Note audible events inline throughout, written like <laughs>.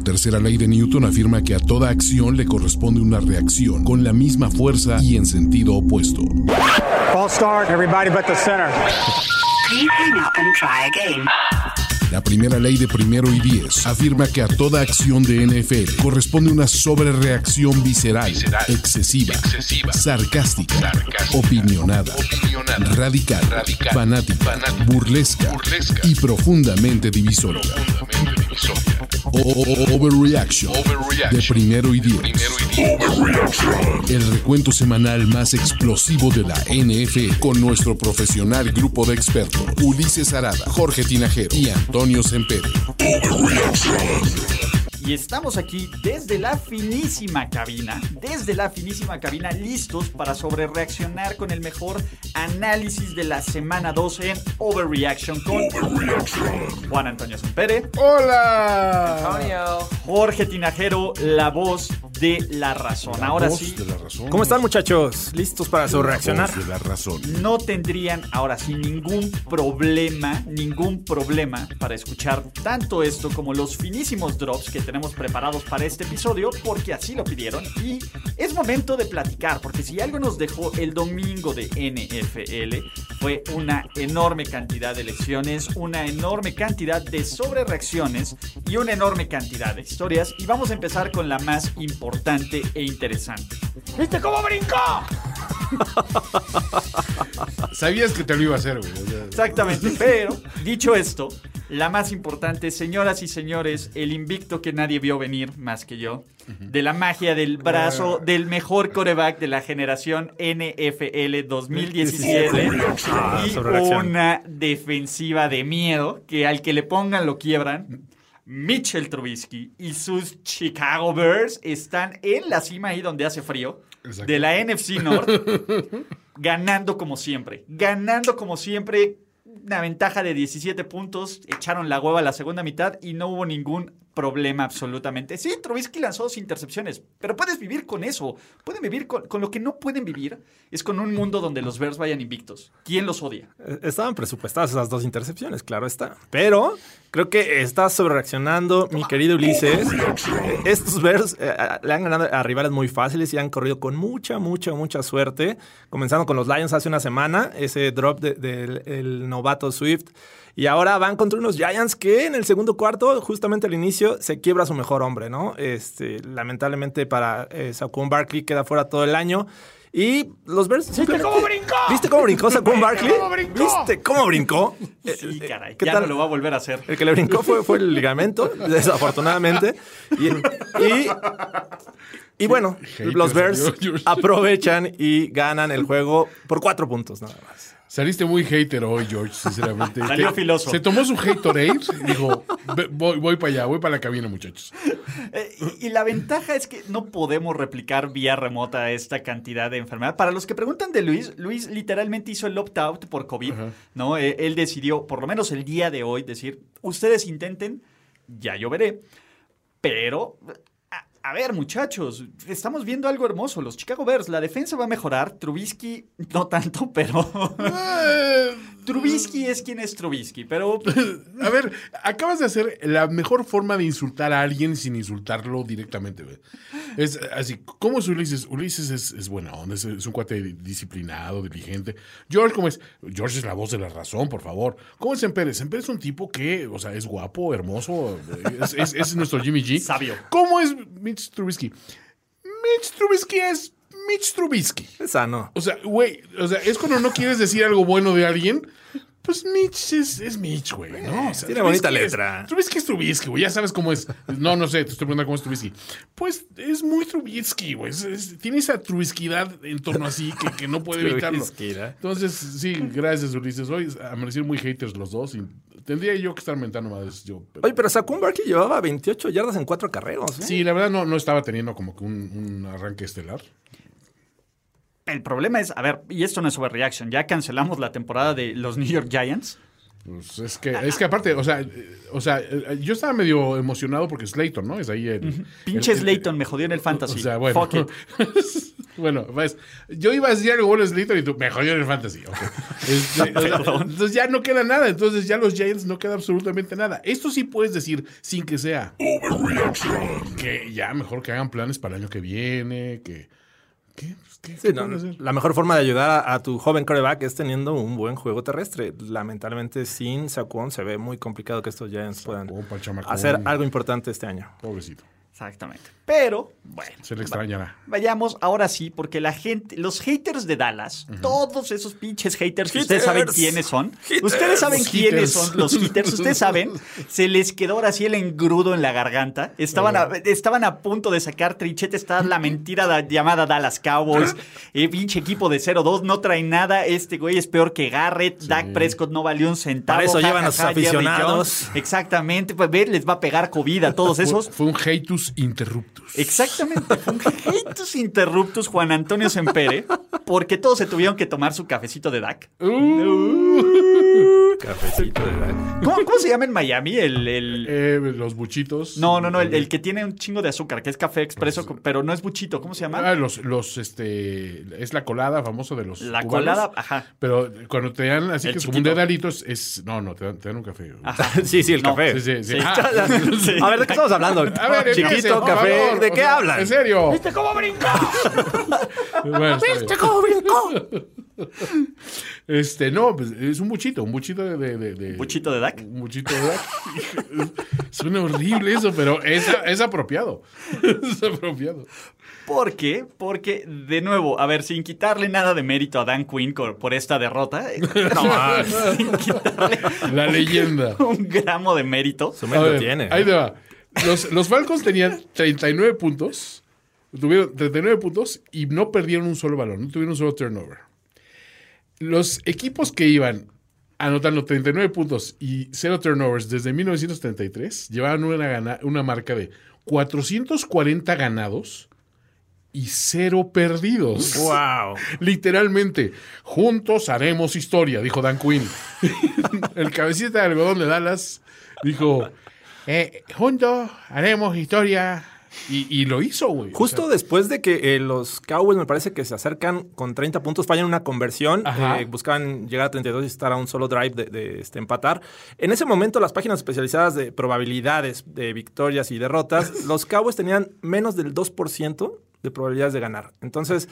La tercera ley de Newton afirma que a toda acción le corresponde una reacción con la misma fuerza y en sentido opuesto. False start, everybody but the center. Please hang up and try again. La primera ley de primero y diez afirma que a toda acción de NFL corresponde una sobrereacción visceral, Visceral, excesiva, excesiva, sarcástica, sarcástica, opinionada, opinionada, radical, radical, fanática, fanática, burlesca, burlesca y profundamente divisoria. Profundamente divisoria. Overreaction Overreaction. de primero y diez. Primero y diez. El recuento semanal más explosivo de la NFL con nuestro profesional grupo de expertos Ulises Arada, Jorge Tinajero y Antonio Sempere. Y estamos aquí desde la finísima cabina, desde la finísima cabina, listos para sobrereaccionar con el mejor análisis de la semana 12 en Overreaction con Juan Antonio Sempere, ¡Hola! Jorge Tinajero, la voz de la razón. Ahora Voz sí, de la razón. ¿Cómo están muchachos? ¿Listos para su reaccionar? Voz de la razón. no tendrían ahora sí ningún problema, ningún problema para escuchar tanto esto como los finísimos drops que tenemos preparados para este episodio, porque así lo pidieron. Y es momento de platicar, porque si algo nos dejó el domingo de NFL fue una enorme cantidad de lecciones, una enorme cantidad de sobrereacciones y una enorme cantidad de historias. Y vamos a empezar con la más importante e interesante. ¿Viste cómo brincó? <laughs> Sabías que te lo iba a hacer, güey. Exactamente, pero dicho esto, la más importante, señoras y señores, el invicto que nadie vio venir más que yo, de la magia del brazo del mejor coreback de la generación NFL 2017 Ah, y una defensiva de miedo que al que le pongan lo quiebran. Mitchell Trubisky y sus Chicago Bears están en la cima ahí donde hace frío Exacto. de la NFC North <laughs> ganando como siempre. Ganando como siempre. Una ventaja de 17 puntos. Echaron la hueva la segunda mitad y no hubo ningún problema absolutamente. Sí, Trubisky lanzó dos intercepciones, pero puedes vivir con eso. Pueden vivir con, lo que no pueden vivir. Es con un mundo donde los Bears vayan invictos. ¿Quién los odia? Eh, Estaban presupuestadas esas dos intercepciones, claro está. Pero creo que está sobrereaccionando, mi querido Ulises. Eh, Estos Bears eh, le han ganado a rivales muy fáciles y han corrido con mucha, mucha, mucha suerte. Comenzando con los Lions hace una semana, ese drop del de, novato Swift. Y ahora van contra unos Giants que en el segundo cuarto, justamente al inicio, se quiebra su mejor hombre, ¿no? Este, lamentablemente para eh, Saquon Barkley queda fuera todo el año. Y los Bears. ¿Viste cómo brincó? ¿Viste cómo brincó <laughs> Saquon Barkley? cómo brincó? ¿Viste cómo brincó? <laughs> Eh, Sí, eh, caray. ¿Qué ya tal? no lo va a volver a hacer. El que le brincó fue, fue el ligamento, <laughs> desafortunadamente. Y, y, y bueno, los Bears aprovechan y ganan el juego por cuatro puntos nada más. Saliste muy hater hoy, George, sinceramente. <laughs> Salió filoso. Se tomó su Haterade y dijo, "Ve- voy, voy para allá, voy para la cabina, muchachos. Eh, y, y la ventaja es que no podemos replicar vía remota esta cantidad de enfermedad. Para los que preguntan de Luis, Luis literalmente hizo el opt-out por COVID, ¿no? Eh, él decidió, por lo menos el día de hoy, decir, ustedes intenten, ya yo veré. Pero, a, ver, muchachos, estamos viendo algo hermoso. Los Chicago Bears, la defensa va a mejorar. Trubisky, no tanto, pero... Trubisky es quien es Trubisky, pero... <laughs> A ver, acabas de hacer la mejor forma de insultar a alguien sin insultarlo directamente. Es así, ¿cómo es Ulises? Ulises es, es buena onda, es, es un cuate disciplinado, diligente. George, ¿cómo es? George es la voz de la razón, por favor. ¿Cómo es Semper? Semper es un tipo que, o sea, es guapo, hermoso, es, es- es nuestro Jimmy G. Sabio. ¿Cómo es Mitch Trubisky? Mitch Trubisky es Mitch Trubisky. Es sano. O sea, güey, o sea, es cuando no quieres decir algo bueno de alguien. Pues Mitch es, es Mitch, güey, ¿no? O sea, Tiene bonita Trubisky es- letra. Trubisky es Trubisky, güey, ya sabes cómo es. No, no sé, te estoy preguntando cómo es Trubisky. Pues es muy Trubisky, güey. es- es- tiene esa trubiskidad en torno así que, que no puede evitarlo. Trubisquidad. Entonces, sí, gracias, Ulises. Hoy amanecieron muy haters los dos y tendría yo que estar mentando madres yo. pero- Oye, pero Saquon Barkley llevaba 28 yardas en cuatro carreros. ¿eh? Sí, la verdad no, no estaba teniendo como que un, un arranque estelar. El problema es, a ver, y esto no es overreaction, ya cancelamos la temporada de los New York Giants. Pues es que, es que aparte, o sea, eh, o sea, eh, yo estaba medio emocionado porque Slayton, ¿no? Es ahí el. Pinche el- el- Slayton me jodió en el fantasy. O sea, bueno. Fuck it. <laughs> bueno, pues yo iba a decir algo bueno Slayton y tú, me jodió en el fantasy. <laughs> Este, o sea, entonces ya no queda nada. Entonces ya los Giants no queda absolutamente nada. Esto sí puedes decir sin que sea. Que ya mejor que hagan planes para el año que viene, que. ¿Qué? Pues, ¿qué- Sí, qué no, pueden hacer? la mejor forma de ayudar a, a tu joven coreback es teniendo un buen juego terrestre. Lamentablemente, sin Saquon se ve muy complicado que estos Giants puedan Saquon hacer algo importante este año. Pobrecito. Exactamente. Pero, bueno. Se le extrañará. Vayamos ahora sí, porque la gente, los haters de Dallas, todos esos pinches haters que ustedes saben quiénes son, Hitters. ustedes saben Los quiénes hitters. son los haters, ustedes saben, <laughs> se les quedó ahora sí el engrudo en la garganta, estaban a, estaban a punto de sacar trinchete, está la mentira da- llamada Dallas Cowboys, eh, pinche equipo de 0-2, no trae nada, este güey es peor que Garrett, Dak Prescott no valió un centavo. Para eso ja, llevan ja, a sus ja, aficionados. Exactamente, pues ver, les va a pegar COVID a todos esos. Fue, fue un hatus interruptus. Exactamente, fue un hatus interruptus Juan Antonio Sempere, porque todos se tuvieron que tomar su cafecito de DAC. Cafecito de Dak. ¿Cómo, cómo se llama en Miami? El, el- Eh, los buchitos. No, no, no, el, el que tiene un chingo de azúcar, que es café expreso, pero no es buchito, ¿cómo se llama? Ah, los, los, este, es la colada famoso de los La cubanos. colada, ajá. Pero cuando te dan así El que es como un dedalito, es, es- no, no, te dan, te dan un café. Ajá. <laughs> Sí, sí, el No, café. Sí, sí, sí. Sí. Ah, <laughs> Sí. A ver, ¿de qué estamos hablando? a ver, Chiquito, café. favor, ¿De o qué sea, hablan? En serio. ¿Viste cómo brincó? <laughs> Bueno, ¿Viste cómo brincó? Este, no, pues es un buchito, un buchito de. de, de- de- ¿Buchito de Dak? Un buchito de Dak. <laughs> Suena horrible eso, pero es, es apropiado. <laughs> Es apropiado. ¿Por qué? Porque, de nuevo, a ver, sin quitarle nada de mérito a Dan Quinn por, por esta derrota, eh, <laughs> no, sin quitarle La leyenda. un gramo de mérito. Su mérito ver, tiene. Ahí te va. Los, los Falcons tenían 39 puntos. Tuvieron 39 puntos y no perdieron un solo balón. No tuvieron un solo turnover. Los equipos que iban anotando 39 puntos y cero turnovers desde 1933 llevaban una, gana- una marca de 440 ganados y cero perdidos. <laughs> Wow. Literalmente, juntos haremos historia, dijo Dan Quinn. <laughs> El cabecita de algodón de Dallas dijo, "Eh, juntos haremos historia. Y, y lo hizo, güey. Justo O sea, después de que eh, los Cowboys me parece que se acercan con 30 puntos, fallan una conversión, eh, buscaban llegar a 32 y estar a un solo drive de, de, este, empatar. En ese momento las páginas especializadas de probabilidades de victorias y derrotas, <laughs> los Cowboys tenían menos del 2% de probabilidades de ganar. Entonces,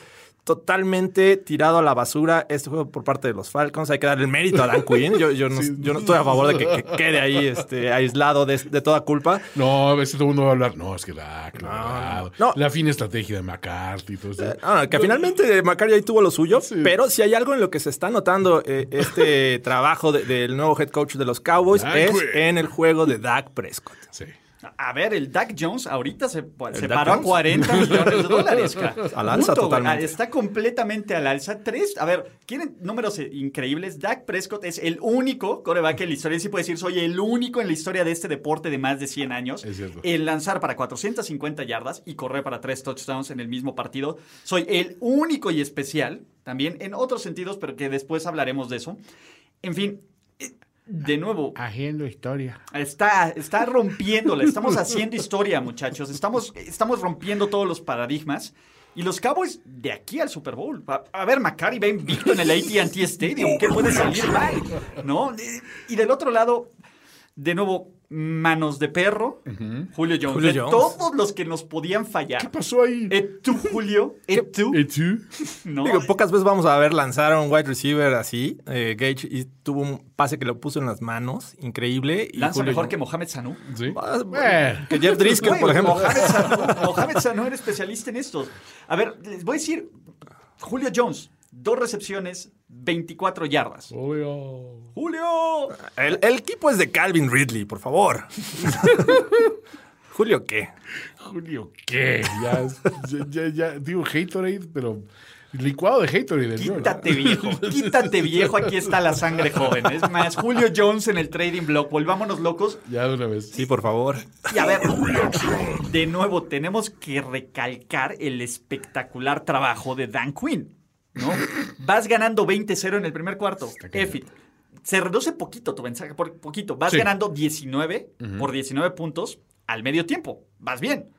totalmente tirado a la basura este juego por parte de los Falcons. Hay que darle el mérito a Dan Quinn. Yo, yo, no, <laughs> yo no estoy a favor de que, que quede ahí este, aislado de, de toda culpa. no, a veces todo el mundo va a hablar. No, es que ganado. no. La fina estrategia de McCarthy todo eso. Ah, que finalmente Macari ahí tuvo lo suyo, Sí. pero si hay algo en lo que se está notando eh, este <laughs> trabajo de- del nuevo head coach de los Cowboys es en el juego de Dak Prescott. Sí. A ver, el Dak Jones ahorita se, paró a Jones? 40 <laughs> millones de dólares. Al alza Punto, totalmente. Está completamente al alza. Tres, a ver, ¿quieren números eh, increíbles? Dak Prescott es el único coreback en la historia. Sí puede decir, soy el único en la historia de este deporte de más de 100 años. Es cierto. En lanzar para 450 yardas y correr para tres touchdowns en el mismo partido. Soy el único y especial, también en otros sentidos, pero que después hablaremos de eso. En fin, de nuevo, Haciendo historia. Está, está rompiéndola, estamos haciendo historia, muchachos. Estamos, estamos rompiendo todos los paradigmas. Y los Cowboys de aquí al Super Bowl. A, a ver, Macari va invicto en el ATT Stadium. ¿Qué puede salir mal? ¿No? Y del otro lado, de nuevo, manos de perro, Julio Jones. Julio de Jones. todos los que nos podían fallar. ¿Qué pasó ahí? ¿Et tú, Julio? ¿Et tú? ¿Y tú? <laughs> No. Digo, pocas veces vamos a ver lanzar a un wide receiver así. Eh, Gage y tuvo un pase que lo puso en las manos, increíble. y Lanza Julio mejor Jones- que Mohamed Sanu. Sí. Ah, Eh. Que Jeff <laughs> Driscoll, por ejemplo. Mohamed <laughs> Sanu, Mohamed Sanu era especialista en estos. A ver, les voy a decir, Julio Jones, dos recepciones, 24 yardas. Obvio. Julio. El, el equipo es de Calvin Ridley, por favor. <laughs> Julio, ¿qué? Julio, ¿qué? Ya, ya, ya, ya, digo Hatorade, pero licuado de ¿no? Quítate viejo, quítate viejo, aquí está la sangre joven. Es más, Julio Jones en el trading block, volvámonos locos. Ya de una vez. Sí, por favor. Y a ver, de nuevo, tenemos que recalcar el espectacular trabajo de Dan Quinn. ¿No? Vas ganando 20-0 en el primer cuarto. Effit. se reduce poquito tu ventaja, por poquito. Vas Sí. ganando 19 por 19 puntos al medio tiempo. Vas bien.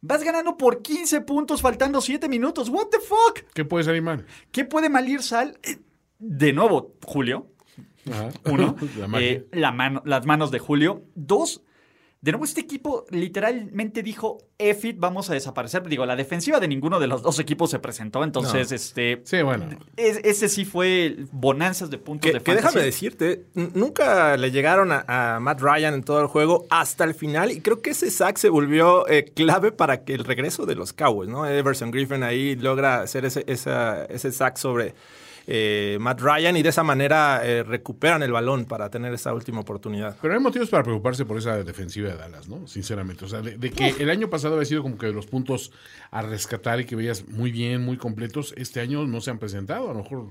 Vas ganando por 15 puntos faltando 7 minutos. What the fuck? ¿Qué puede salir mal? ¿Qué puede mal ir, Sal? Eh, De nuevo, Julio. Ajá. Uno, <laughs> La eh, la mano, las manos de Julio. Dos, de nuevo este equipo literalmente dijo, F it, vamos a desaparecer. Digo, la defensiva de ninguno de los dos equipos se presentó, entonces, este... Sí, bueno. es- ese sí fue bonanzas de puntos Que, de que déjame decirte, nunca le llegaron a, a Matt Ryan en todo el juego hasta el final y creo que ese sack se volvió eh, clave para que el regreso de los Cowboys, ¿no? Everson Griffin ahí logra hacer ese, esa- ese sack sobre eh, Matt Ryan y de esa manera eh, recuperan el balón para tener esa última oportunidad. Pero hay motivos para preocuparse por esa defensiva de Dallas, ¿no? Sinceramente. O sea, de, de que el año pasado había sido como que los puntos a rescatar y que veías muy bien, muy completos, este año no se han presentado. A lo mejor.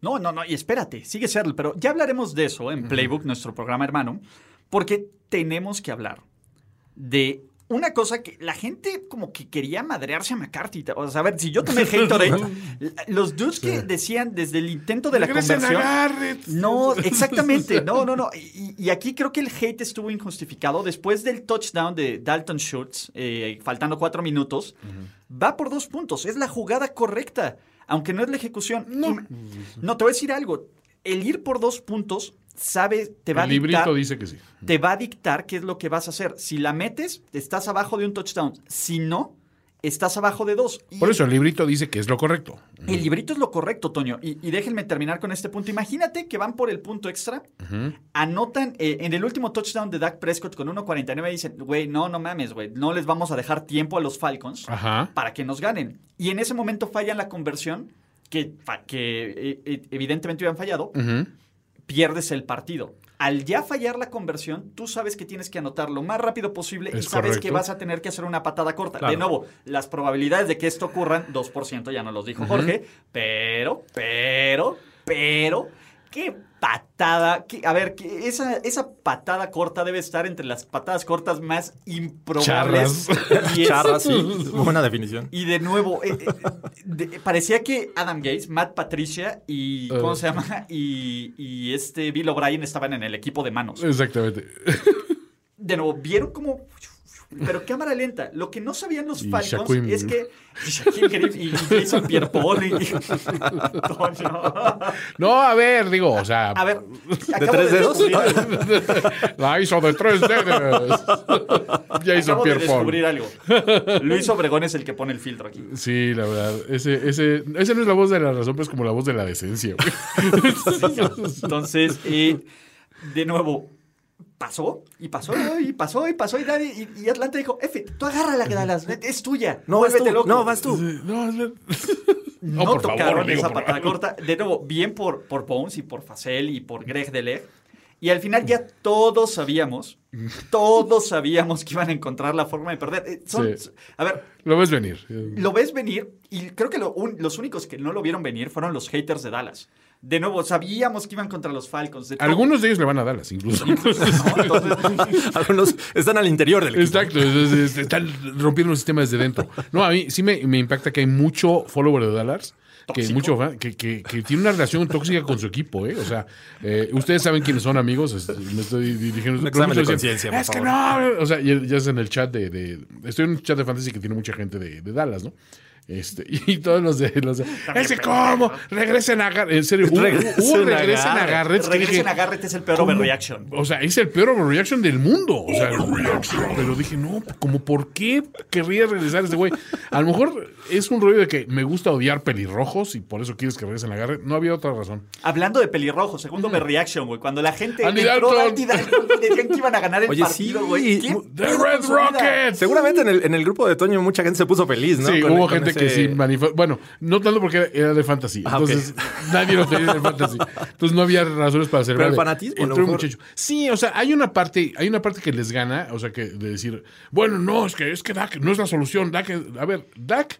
No, no, no, y espérate, sigue Seattle, pero ya hablaremos de eso en Playbook, nuestro programa hermano, porque tenemos que hablar de una cosa que la gente como que quería madrearse a McCarthy. O sea, a ver, si yo tomé Haterade, <laughs> los dudes que decían desde el intento de la ¡Regresen a conversión... No, <laughs> exactamente. No, no, no. Y, y aquí creo que el hate estuvo injustificado. Después del touchdown de Dalton Schultz, eh, faltando cuatro minutos, va por dos puntos. Es la jugada correcta, aunque no es la ejecución. No, no te voy a decir algo. El ir por dos puntos, sabe, te va El a dictar, librito dice que sí. te va a dictar qué es lo que vas a hacer. Si la metes, estás abajo de un touchdown. Si no, estás abajo de dos. Por eso el librito dice que es lo correcto. el librito es lo correcto, Toño. Y, y déjenme terminar con este punto. Imagínate que van por el punto extra, anotan eh, en el último touchdown de Dak Prescott con 1.49 y dicen, güey, no, no mames, güey, no les vamos a dejar tiempo a los Falcons Ajá. para que nos ganen. Y en ese momento fallan la conversión, que, que eh, eh, evidentemente habían fallado. Pierdes el partido. Al ya fallar la conversión, tú sabes que tienes que anotar lo más rápido posible y Es sabes correcto. que vas a tener que hacer una patada corta. Claro. De nuevo, las probabilidades de que esto ocurran, 2%, ya nos los dijo Jorge, pero, pero, pero, qué patada, qué- a ver, que esa, esa patada corta debe estar entre las patadas cortas más improbables. <laughs> Y es- Charra, sí. <laughs> Buena definición. y de nuevo, eh, eh, de- parecía que Adam Gates, Matt Patricia y. ¿Cómo Eh. se llama? <laughs> Y, y este Bill O'Brien estaban en el equipo de manos. Exactamente. De nuevo, vieron como. Pero cámara lenta. Lo que no sabían los Y Falcons es que. Y Jason. Y, <laughs> Coño. No, a ver, digo, o sea. A ver, acabo tres de dedos? <laughs> La hizo de tres dedos. Jason acabo de Pierre descubrir algo. Luis Obregón es el que pone el filtro aquí. Sí, la verdad. Ese, ese, ese no es la voz de la razón, pero es como la voz de la decencia. <laughs> Entonces, eh, de nuevo, pasó y pasó y pasó y pasó y, nadie- y, y Atlanta dijo, F, tú agarra la Dallas, es tuya. No, vas tú. loco. No, vas tú. No, No, por tocaron favor, amigo, esa por patada favor. corta. De nuevo, bien por, por Bones y por Facel y por Greg Deleg. Y al final ya todos sabíamos, todos sabíamos que iban a encontrar la forma de perder. Eh, son- Sí. A ver, Lo ves venir. lo ves venir y creo que lo un- los únicos que no lo vieron venir fueron los haters de Dallas. De nuevo, sabíamos que iban contra los Falcons. de. Algunos de ellos le van a Dallas, incluso. ¿no? Entonces, <laughs> Algunos están al interior del equipo. Exacto, es- es- es- están rompiendo el sistema desde dentro. No, a mí sí me, me impacta que hay mucho follower de Dallas. Que, mucho que, que- que tiene una relación tóxica con su equipo, ¿eh? O sea, eh, ustedes saben quiénes son amigos, es- me estoy dirigiendo. Un examen de conciencia, por Es que favor". no, o sea, ya, ya es en el chat de, de- Estoy en un chat de fantasy que tiene mucha gente de, de Dallas, ¿no? Este, <laughs> y todos los de. Los de es que, ¿cómo? Regresen a Garrett. En serio, <laughs> Regresen a regresen a Garrett. Regresen a Garrett es el peor ¿Cómo? overreaction. O sea, es el peor overreaction del mundo. O sea, pero dije, no, como por qué querría regresar este güey. A lo mejor es un rollo de que me gusta odiar pelirrojos y por eso quieres que regresen a Garrett. No había otra razón. Hablando de pelirrojo, segundo overreaction, güey. Cuando la gente Andy entró Dalton. Andy Dalton decían que iban a ganar el Oye, partido, sí. güey. ¿Qué The Red? Rockets. Seguramente en el, en el grupo de Toño mucha gente se puso feliz, ¿no? Sí, Con- hubo con gente que sí manifestó. Bueno, no tanto porque era- de fantasy. Ah. Entonces, nadie lo tenía de fantasy. Entonces, no había razones para celebrar. Pero el fanatismo, entró un muchacho. Sí, o sea, hay una parte, hay una parte que les gana, o sea, que de decir, bueno, no, es que es que Dak no es la solución. Dak, a ver, Dak,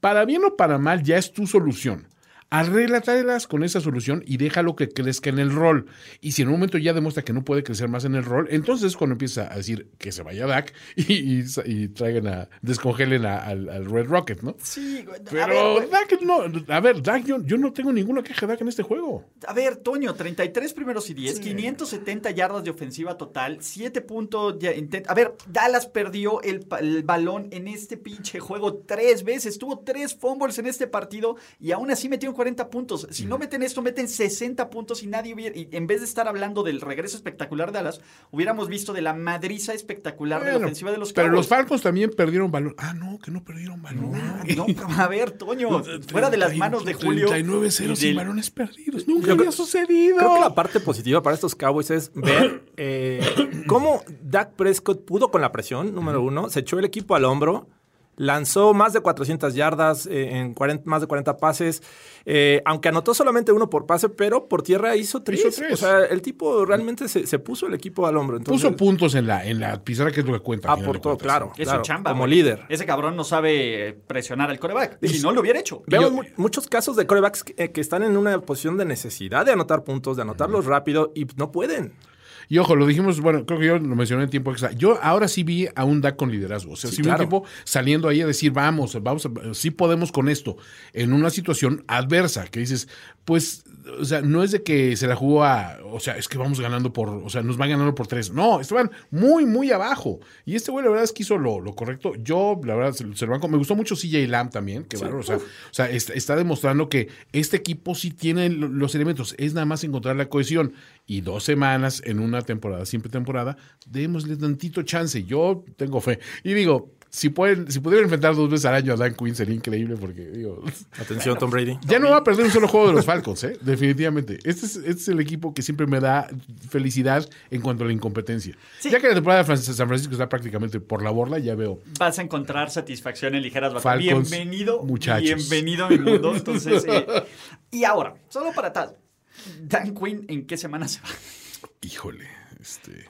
para bien o para mal, ya es tu solución. Arréglatelas con esa solución y déjalo que crezca en el rol. Y si en un momento ya demuestra que no puede crecer más en el rol, entonces es cuando empieza a decir que se vaya Dak <laughs> y, y- y traigan a, descongelen a- al, al Red Rocket, ¿no? Sí, güey, Pero ver. Dak no, a ver, Dak, yo, yo no tengo ninguna queja de Dak en este juego. A ver, Toño, 33 primeros y 10, 570 yardas de ofensiva total, 7 puntos de A ver, Dallas perdió el, el balón en este pinche juego tres veces. Tuvo tres fumbles en este partido y aún así metieron 40 puntos. Si no meten esto, meten 60 puntos y nadie hubiera. Y en vez de estar hablando del regreso espectacular de Dallas, hubiéramos visto de la madriza espectacular de la ofensiva de los pero los. Falcons también perdieron balón. Ah, no, que no perdieron balón. No, pero a ver, Toño, fuera de las manos de Julio. 39-0 y sin balones perdidos. Nunca había creo- sucedido. Creo que la parte positiva para estos Cowboys es ver eh, cómo Dak Prescott pudo con la presión, número uno, se echó el equipo al hombro, lanzó más de 400 yardas eh, en 40 más de 40 pases, eh, aunque anotó solamente uno por pase, pero por tierra hizo tres. Hizo tres. O sea, el tipo realmente se, se puso el equipo al hombro. Entonces, Puso puntos en la, en la pizarra, que es lo que cuenta. aportó, claro, Es claro, su chamba. como güey. líder. Ese cabrón no sabe eh, presionar al coreback. Si no lo hubiera hecho. Vemos mu- muchos casos de corebacks que, que están en una posición de necesidad de anotar puntos, de anotarlos rápido y no pueden. Y ojo, lo dijimos, bueno, creo que yo lo mencioné en tiempo extra. Yo ahora sí vi a un Dak con liderazgo. O sea, Sí, sí, vi un tipo saliendo ahí a decir, vamos, vamos, a- sí podemos con esto, en una situación adversa, que dices, pues, o sea, no es de que se la jugó a, o sea, es que vamos ganando por, o sea, nos van ganando por tres. No, estaban muy, muy abajo. Y este güey, la verdad es que hizo lo, lo correcto. Yo, la verdad, se, se lo banco. Me gustó mucho CJ Lamb también, que bárbaro. O sea, o sea, está, está demostrando que este equipo sí tiene lo- los elementos. Es nada más encontrar la cohesión. Y dos semanas en una temporada, siempre temporada, démosle tantito chance. Yo tengo fe. Y digo, si pueden, si pudieran enfrentar dos veces al año a Dan Quinn sería increíble porque digo. <laughs> Atención, Tom Brady. Ya no va a perder un solo juego de los Falcons, ¿eh? Definitivamente. Este es, este es el equipo que siempre me da felicidad en cuanto a la incompetencia. Sí. Ya que la temporada de San Francisco está prácticamente por la borla, ya veo. Vas a encontrar satisfacción en ligeras. Falcons, Bienvenido, muchachos. bienvenido a mi mundo. Entonces, eh, y ahora, solo para tal. Dan Quinn, ¿en qué semana se va? Híjole, este.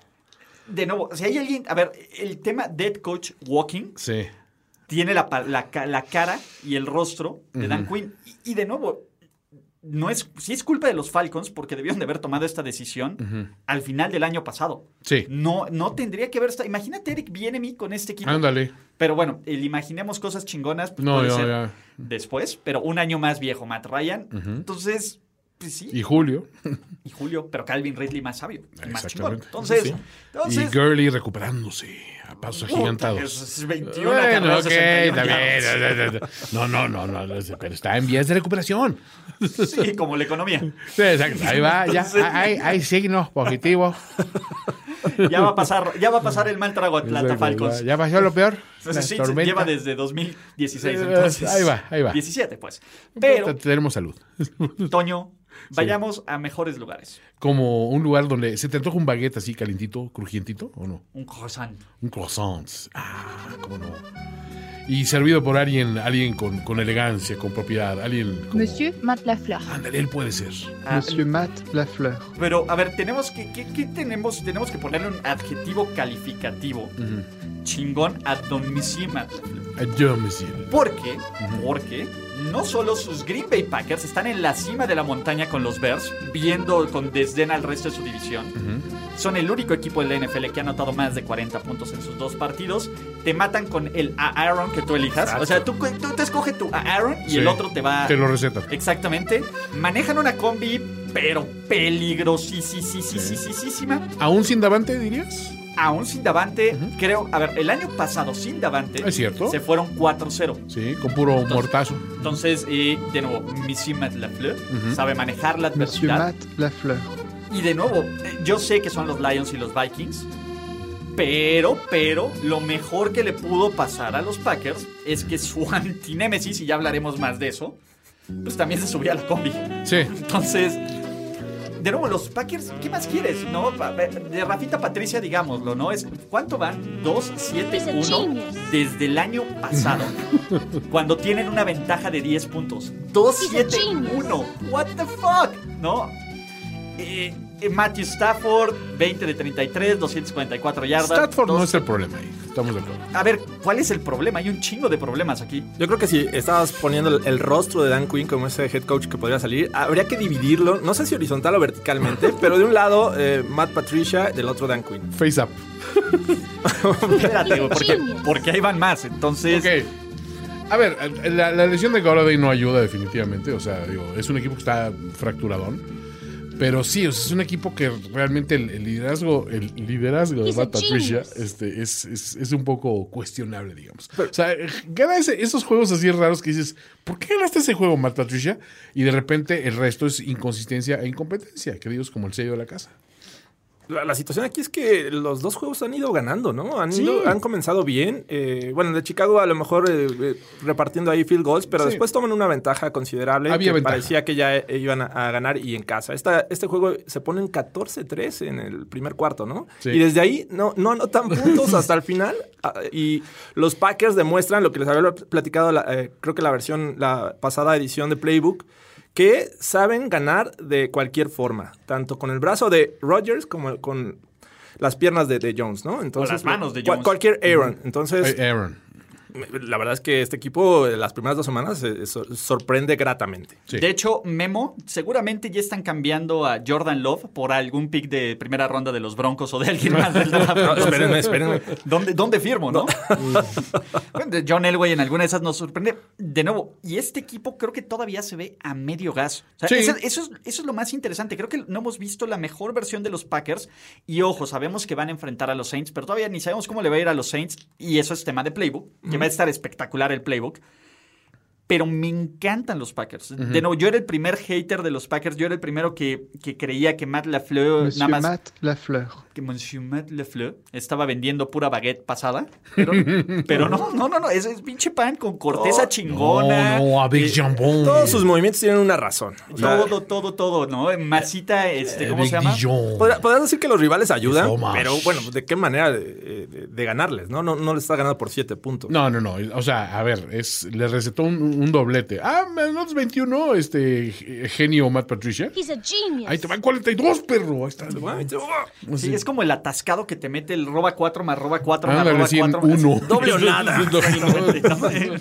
De nuevo, si hay alguien, a ver, el tema Dead Coach Walking Sí. tiene la, la, ca- la cara y el rostro de Dan Quinn. Y, y de nuevo, no es, sí es culpa de los Falcons porque debieron de haber tomado esta decisión al final del año pasado. Sí. No, no tendría que haber estado. Imagínate Eric Bienemy con este equipo. Ándale. Pero bueno, el imaginemos cosas chingonas. pues No, puede ser ya. después, pero un año más viejo Matt Ryan. Entonces, pues sí. Y Julio. <laughs> Y Julio, pero Calvin Ridley más sabio. y Más chingón. Entonces, Sí. entonces y Gurley recuperándose a pasos agigantados. es- es 21 Bueno, carreras, ok, 61 está bien, yardas. No, no, no, no, pero está en vías de recuperación. Sí, como la economía. Sí, exacto. Ahí va, ya. Hay, hay signos positivos. Ya va a pasar, ya va a pasar el mal trago Atlanta Falcons. Ya, pasó lo peor. Entonces, sí, lleva desde 2016. Eh, Entonces, ahí va, ahí va. 17, pues. Pero, Tenemos salud. Toño, vayamos a mejores lugares. Como un lugar donde se te antoja un baguette así calientito, crujientito, ¿o no? Un croissant. Un croissant. Ah, cómo no. Y servido por alguien, alguien con, con elegancia, con propiedad, alguien como... Monsieur Matt Lafleur. Ándale, él puede ser. Ah, Monsieur Matt Lafleur. Pero, a ver, tenemos que, ¿qué, qué tenemos? Tenemos que ponerle un adjetivo calificativo chingón a Don Monsieur Matt Lafleur. Yo, monsieur. ¿Por qué? Porque no solo sus Green Bay Packers están en la cima de la montaña con los Bears, viendo con desdén al resto de su división. Son el único equipo de la NFL que ha anotado más de 40 puntos en sus dos partidos. Te matan con el Aaron que tú elijas. O sea, tú, tú te escoges tu Aaron y Sí. el otro te va... Te lo recetan. Exactamente. Manejan una combi, pero peligrosísima. ¿Aún sin Davante, dirías? Aún sin Davante, creo... A ver, el año pasado sin Davante... Es cierto. Se fueron 4-0. Sí, con puro mortazo. Entonces, eh, de nuevo, Monsieur Matt Lafleur sabe manejar la Monsieur adversidad. Matt Lafleur. Y de nuevo, eh, yo sé que son los Lions y los Vikings. Pero, pero, lo mejor que le pudo pasar a los Packers es que su <laughs> antinémesis, y ya hablaremos más de eso, pues también se subía a la combi. Sí. Entonces, de nuevo, los Packers, ¿qué más quieres? ¿No? De Rafita Patricia, digámoslo, ¿no? Es, ¿Cuánto van? 2-7-1 desde el año pasado. <laughs> cuando tienen una ventaja de 10 puntos. 2-7-1. What the fuck? ¿No? Eh, Matthew Stafford, 20 de 33, 244 yardas. Stafford no es el problema ahí. Estamos de acuerdo. A ver, ¿cuál es el problema? Hay un chingo de problemas aquí. Yo creo que si estabas poniendo el, rostro de Dan Quinn como ese head coach que podría salir, habría que dividirlo, no sé si horizontal o verticalmente, <laughs> pero de un lado eh, Matt Patricia, del otro Dan Quinn. Face up. <laughs> Espérate, porque, porque ahí van más. Entonces, Ok. A ver, la, la lesión de Galladay no ayuda definitivamente. O sea, digo, es un equipo que está fracturadón. Pero sí, o sea, es un equipo que realmente el, el liderazgo, el liderazgo de Matt Patricia este, es, es, es un poco cuestionable, digamos. o sea, gana ese- esos juegos así raros que dices, ¿por qué ganaste ese juego, Matt Patricia? Y de repente el resto es inconsistencia e incompetencia, que digo es como el sello de la casa. La, la situación aquí es que los dos juegos han ido ganando, ¿no? Han, Sí. ido- han comenzado bien. Eh, bueno, de Chicago a lo mejor eh, eh, repartiendo ahí field goals, pero Sí. después toman una ventaja considerable Había que ventaja. parecía que ya eh, iban a, a ganar y en casa. Esta, este juego se ponen 14-3 en el primer cuarto, ¿no? Sí. Y desde ahí no, no anotan puntos <laughs> hasta el final. Ah, Y los Packers demuestran lo que les había platicado, la- eh, creo que la versión, la pasada edición de Playbook, que saben ganar de cualquier forma, tanto con el brazo de Rodgers como con las piernas de, de Jones, ¿no? Entonces, las manos de Jones. cualquier Aaron. Entonces, Aaron. La verdad es que este equipo, eh, las primeras dos semanas, eh, sor- sorprende gratamente. Sí. de hecho, Memo, seguramente ya están cambiando a Jordan Love por algún pick de primera ronda de los Broncos o de alguien más del <laughs> draft. No, espérenme, espérenme. ¿Dónde, dónde firmo, no? <laughs> Bueno, John Elway en alguna de esas nos sorprende. De nuevo, y este equipo creo que todavía se ve a medio gas. O sea, Sí. eso, eso es, eso es lo más interesante. Creo que no hemos visto la mejor versión de los Packers. Y ojo, sabemos que van a enfrentar a los Saints, pero todavía ni sabemos cómo le va a ir a los Saints. Y eso es tema de playbook, que va a estar espectacular el playbook. Pero me encantan los Packers. De nuevo, yo era el primer hater de los Packers. Yo era el primero que, que creía que Matt LaFleur Monsieur nada más Matt Lafleur. que Monsieur Matt Lefleur estaba vendiendo pura baguette pasada. Pero, <laughs> pero no, no, no, no. Es, es pinche pan con corteza chingona. No, no, avec eh, jambon. Todos sus movimientos tienen una razón. O sea, todo, todo, todo, ¿no? Masita, este, ¿cómo se llama? Dijon. Podrá- Podrás decir que los rivales ayudan, Fromage. pero bueno, ¿de qué manera de, de- de ganarles? ¿no? No, no les está ganando por siete puntos. No, no, no. O sea, a ver, es, le recetó un, un doblete. Ah, menos 21, este genio Matt Patricia. He's a genius. Ahí te van 42, perro. Ahí está. Sí, es como el atascado que te mete el roba 4 más roba 4 más roba sí, en 4. más- uno. Doble o <laughs> nada. Doble o nada. Exactamente, ¿no?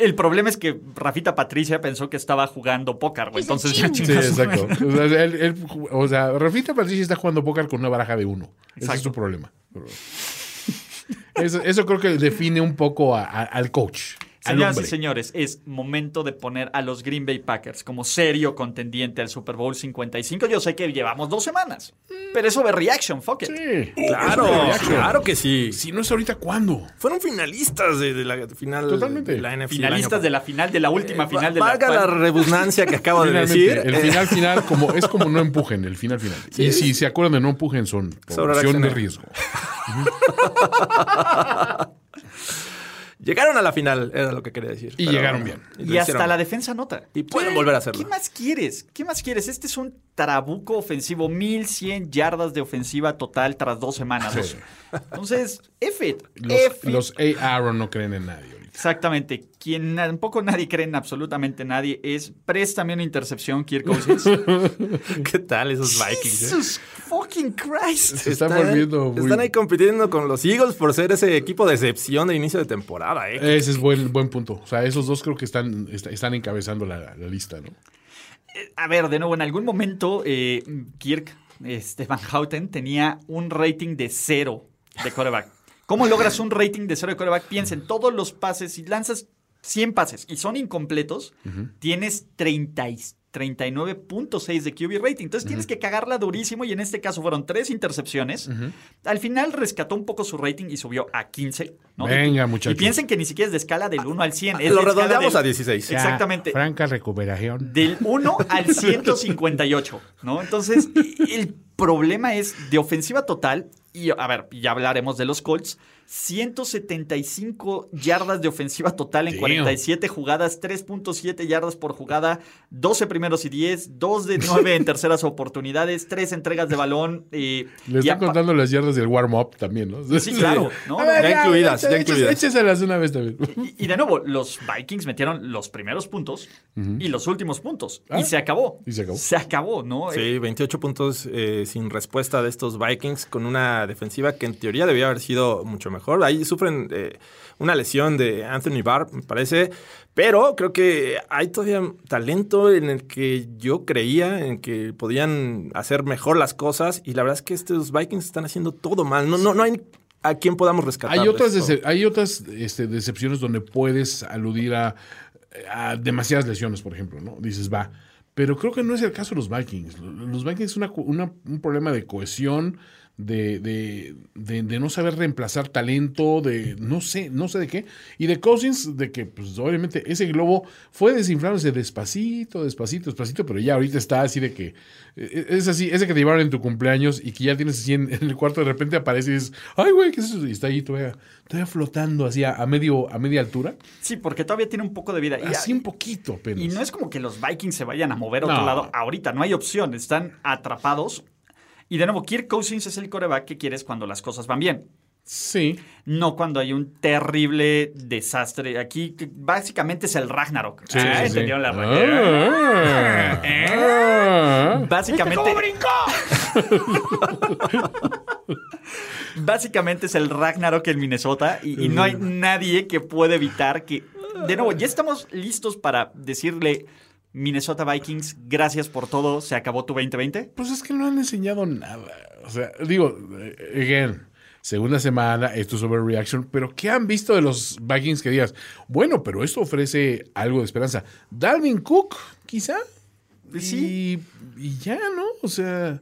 El problema es que Rafita Patricia pensó que estaba jugando póker, güey. Entonces ya. Sí, exacto. O sea, él- él- o sea, Rafita Patricia está jugando póker con una baraja de uno. Ese es su problema. Eso, eso creo que define un poco a- a- al coach. Señoras y señores, es momento de poner a los Green Bay Packers como serio contendiente al Super Bowl 55. Yo sé que llevamos dos semanas, pero es overreaction, fuck it. Sí. Claro, claro que sí. Si no es ahorita, ¿cuándo? Fueron finalistas de, de la final Totalmente. de la NFC. el Finalistas año de la final, de la última pasado. final de la Valga la redundancia que acabo de decir. el eh, final final <laughs> como es como no empujen, el final final. Y si se acuerdan de no empujen son por de riesgo. <laughs> <laughs> Llegaron a la final, era lo que quería decir. Y Pero llegaron bien. Y hasta hicieron. la defensa nota. Y pueden volver a hacerlo. ¿Qué más quieres? ¿Qué más quieres? Este es un trabuco ofensivo, 1100 yardas de ofensiva total tras dos semanas. Sí. Entonces, F it. Los, F it. los A. Aaron no creen en nadie. Exactamente. Quien tampoco nadie cree en absolutamente nadie es préstame una intercepción, Kirk Cousins. <laughs> ¿Qué tal esos <laughs> Vikings? eh? Jesus fucking Christ. Se está volviendo muy- Están ahí compitiendo con los Eagles por ser ese equipo de excepción de inicio de temporada, ¿eh? Ese es buen, buen punto. O sea, esos dos creo que están, est- están encabezando la, la lista, ¿no? A ver, de nuevo, en algún momento eh, Kirk este, Van Houten tenía un rating de cero de quarterback. ¿Cómo logras un rating de cero de quarterback? Piensa en todos los pases. Si lanzas 100 pases y son incompletos, tienes 30, y- 39.6 de QB rating. Entonces tienes que cagarla durísimo y en este caso fueron tres intercepciones. Al final rescató un poco su rating y subió a 15. ¿no? Venga, muchachos. Y piensen que ni siquiera es de escala del 1 al 100. es Lo redondeamos del- a 16. Ya, Exactamente. Franca recuperación. Del 1 <laughs> al 158, ¿no? Entonces, el problema es de ofensiva total, y a ver, ya hablaremos de los Colts, 175 yardas de ofensiva total en Damn. 47 jugadas, 3.7 yardas por jugada, 12 primeros y 10, 2 de 9 en terceras oportunidades, 3 entregas de balón. eh, Le están contando las yardas del warm-up también, ¿no? Sí, claro, ¿no? Ver, Ya incluidas, ya échese- incluidas. Écheselas una vez también. <laughs> Y, y de nuevo, los Vikings metieron los primeros puntos y los últimos puntos. Ah. Y se acabó. Y se acabó. Se acabó, ¿no? Sí, 28 puntos, eh, sin respuesta de estos Vikings con una defensiva que en teoría debía haber sido mucho mejor. Ahí sufren eh, una lesión de Anthony Barr, me parece, pero creo que hay todavía talento en el que yo creía en que podían hacer mejor las cosas y la verdad es que estos Vikings están haciendo todo mal. No, no, no hay a quien podamos rescatar. Hay otras, esto. hay otras este, decepciones donde puedes aludir a, a demasiadas lesiones, por ejemplo, ¿no? Dices, va. Pero creo que no es el caso de los Vikings. Los Vikings es una- un problema de cohesión, de, de, de- de no saber reemplazar talento, de no sé, no sé de qué. Y de Cousins, de que, pues, obviamente, ese globo fue desinflándose despacito, despacito, despacito, pero ya ahorita está así de que. eh, Es así, ese que te llevaron en tu cumpleaños y que ya tienes así en, en el cuarto, de repente aparece y dices, ay, güey, ¿qué es eso? Y está ahí todavía, todavía flotando así a, a medio, a media altura. Sí, porque todavía tiene un poco de vida. Y, Así un poquito apenas. y no es como que los Vikings se vayan a mover a otro No. lado ahorita. No hay opción. Están atrapados. Y de nuevo, Kirk Cousins es el coreback que quieres cuando las cosas van bien. Sí. No cuando hay un terrible desastre. Aquí que básicamente es el Ragnarok. Sí, Ah, sí, sí. ¿entendieron la Ah, ah. <laughs> Básicamente. <laughs> Básicamente es el Ragnarok en Minnesota y, y no hay nadie que pueda evitar que. De nuevo, ya estamos listos para decirle Minnesota Vikings, gracias por todo, se acabó tu 2020. Pues es que no han enseñado nada. O sea, digo, eh, again, segunda semana, esto es overreaction, pero ¿qué han visto de los Vikings que digas? Bueno, pero esto ofrece algo de esperanza. Dalvin Cook, quizá. Sí. Y, y ya, ¿no? O sea,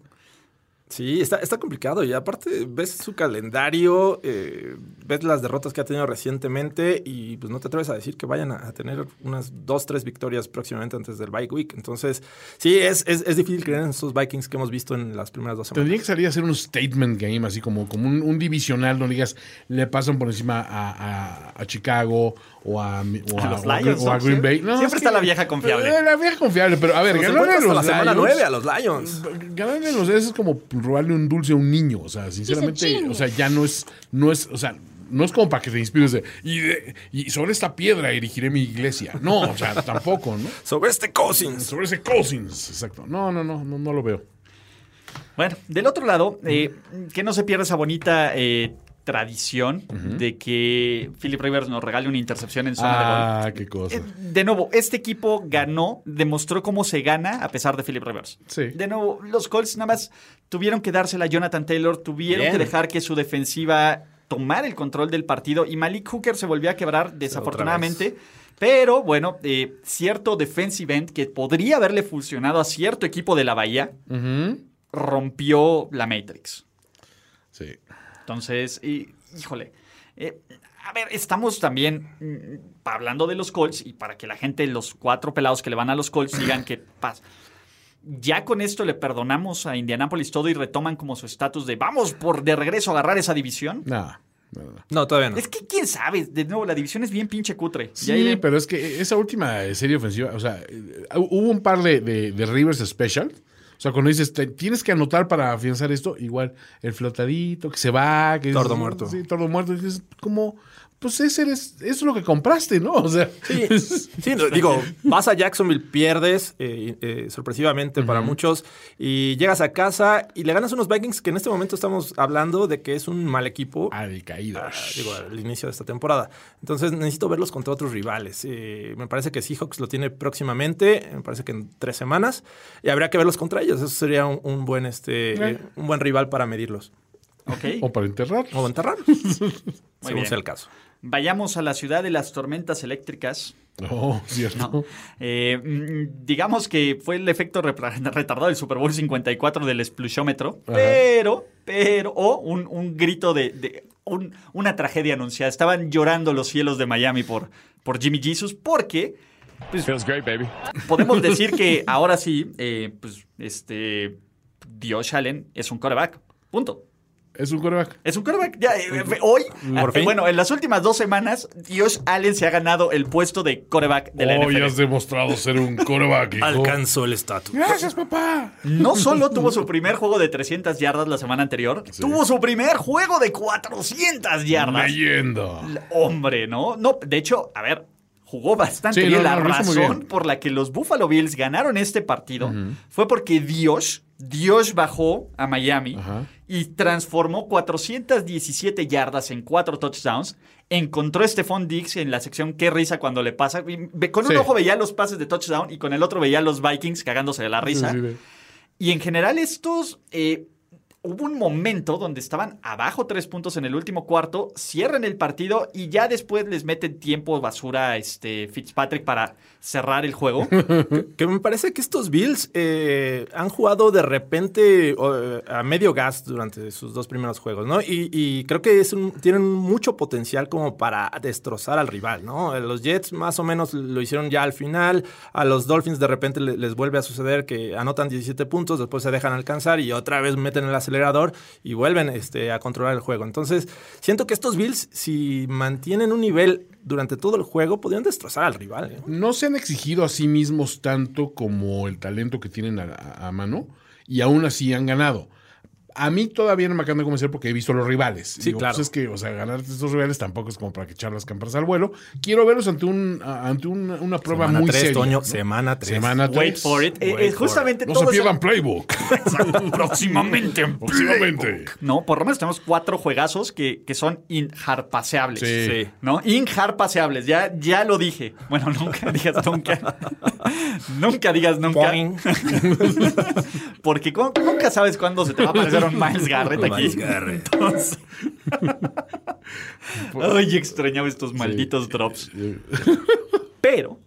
Sí, está, está complicado. Y aparte, ves su calendario, eh, ves las derrotas que ha tenido recientemente y pues no te atreves a decir que vayan a, a tener unas dos, tres victorias próximamente antes del bye week. Entonces, sí, es, es, es difícil creer en estos Vikings que hemos visto en las primeras dos semanas. tendría que salir a hacer un statement game, así como, como un, un divisional donde digas, le pasan por encima a, a- a Chicago o a, o A los Lions, o a ¿no? Green Bay. Siempre es está la vieja confiable. Eh, La vieja confiable, pero a ver, Los ganarle a los la semana Lions- 9 a los Lions. Ganarle a los Lions es como robarle un dulce a un niño, o sea, sinceramente, o sea, ya no es, no es, o sea, no es como para que te inspires de, y, de- y sobre esta piedra erigiré mi iglesia. No, o sea, <laughs> tampoco, ¿no? Sobre este Cousins. Sobre ese Cousins, exacto. No, no, no, no, no lo veo. Bueno, del otro lado, eh, que no se pierda esa bonita eh, tradición de que Philip Rivers nos regale una intercepción en zona de gol. Ah, qué cosa. Eh, De nuevo, este equipo ganó, demostró cómo se gana a pesar de Philip Rivers. Sí. De nuevo, los Colts nada más tuvieron que dársela a Jonathan Taylor, tuvieron Bien. que dejar que su defensiva tomara el control del partido y Malik Hooker se volvió a quebrar desafortunadamente. Pero bueno, eh, cierto defensive end que podría haberle funcionado a cierto equipo de la Bahía rompió la Matrix. Sí. Entonces, y- híjole. eh, a ver, estamos también mm, hablando de los Colts y para que la gente, los cuatro pelados que le van a los Colts, digan que paz. Ya con esto le perdonamos a Indianapolis todo y retoman como su estatus de vamos por de regreso a agarrar esa división. No, no. No, todavía no. Es que quién sabe, de nuevo, la división es bien pinche cutre. Sí, pero es que esa última serie ofensiva, o sea, eh, hubo un par de, de- de Rivers Special. O sea, cuando dices, te- tienes que anotar para afianzar esto, igual el flotadito que se va, que es- Tordo muerto. Sí, tordo muerto. Dices, como, pues ese eres, eso es lo que compraste, ¿no? O sea, Sí, <laughs> sí, no, digo, vas a Jacksonville, pierdes eh, eh, sorpresivamente para muchos y llegas a casa y le ganas unos Vikings que en este momento estamos hablando de que es un mal equipo. al caído. ah, digo, al inicio de esta temporada. Entonces necesito verlos contra otros rivales. Eh, me parece que Seahawks lo tiene próximamente, me parece que en tres semanas, y habría que verlos contra ellos. Eso sería un, un buen, este, Eh. eh, un buen rival para medirlos Ok. O para enterrar. o enterrarlos, <laughs> según bien. sea el caso. Vayamos a la ciudad de las tormentas eléctricas. No, cierto. No. Eh, mm, digamos que fue el efecto retardado del Super Bowl 54 del explusiómetro, pero, pero, o un, un grito de, de- un- una tragedia anunciada. Estaban llorando los cielos de Miami por, por Jimmy Jesus, porque Feels great, baby. podemos <laughs> decir que ahora sí, eh, pues, este, Dios Allen es un quarterback. Punto. Es un coreback. Es un quarterback. Ya, eh, eh, hoy, Por eh, fin. bueno, en las últimas dos semanas, Dios Allen se ha ganado el puesto de quarterback de la Hoy NFL. has demostrado ser un coreback. hijo. Alcanzó el estatus. Gracias, papá. No solo tuvo su primer juego de 300 yardas la semana anterior, tuvo su primer juego de 400 yardas. Leyenda. Hombre, ¿no? No, de hecho, a ver, jugó bastante Sí, bien. no, la no, razón bien. por la que los Buffalo Bills ganaron este partido fue porque Dios, Dios bajó a Miami y transformó 417 yardas en cuatro touchdowns. Encontró a Stephon Diggs en la sección qué risa cuando le pasa. Con un Sí. ojo veía los pases de touchdown y con el otro veía a los Vikings cagándose de la risa. Sí, Y en general estos... eh, hubo un momento donde estaban abajo tres puntos en el último cuarto, cierran el partido y ya después les meten tiempo basura este Fitzpatrick para cerrar el juego. <laughs> Que me parece que estos Bills eh, han jugado de repente o, a medio gas durante sus dos primeros juegos, ¿no? Y, creo que es un- tienen mucho potencial como para destrozar al rival, ¿no? Los Jets más o menos lo hicieron ya al final. A los Dolphins de repente le- les vuelve a suceder que anotan 17 puntos, después se dejan alcanzar y otra vez meten el acelerador y vuelven este, a controlar el juego. Entonces, siento que estos Bills, si mantienen un nivel durante todo el juego, podrían destrozar al rival. ¿eh? No se han exigido a sí mismos tanto como el talento que tienen a, a- a mano y aún así han ganado. A mí todavía no me acaban de convencer porque he visto los rivales. Sí, claro. Pues es que, o sea, ganar estos rivales tampoco es como para que echar las campanas al vuelo. Quiero verlos ante un ante un- una prueba Semana muy tres, seria. Toño, ¿no? semana tres. Semana Wait 3. for it. Eh, Wait eh, for justamente No se pierdan Playbook. <laughs> próximamente en Próximamente. No, por lo menos tenemos cuatro juegazos que, que son inharpaseables. Sí. Sí. ¿No? Inharpaseables, ya, ya lo dije. Bueno, <laughs> nunca digas nunca. <laughs> nunca digas nunca. Porque nunca sabes cuándo se te va a aparecer Miles Garrett aquí. Miles Garrett. Entonces- <laughs> Ay, extrañaba estos malditos drops. Pero,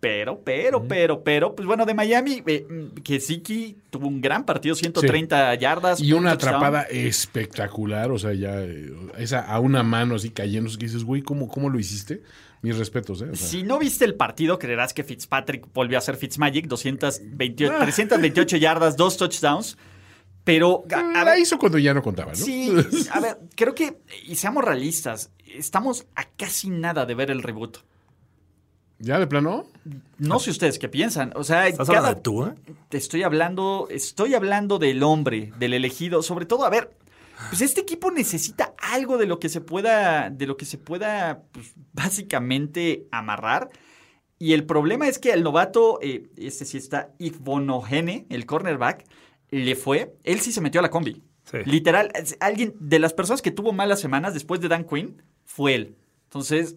pero, pero, pero, pero, pues bueno, de Miami, eh, mm, que Siki tuvo un gran partido, 130 yardas. Y un una touchdown. atrapada espectacular, o sea, ya eh, esa a una mano así cayendo, que dices, güey, ¿cómo, ¿cómo lo hiciste? Mis respetos, ¿eh? O sea, Si no viste el partido, creerás que Fitzpatrick volvió a ser Fitzmagic, 228, Ah. 328 yardas, dos touchdowns. Pero, a- a la ver, hizo cuando ya no contaba, ¿no? Sí, <laughs> a ver, creo que, y seamos realistas, estamos a casi nada de ver el reboot. ¿Ya de plano? No sé ustedes qué piensan. O sea, ¿Estás cada- hablando de tú, eh? te estoy hablando, estoy hablando del hombre, del elegido, sobre todo, a ver, pues este equipo necesita algo de lo que se pueda, de lo que se pueda, pues, básicamente amarrar. Y el problema es que el novato, eh, este sí está, Igbonohene, el cornerback, le fue, él sí se metió a la combi. Sí. Literal, alguien de las personas que tuvo malas semanas después de Dan Quinn fue él. Entonces,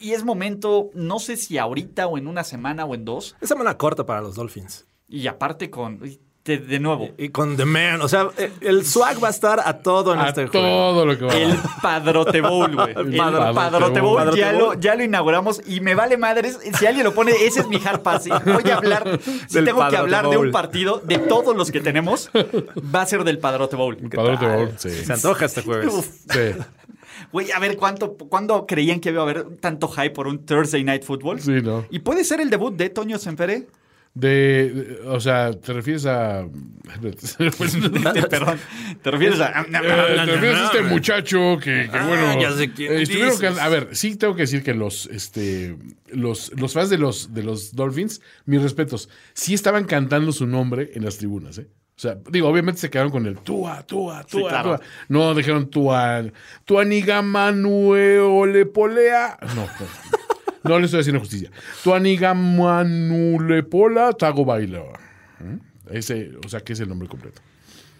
y es momento, no sé si ahorita o en una semana o en dos, Es semana corta para los Dolphins. y aparte con, de, de nuevo, Y con The Man, o sea, eh, el swag va a estar a todo en A este juego. todo lo que va. el Padrote Bowl, güey. El Padrote Padrote Bowl. Padrote ya, Bowl. Lo, ya lo inauguramos y me vale madres. Si alguien lo pone, ese es mi hard pass. Voy a hablar, <laughs> si Del tengo que hablar de un partido, de todos los que tenemos, va a ser del Padrote Bowl. Padrote Bowl, sí. Se antoja este jueves. Uf. Sí, Güey, a ver, ¿cuánto, ¿cuándo creían que iba a haber tanto hype por un Thursday Night Football? sí, ¿no? ¿Y puede ser el debut de Toño Senfere? De, o sea, ¿te refieres a... <laughs> Perdón, ¿te refieres a...? Eh, ¿Te refieres a este muchacho que, que, Ah, bueno... ya sé quién eh, estuvieron dices. can- a ver, sí tengo que decir que los, este, los, los fans de los, de los Dolphins, mis respetos, sí estaban cantando su nombre en las tribunas, ¿eh? O sea, digo, obviamente se quedaron con el Tua, Tua, Tua, claro. Tua. No dijeron Tua, Tua Niga Manue Ole Polea. No, no. No le estoy haciendo justicia. Tua Niga Manule Pola Tago Baila. ¿Mm? Ese, o sea, que es el nombre completo.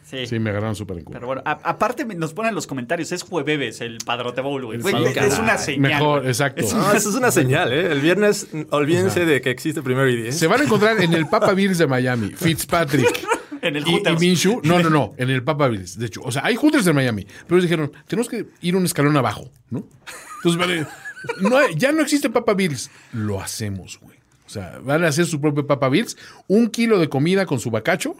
Sí. Sí, me agarraron súper en cuenta. Pero bueno, a- aparte nos ponen en los comentarios, es jueves el Padrote Bowl, güey. Es una señal. Mejor, exacto. Es No, eso es una señal, ¿eh? El viernes, olvídense de que existe primero y diez. Se van a encontrar en el Papa Bills de Miami. Fitzpatrick. <laughs> En el y, y Hooters. Minshew. No, no, no. <laughs> En el Papa Bills. De hecho, o sea, hay Hooters en Miami. Pero ellos dijeron, tenemos que ir un escalón abajo, ¿no? Entonces, vale. No hay- ya no existe Papa Bills. Lo hacemos, güey. O sea, van a hacer su propio Papa Bills. Un kilo de comida con su bacacho.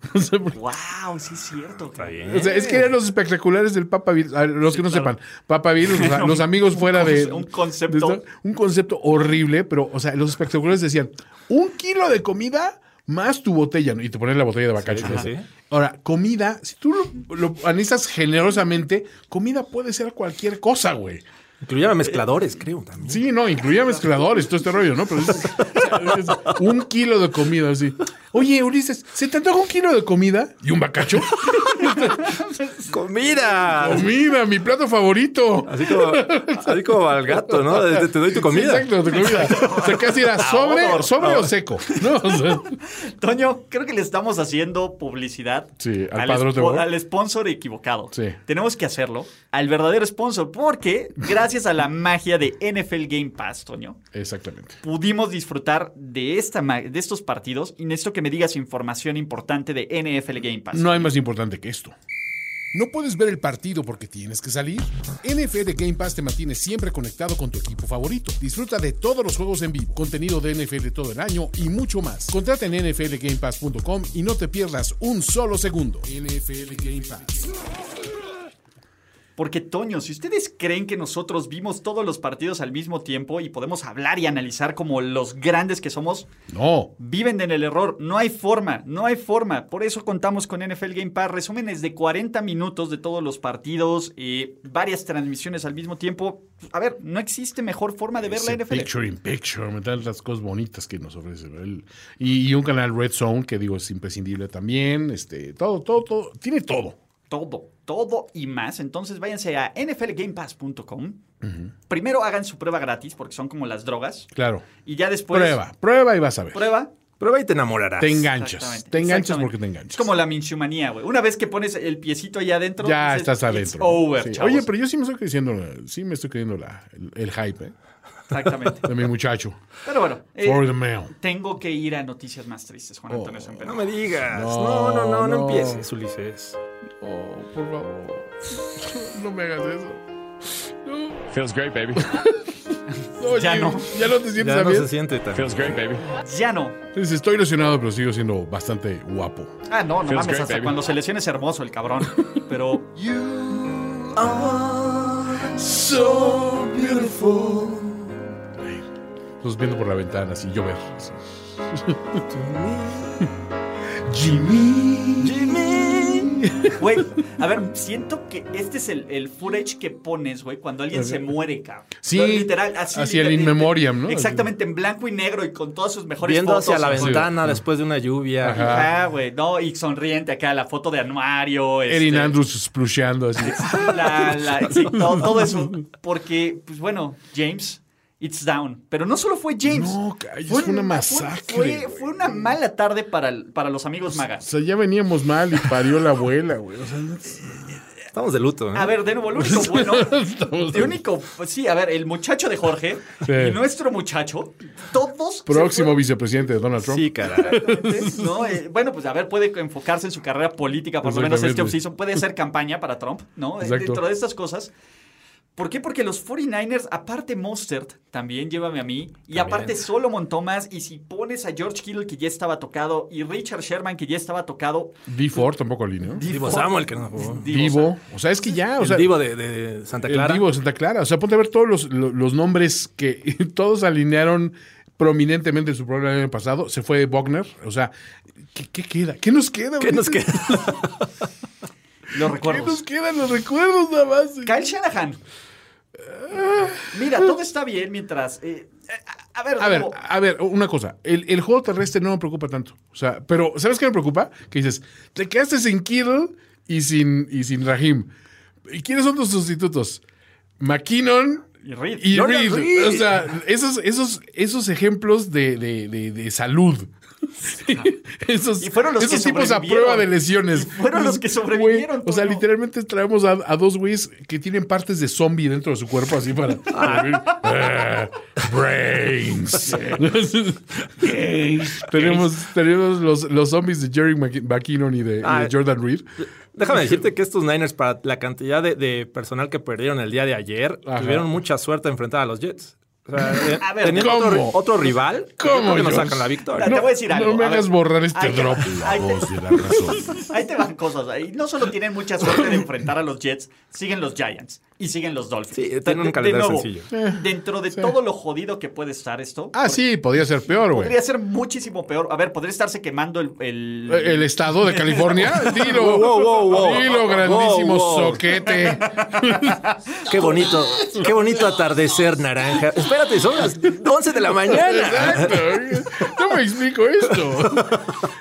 <laughs> Wow, sí es cierto. o sea, es que eran los espectaculares del Papa Bills. Los que no sepan, Papa Bills, los, <laughs> los amigos fuera de. Un concepto. de esto, un concepto horrible, pero, o sea, los espectaculares decían: un kilo de comida más tu botella, ¿no? Y te ponen la botella de bacacho. Sí, ¿no? sí. Ahora, comida, si tú lo, lo analizas generosamente, comida puede ser cualquier cosa, güey. Incluía mezcladores, creo, también. Sí, no, incluía mezcladores, todo este rollo, ¿no? Pero es, es un kilo de comida, así. Oye, Ulises, ¿se te antoja un kilo de comida y un bacacho? ¡Comida! Comida, mi plato favorito. Así como, así como al gato, ¿no? Te, te doy tu comida. Exacto, tu comida. O sea, casi era <laughs> sobre, sobre o seco. ¿no? O sea, Toño, creo que le estamos haciendo publicidad Sí, al ¿no? al sponsor equivocado. Sí. Tenemos que hacerlo al verdadero sponsor, porque gracias a la magia de NFL Game Pass, Toño, exactamente. pudimos disfrutar de, esta, de estos partidos y necesito que me digas información importante de NFL Game Pass. No hay más importante que esto. ¿No puedes ver el partido porque tienes que salir? NFL Game Pass te mantiene siempre conectado con tu equipo favorito. Disfruta de todos los juegos en vivo, contenido de NFL todo el año y mucho más. Contrata en nflgamepass.com y no te pierdas un solo segundo. NFL Game Pass. Porque, Toño, si ustedes creen que nosotros vimos todos los partidos al mismo tiempo y podemos hablar y analizar como los grandes que somos, No. viven en el error. No hay forma, no hay forma. Por eso contamos con NFL Game Pass. Resúmenes de 40 minutos de todos los partidos, eh, varias transmisiones al mismo tiempo. A ver, no existe mejor forma de ver la NFL. Picture in picture, me dan las cosas bonitas que nos ofrece. El- y, y un canal Red Zone que digo es imprescindible también. Este, todo, todo, todo. Tiene todo. Todo, todo y más. Entonces váyanse a nflgamepass.com. Primero hagan su prueba gratis porque son como las drogas. Claro. Y ya después... prueba, prueba y vas a ver. Prueba. Prueba y te enamorarás. Te enganchas. Te enganchas porque te enganchas. Es como la minchumanía, güey. Una vez que pones el piecito allá adentro... ya dices, estás "It's adentro. over, Sí. chavos". Oye, pero yo sí me estoy creyendo, sí me estoy creyendo la, el, el hype ¿eh? Exactamente. de mi muchacho. Pero bueno, eh, For the mail. tengo que ir a noticias más tristes, Juan Antonio Sempere. No me digas. No, No, no, no, no, no. empieces, Ulises. Oh, por favor. <laughs> No me hagas eso. No, Feels great, baby. <laughs> no, Ya no. Ya no te sientes Ya no bien. se siente tan. Feels great, baby. Ya no. Estoy lesionado, pero sigo siendo bastante guapo. Ah, no, no Feels mames, great, hasta baby. cuando se lesiona es hermoso el cabrón. Pero So beautiful. Los viendo por la ventana, así llover. así. <laughs> Güey, a ver, siento que este es el, el footage que pones, güey, cuando alguien se muere, cabrón. Sí, No, literal, así. hacia el in memoriam, ¿no? Exactamente, en blanco y negro y con todas sus mejores Viendo fotos. hacia la ventana después de una lluvia. Ajá. Ajá, güey, no, y sonriente acá, la foto de anuario. Erin este, Andrews splusheando así. <laughs> la- la- sí, todo, todo eso. Porque, pues bueno, James, it's down. Pero no solo fue James. No, calles, fue una masacre, Fue, fue una mala tarde para, el- para los amigos O magas. sea, ya veníamos mal y parió la abuela, güey. O sea, no- Estamos de luto, ¿eh? A ver, de nuevo, lo único <laughs> bueno. Estamos- El único, pues sí, a ver, el muchacho de Jorge Sí. y nuestro muchacho, todos. Próximo vicepresidente de Donald Trump. Sí, caray. ¿no? Eh, bueno, pues a ver, puede enfocarse en su carrera política, por lo menos este offseason, puede hacer campaña para Trump, ¿no? Eh, Exacto. Dentro de estas cosas. ¿Por qué? Porque los 49ers, aparte Mostert, también llévame a mí, y aparte Solomon Thomas, y si pones a George Kittle que ya estaba tocado, y Richard Sherman que ya estaba tocado, D. Ford tampoco alineó. Divo Samuel, que no jugó. Divo. O sea, es que ya, o El sea. Divo de, de Santa el Clara. Divo de Santa Clara. O sea, ponte a ver todos los, lo- los nombres que <laughs> todos alinearon prominentemente en su programa el año pasado. Se fue Wagner. O sea, ¿qué, qué queda? ¿Qué nos queda? ¿Qué nos queda? los <laughs> ¿Qué nos recuerdos. quedan los recuerdos nada más? Kyle Shanahan. Mira, todo está bien mientras... eh, a ver, A ver, como- a ver, una cosa. El, el juego terrestre no me preocupa tanto. O sea, pero ¿sabes qué me preocupa? Que dices, te quedaste sin Kittle y sin, y sin Rahim. ¿Y quiénes son tus sustitutos? McKinnon Y Reed. y. O sea, esos, esos, esos ejemplos de, de, de, de salud. Esos Y fueron los esos que tipos a prueba de lesiones. Y fueron los que sobrevivieron, o sea, literalmente traemos a, a dos güeyes que tienen partes de zombie dentro de su cuerpo, así para. Eh, <laughs> brains. <laughs> tenemos tenemos los, los zombies de Jerry Mc- McKinnon y de, y de Ah. Jordan Reed. Déjame decirte que estos Niners, para la cantidad de, de personal que perdieron el día de ayer, Ajá. tuvieron mucha suerte de enfrentar a los Jets. O sea, eh, <laughs> A ver, teniendo otro, otro rival, ¿Cómo, que nos sacan la victoria. Te voy a decir algo, No me a ver. hagas borrar este Ahí te drop. te- Voz de la razón. <laughs> Ahí te van cosas. Ahí no solo tienen mucha suerte de enfrentar a los Jets, siguen los Giants y siguen los Dolphins. Sí, tienen un de calendario nuevo, sencillo. Dentro de todo lo jodido que puede estar esto, Ah, sí, podría ser peor, güey. podría ser muchísimo peor. A ver, podría estarse quemando el. El, El estado de <laughs> California. Dilo. Wow, wow, wow. Dilo, grandísimo Wow, wow. soquete. <laughs> Qué bonito, qué bonito atardecer naranja. Espérate, son las 11 de la mañana. Exacto. No me explico esto.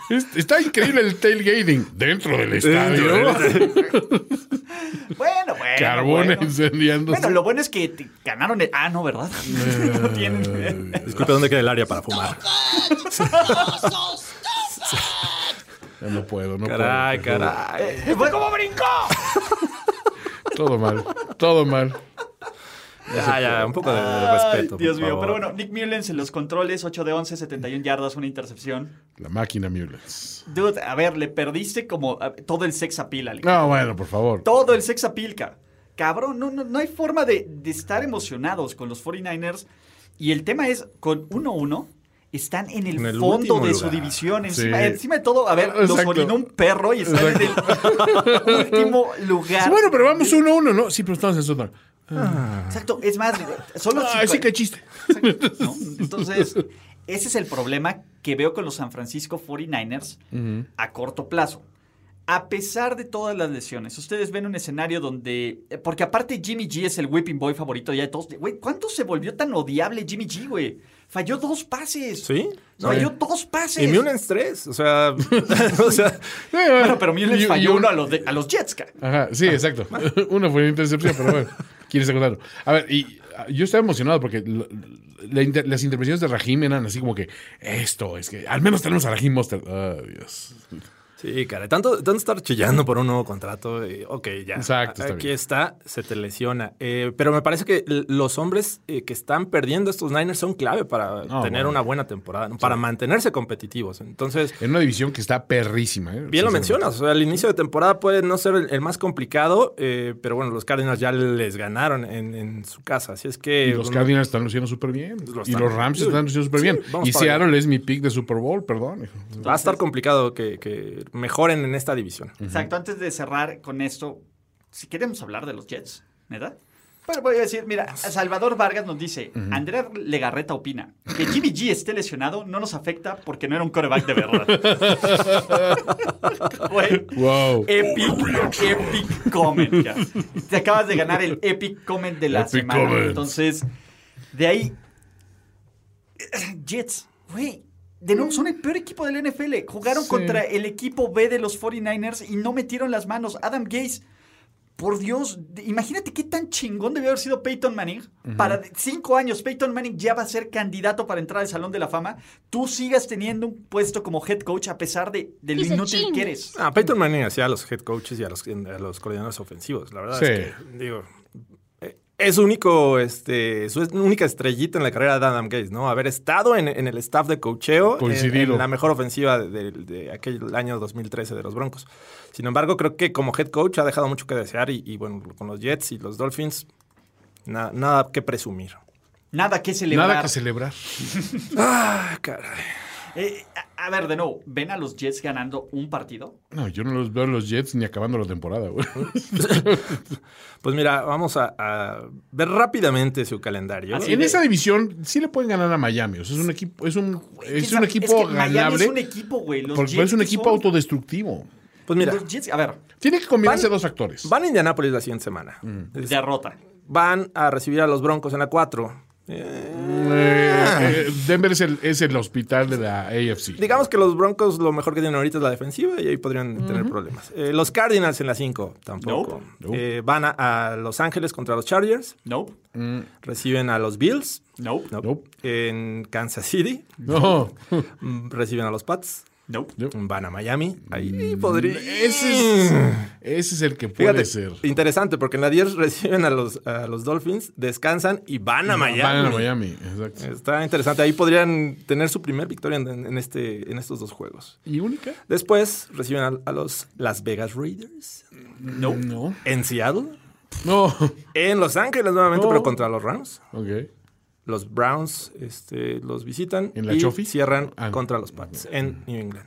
Es- Está increíble el tailgating dentro del estadio. <laughs> Bueno, bueno. Carbón bueno. Incendiándose. Bueno, lo bueno es que te- ganaron el. Ah, no, ¿verdad? <laughs> no tienen. Disculpe, ¿dónde queda el área para fumar? Ya no puedo, no Caray, puedo. caray. ¿Cómo brincó? Todo mal, todo mal. Ya, ya, un poco de, de Ay, respeto. por Dios mío, favor. pero bueno, Nick Mullens en los controles, 8 de 11, 71 yardas, una intercepción. La máquina Mullens. Dude, a ver, le perdiste como todo el sex appeal al No, bueno, por favor. Todo el sex appeal, ca- cabrón. No, no, no hay forma de, de estar emocionados con los 49ers. Y el tema es, con 1-1, están en el, En el fondo de su lugar. división. Encima, Sí. encima de todo, a ver, los Exacto. orinó un perro y están en el <laughs> último lugar. Sí, bueno, pero vamos uno a uno, ¿no? Sí, pero estamos en zona. Exacto, es más, solo cinco- sí, qué chiste. ¿no? Entonces, ese es el problema que veo con los San Francisco 49ers a corto plazo. A pesar de todas las lesiones, ustedes ven un escenario donde. eh, Porque aparte Jimmy G es el whipping boy favorito ya de todos. Güey, ¿cuánto se volvió tan odiable Jimmy G, güey? Falló dos pases. ¿Sí? Falló dos pases. Y Mullens 3, o sea, <laughs> o sea, Bueno, pero Mullens Y- y falló un- uno a los, de- a los Jets. Ajá, sí, exacto. <laughs> Uno fue una intercepción, pero bueno, quieres contarlo. A ver, y ah, yo estaba emocionado porque lo- la inter- las intervenciones de Rahim eran así como que esto, es que al menos tenemos a Rahim Monster. Ay, Dios. Sí, cara, tanto, tanto estar chillando por un nuevo contrato, eh, ok, ya. Exacto, está Aquí bien. está, se te lesiona. Eh, pero me parece que los hombres eh, que están perdiendo estos Niners son clave para tener bueno. una buena temporada, para mantenerse competitivos. Entonces, En una división que está perrísima. ¿eh? Bien lo mencionas, o sea, el inicio de temporada puede no ser el, el más complicado, eh, pero bueno, los Cardinals ya les ganaron en, en su casa, así es que... Y los bueno, Cardinals están luciendo súper bien. Y los Rams están luciendo súper Sí, bien. Y para allá. Seattle es mi pick de Super Bowl, perdón. hijo. Va a estar complicado que, que mejoren en esta división. Exacto, antes de cerrar con esto, si queremos hablar de los Jets, ¿verdad? Pero voy a decir, mira, Salvador Vargas nos dice, Andrea Legarreta opina, que Jimmy G esté lesionado no nos afecta porque no era un coreback de verdad. <laughs> Güey, Wow. epic, epic comment. ya. Te acabas de ganar el epic comment de la Epic semana. comment. Entonces, de ahí, Jets, güey. De nuevo, son el peor equipo del NFL. Jugaron Sí. contra el equipo B de los 49ers y no metieron las manos. Adam Gase, por Dios, imagínate qué tan chingón debió haber sido Peyton Manning. Para cinco años, Peyton Manning ya va a ser candidato para entrar al Salón de la Fama. Tú sigas teniendo un puesto como head coach a pesar de, de lo inútil que eres. Ah, Peyton Manning hacía a los head coaches y a los, a los coordinadores ofensivos, la verdad Sí. es que, digo, es su único, este, su única estrellita en la carrera de Adam Gates, ¿no? Haber estado en, en el staff de cocheo en, la mejor ofensiva de, de- de aquel año 2013 de los Broncos. Sin embargo, creo que como head coach ha dejado mucho que desear y, y, bueno, con los Jets y los Dolphins, na- nada que presumir. Nada que celebrar. Nada que celebrar. Ah, caray. Eh, a, a ver, de nuevo, ¿ven a los Jets ganando un partido? No, yo no los veo a los Jets ni acabando la temporada, güey. <laughs> Pues mira, vamos a, a ver rápidamente su calendario. Así En de- esa división sí le pueden ganar a Miami. O sea, es un equipo, es un, es ¿Quién un equipo que Miami ganable. es un equipo, güey. Los porque Jets es un equipo son- autodestructivo. Pues mira, Los Jets, a ver, Tiene que combinarse Van- dos factores. van a Indianápolis la siguiente semana. Es- derrota. Van a recibir a los Broncos en la 4. Eh, eh, Denver es el, es el hospital de la AFC. Digamos que los Broncos lo mejor que tienen ahorita es la defensiva y ahí podrían tener problemas. Eh, los Cardinals en la 5 tampoco. Nope. Eh, van a, a Los Ángeles contra los Chargers. Nope. Reciben a los Bills. Nope. Nope. Nope. En Kansas City. No. <laughs> mm, Reciben a los Pats. Nope. Van a Miami. Ahí podría. Ese es, ese es el que puede Fíjate, ser. interesante, porque en la 10 <laughs> reciben a los, a los Dolphins, descansan y van a Miami. Van a Miami, exacto. Está interesante. Ahí podrían tener su primer victoria en, en este, en estos dos juegos. ¿Y única? Después reciben a, a los Las Vegas Raiders. Nope. No. En Seattle. No. En Los Ángeles nuevamente, No. pero contra los Rams. Ok. Los Browns este, los visitan. ¿En la y Chofi? cierran Ah, contra los Pats en New England.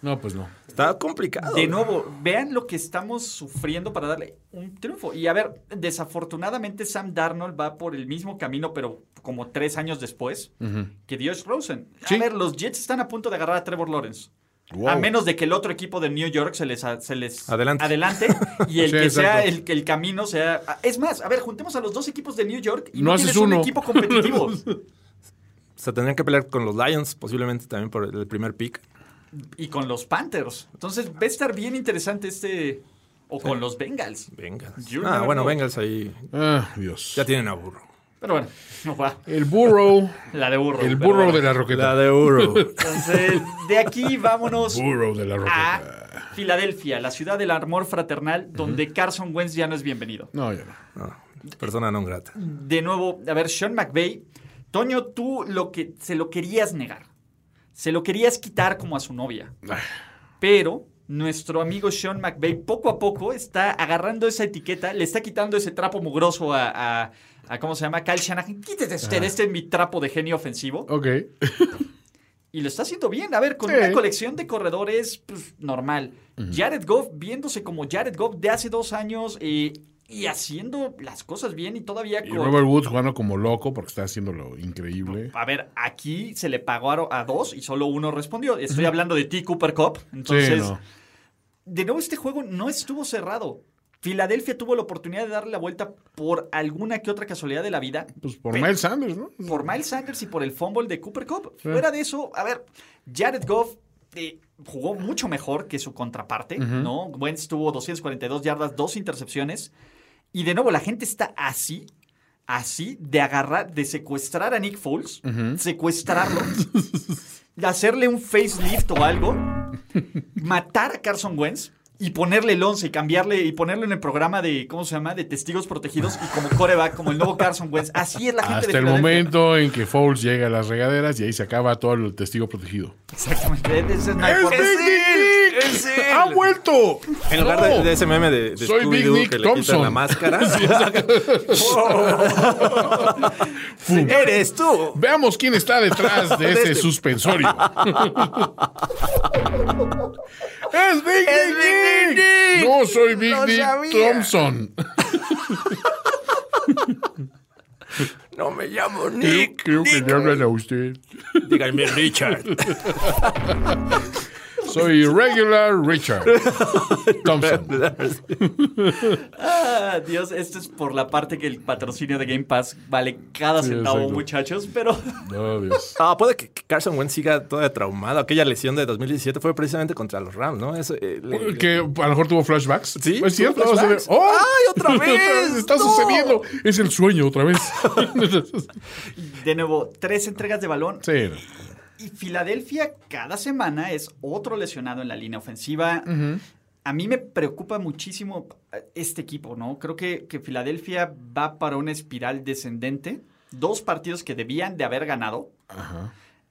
No, pues no. Está complicado. De nuevo, vean lo que estamos sufriendo para darle un triunfo. Y a ver, desafortunadamente Sam Darnold va por el mismo camino, pero como tres años después, que Dios Rosen. A ver, los Jets están a punto de agarrar a Trevor Lawrence. Wow. A menos de que el otro equipo de New York se les, a- se les Adelante. adelante <laughs> y el Sí, que sea el, que el camino sea. Es más, a ver, juntemos a los dos equipos de New York y No no, haces tienes un uno. equipo competitivo. <laughs> se tendrían que pelear con los Lions, posiblemente también por el primer pick. Y con los Panthers. Entonces va a estar bien interesante este. O con los Bengals. Bengals. You Ah, bueno, know. Bengals ahí Ah, Dios. ya tienen a burro. Pero bueno, <laughs> no va. El burro. La de burro. El burro bueno. de la roqueta. La de burro. <laughs> Entonces, de aquí vámonos Burro de la a roqueta. Filadelfia, la ciudad del amor fraternal, donde Carson Wentz ya no es bienvenido. No, ya no. No, persona non grata. De nuevo, a ver, Sean McVay, Toño, tú lo que se lo querías negar. Se lo querías quitar como a su novia. Pero nuestro amigo Sean McVay poco a poco está agarrando esa etiqueta, le está quitando ese trapo mugroso a, a- a, ¿cómo se llama? Kyle Shanahan. Quítese usted, este es mi trapo de genio ofensivo. Ok. <laughs> Y lo está haciendo bien. A ver, con Sí. una colección de corredores pues, normal. Jared Goff viéndose como Jared Goff de hace dos años eh, y haciendo las cosas bien y todavía Y con... Robert Woods jugando como loco porque está haciéndolo increíble. A ver, aquí se le pagó a, dos y solo uno respondió. Estoy hablando de T. Cooper Cup. Entonces, sí, no. De nuevo, este juego no estuvo cerrado. Filadelfia tuvo la oportunidad de darle la vuelta por alguna que otra casualidad de la vida. Pues por Miles Sanders, ¿no? por Miles Sanders y por el fumble de Cooper Cup. Fuera de eso, a ver, Jared Goff eh, jugó mucho mejor que su contraparte, ¿no? Wentz tuvo 242 yardas, dos intercepciones. Y de nuevo, la gente está así, así, de agarrar, de secuestrar a Nick Foles, secuestrarlo, de hacerle un facelift o algo, matar a Carson Wentz. Y ponerle el 11 y cambiarle y ponerlo en el programa de, ¿cómo se llama? De testigos protegidos y como coreback, como el nuevo Carson Wentz. Así es la gente de Hasta el momento en que Foles llega a las regaderas y ahí se acaba todo el testigo protegido. Exactamente. Ese ¡Es Nick! ¡Es <laughs> él! ¡Ha vuelto! En lugar de, No. de ese meme de, de Soy Big Nick que le Thompson. la máscara. <laughs> <laughs> ¡Eres tú! Veamos quién está detrás de este este- suspensorio. ¡Es Big ¡Es Nick! Big Nick! No soy Big ¡Lo Nick sabía! Thompson. No me llamo Creo, Nick. creo que le hablan a usted. Díganme Richard. Soy regular Richard <laughs> Thompson. Ah, Dios, esto es por la parte que el patrocinio de Game Pass vale cada Sí, centavo, exacto. muchachos, pero No, Dios. <laughs> Ah, puede que Carson Wentz siga todavía traumado. Aquella lesión de 2017 fue precisamente contra los Rams, ¿no? Eso, eh, le- Que a lo mejor tuvo flashbacks. Sí, es cierto. flashbacks. ¡Oh! ¡Ay, otra <laughs> vez! Está ¡No! sucediendo. Es el sueño otra vez. de nuevo, tres entregas de balón. sí. Y Filadelfia cada semana es otro lesionado en la línea ofensiva. A mí me preocupa muchísimo este equipo, ¿no? Creo que, que Filadelfia va para una espiral descendente. Dos partidos que debían de haber ganado.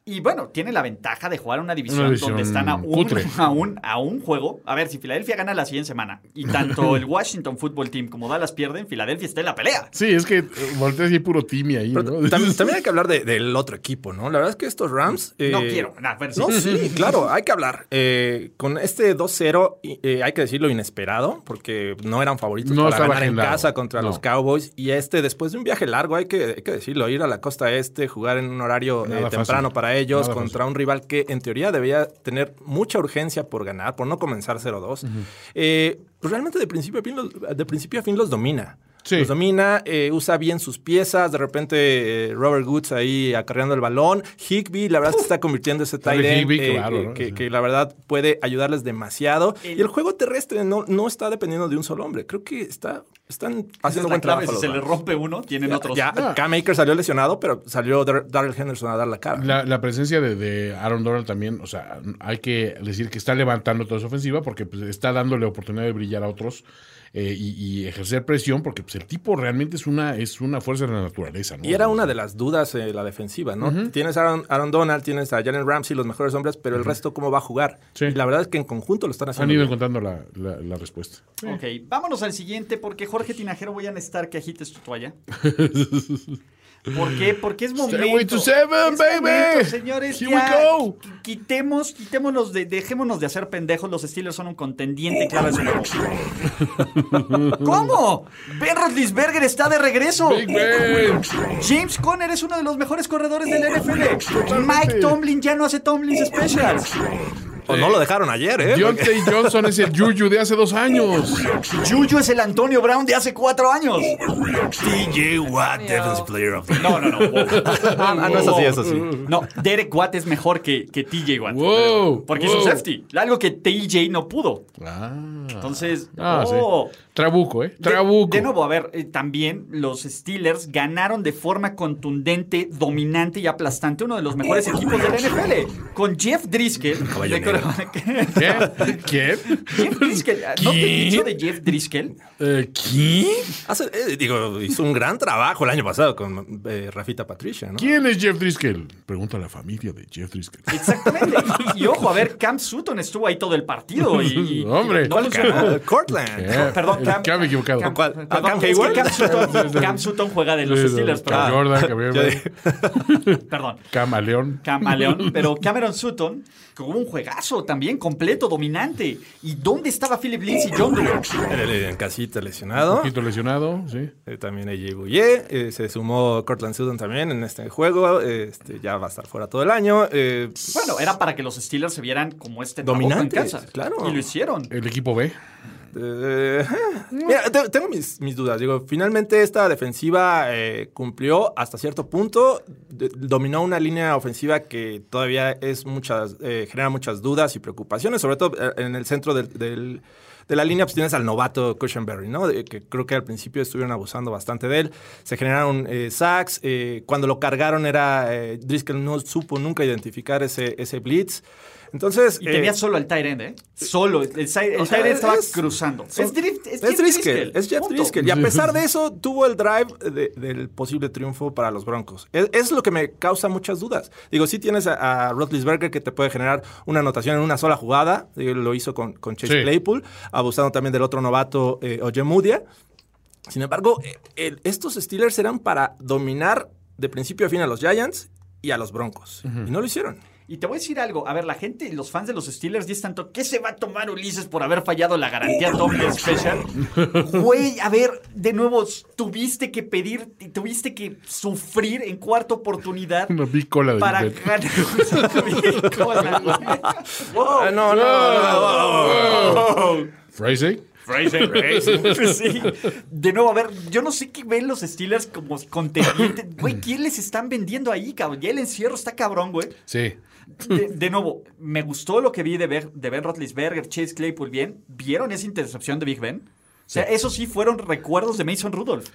Y bueno, tiene la ventaja de jugar una división, Una división donde están a un, <laughs> a, un, a un juego. A ver, si Filadelfia gana la siguiente semana y tanto <laughs> el Washington Football Team como Dallas pierden, Filadelfia está en la pelea. Sí, es que eh, volteas y hay puro Timmy ahí, ¿no? también, <laughs> también hay que hablar de- del otro equipo, ¿no? La verdad es que estos Rams... No eh, quiero. No, bueno, sí. No, sí, claro, hay que hablar. Eh, con este 2-0, y, eh, hay que decirlo inesperado, porque no eran favoritos No para ganar en casa contra No. los Cowboys. Y este, después de un viaje largo, hay que, hay que decirlo, ir a la costa este, jugar en un horario eh, temprano fácil. para ellos, Nada contra un rival que en teoría debía tener mucha urgencia por ganar, por no comenzar 0-2. Eh, pues realmente de principio a fin los, de principio a fin los domina. Sí. Los domina, eh, usa bien sus piezas. De repente, eh, Robert Woods ahí acarreando el balón. Higby, la verdad se está convirtiendo en ese tight end, Higbee, eh, claro, que, ¿no? que- Sí. que la verdad puede ayudarles demasiado. El- Y el juego terrestre no, no está dependiendo de un solo hombre. Creo que está, están haciendo buen clave. trabajo. Si se le rompe uno, tienen otros. Ya, Ah. Cam Akers salió lesionado, pero salió Dar- Darrell Henderson a dar la cara. La, la presencia de, de Aaron Donald también, o sea, hay que decir que está levantando toda su ofensiva porque pues, está dándole oportunidad de brillar a otros eh, y, y ejercer presión porque pues, el tipo realmente es una, es una fuerza de la naturaleza. ¿no? Y era una de las dudas en la defensiva, ¿no? Tienes a Aaron, Aaron Donald, tienes a Jalen Ramsey, los mejores hombres, pero el resto, ¿cómo va a jugar? Sí. Y la verdad es que en conjunto lo están Han haciendo. ido bien. encontrando la, la- la respuesta. Ok, vámonos al siguiente porque Jorge Tinajero voy a necesitar que agites tu toalla. <laughs> ¿Por qué? Porque es momento. To seven, es baby. momento, señores, Here ya, we go. qu- Quitemos, quitémonos de, dejémonos de hacer pendejos. Los Steelers son un contendiente Super Bowl. ¿Cómo? Ben Roethlisberger está de regreso. Big Ben. James Conner es uno de los mejores corredores de la NFL. Mike Tomlin ya no hace Tomlin's Specials. O no lo dejaron ayer, ¿eh? Deontay Johnson es el Juju de hace dos años. Juju es el Antonio Brown de hace cuatro años. TJ Watt, Defensive Player of the No, no, no. wow. Ah, no, eso sí, eso sí. No, Derek Watt es mejor que, que TJ Watt. Wow, Porque es un safety. Algo que TJ no pudo. Ah, Entonces, Ah, sí. oh. Trabuco, ¿eh? De- Trabuco. De, nuevo, a ver, eh, también los Steelers ganaron de forma contundente, dominante y aplastante uno de los mejores equipos de la NFL. Con Jeff Driscoll. de quarterback. ¿Qué? ¿Quién? Jeff Driscoll. ¿No te he dicho de Jeff Driscoll? Eh, ¿Quién? Hace- eh, digo, hizo un gran trabajo el año pasado con eh, Rafita Patricia, ¿no? ¿Quién es Jeff Driscoll? Pregunta a la familia de Jeff Driscoll. Exactamente. Y, y ojo, a ver, Cam Sutton estuvo ahí todo el partido. Y, y- <laughs> Hombre. no ¿Cuál funcionó. Ah, Cortland. Eh, Perdón, Cam. Cam equivocado. Cam, ¿Cuál? perdón, ¿A Cam es que Hayward? Cam Sutton, <laughs> Cam Sutton juega de los Sí, Steelers, Cam perdón. Jordan, <laughs> Yo dije- Perdón. Camaleón. Camaleón, pero Cameron Sutton con un juegazo también, completo, dominante. ¿Y dónde estaba Philip Lindsay John en, casita lesionado. Poquito lesionado, sí. Eh, también AJ Bouye, eh, se sumó Cortland Sutton también en este juego. eh, Este, ya va a estar fuera todo el año. eh, Bueno, era para que los Steelers se vieran como este trabajo en casa. claro. Y lo hicieron. El equipo B. Eh, <laughs> mira, tengo mis, mis dudas. Digo, finalmente esta defensiva eh, cumplió hasta cierto punto. de- dominó una línea ofensiva que todavía es muchas, eh, genera muchas dudas y preocupaciones, sobre todo en el centro del, del- de la línea, pues tienes al novato Cushenberry, ¿no? Que creo que al principio estuvieron abusando bastante de él. Se generaron eh, sacks. eh, cuando lo cargaron era. eh, Driscoll no supo nunca identificar ese, ese blitz. Entonces. Y eh, tenía solo al tight end, ¿eh? Solo. El, el, tight end estaba es- cruzando. son- es, Drift- es Es Driscoll, es Jeff. Driscoll. Y a pesar de eso, tuvo el drive de- del posible triunfo para los Broncos. Es, es lo que me causa muchas dudas. Digo, sí tienes a, a Roethlisberger que te puede generar una anotación en una sola jugada. Lo hizo con, con Chase Sí. Claypool, abusando también del otro novato, eh, Ojemudia. Sin embargo, eh, el- estos Steelers eran para dominar de principio a fin a los Giants y a los Broncos. Y no lo hicieron. Y te voy a decir algo. A ver, la gente, los fans de los Steelers dicen tanto, ¿qué se va a tomar Ulises por haber fallado la garantía Tomlin Special? Güey, a ver, de nuevo, tuviste que pedir, tuviste que sufrir en cuarta oportunidad Una big cola de para ganar. Cola, güey. Wow. Ah, no, no, no, <laughs> Sí. De nuevo, a ver, yo no sé qué ven los Steelers como contendientes. Güey, ¿quién les están vendiendo ahí, cabrón? Ya el encierro está cabrón, güey. Sí. De, de nuevo, me gustó lo que vi de, Ver- de Ben Roethlisberger, Chase Claypool bien. ¿Vieron esa intercepción de Big Ben? O sea, eso sí fueron recuerdos de Mason Rudolph.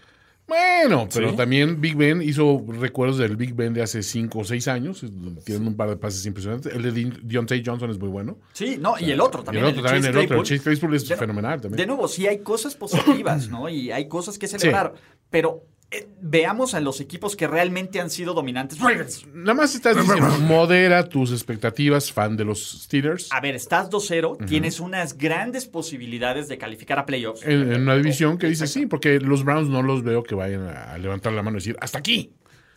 Bueno, pero también Big Ben hizo recuerdos del Big Ben de hace 5 o 6 años. Tienen un par de pases impresionantes. El de Deon- Deontay Johnson es muy bueno. Sí, no, y el otro Y también. el otro también, el otro. El. Chase Claypool es De- fenomenal De también. nuevo, sí hay cosas positivas, ¿no? Y hay cosas que celebrar. Pero eh, veamos a los equipos que realmente han sido dominantes. Ravens. Nada más estás diciendo, modera tus expectativas, fan de los Steelers, A ver, estás 2-0, tienes unas grandes posibilidades de calificar a playoffs. en, en una división que dice sí, porque los Browns no los veo que vayan a levantar la mano y decir, hasta aquí.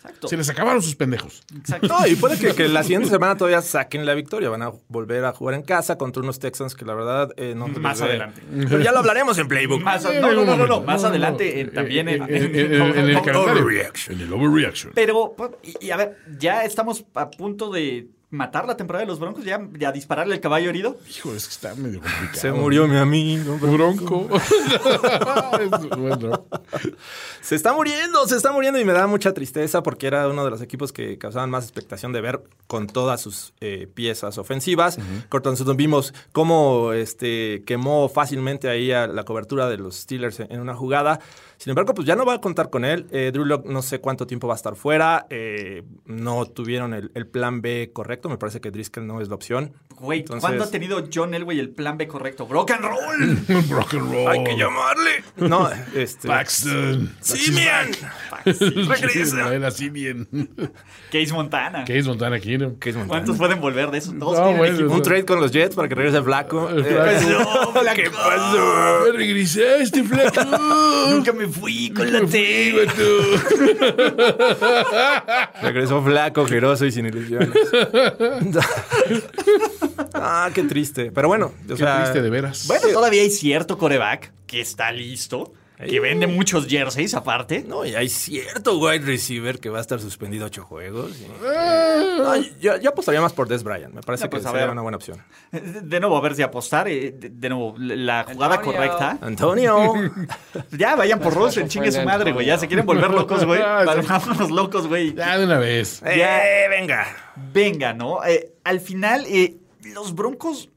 Exacto. Se les acabaron sus pendejos. exacto. No, y puede que, que la siguiente semana todavía saquen la victoria. Van a volver a jugar en casa contra unos Texans que la verdad eh, no Más adelante. Pero ya lo hablaremos en Playbook. Más no, no, no, no, no. Más adelante no. eh, también en, En, en- en- en el calendario. Overreaction. En el overreaction. Pero, pues, y, y a ver, ya estamos a punto de matar la temporada de los Broncos, ya, ya dispararle el caballo herido. Hijo, es que está medio complicado. Se murió mi amigo. Bronco. <laughs> Bueno. Se está muriendo, se está muriendo y me da mucha tristeza porque era uno de los equipos que causaban más expectación de ver con todas sus eh, piezas ofensivas. Cortland Sutton vimos cómo este, quemó fácilmente ahí a la cobertura de los Steelers en, en una jugada. Sin embargo, pues ya no va a contar con él. Eh, Drew Lock no sé cuánto tiempo va a estar fuera. Eh, no tuvieron el, el plan B correcto. Me parece que Driscoll no es la opción. Güey, Entonces- ¿cuándo ha tenido John Elway el plan B correcto? ¡Rock and roll! <laughs> Rock and roll. Hay que llamarle. No, este. Paxton. Simian. Regresa. Bien. <laughs> Case Montana. Case Montana aquí, ¿no? ¿Qué es Montana? ¿Cuántos pueden volver de esos? Todos No, bueno. Un trade con los Jets para que regrese Flaco. El Eh, Flaco. <laughs> ¿Qué pasó? Me regresaste, flaco. Nunca me fui con la Me fui, T. <laughs> Regresó flaco, jeroso y sin ilusiones. <laughs> ah, qué triste. Pero bueno, o Qué sea, triste de veras. Bueno, todavía hay cierto coreback que está listo. Que vende muchos jerseys aparte. No, y hay cierto wide receiver que va a estar suspendido ocho juegos. y- No, yo, yo apostaría más por Des Bryant. Me parece Ya, que pues, a sería ver. una buena opción. De nuevo, a ver si apostar. eh, De, de nuevo, la jugada Antonio. correcta. Antonio. <laughs> Ya, vayan por Rosen, chingue su madre, güey. Ya se quieren volver locos, güey. Vámonos locos, güey. Ya de una vez. ¡Eh, venga! Venga, ¿no? Eh, al final, eh, los Broncos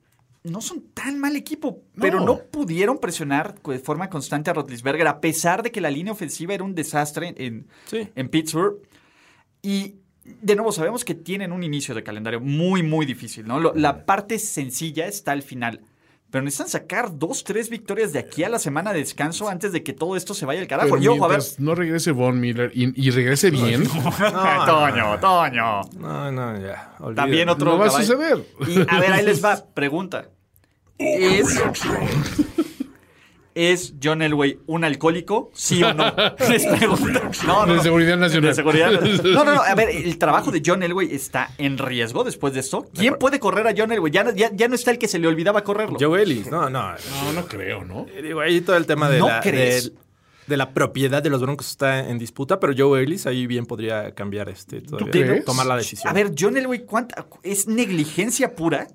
no son tan mal equipo, pero no pudieron presionar de forma constante a Rotlisberger, a pesar de que la línea ofensiva era un desastre en, Sí. en Pittsburgh. Y de nuevo, sabemos que tienen un inicio de calendario muy, muy difícil, ¿no? Lo- la parte sencilla está al final. Pero necesitan sacar dos, tres victorias de aquí a la semana de descanso antes de que todo esto se vaya al carajo. Pero Y ojo, a ver. no regrese Von Miller y, y regrese bien, <laughs> Toño, Toño. No, no, ya. También otro no va a suceder. Y a ver, ahí les va. Pregunta. <laughs> ¿Es, ¿Es John Elway un alcohólico? ¿Sí o no? <laughs> Les pregunto. No, no, De seguridad nacional. De seguridad. <laughs> No, no, no. A ver, el trabajo de John Elway está en riesgo después de esto. ¿Quién puede correr a John Elway? Ya, no- ya, ya no está el que se le olvidaba correrlo. Joe Ellis. No, no. No, no creo, ¿no? Eh, Digo, ahí todo el tema de, ¿No la, crees? de, de la propiedad de los Broncos está en disputa, pero Joe Ellis ahí bien podría cambiar este, todavía, tomar la decisión. A ver, John Elway, ¿cuánta, ¿es negligencia pura?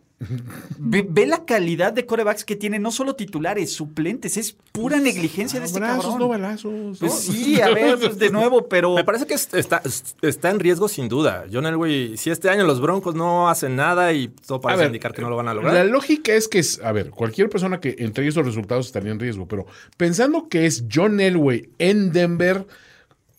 Ve, ve la calidad de corebacks que tiene, no solo titulares, suplentes, es pura negligencia de este Abrazos, cabrón. no balazos. Pues sí, a ver, pues <laughs> de nuevo, pero... Me parece que es- está, está en riesgo sin duda. John Elway, si este año los Broncos no hacen nada y todo parece ver, indicar que no lo van a La lograr. lógica es que, es, a ver, cualquier persona que entregue esos resultados estaría en riesgo, pero pensando que es John Elway en Denver,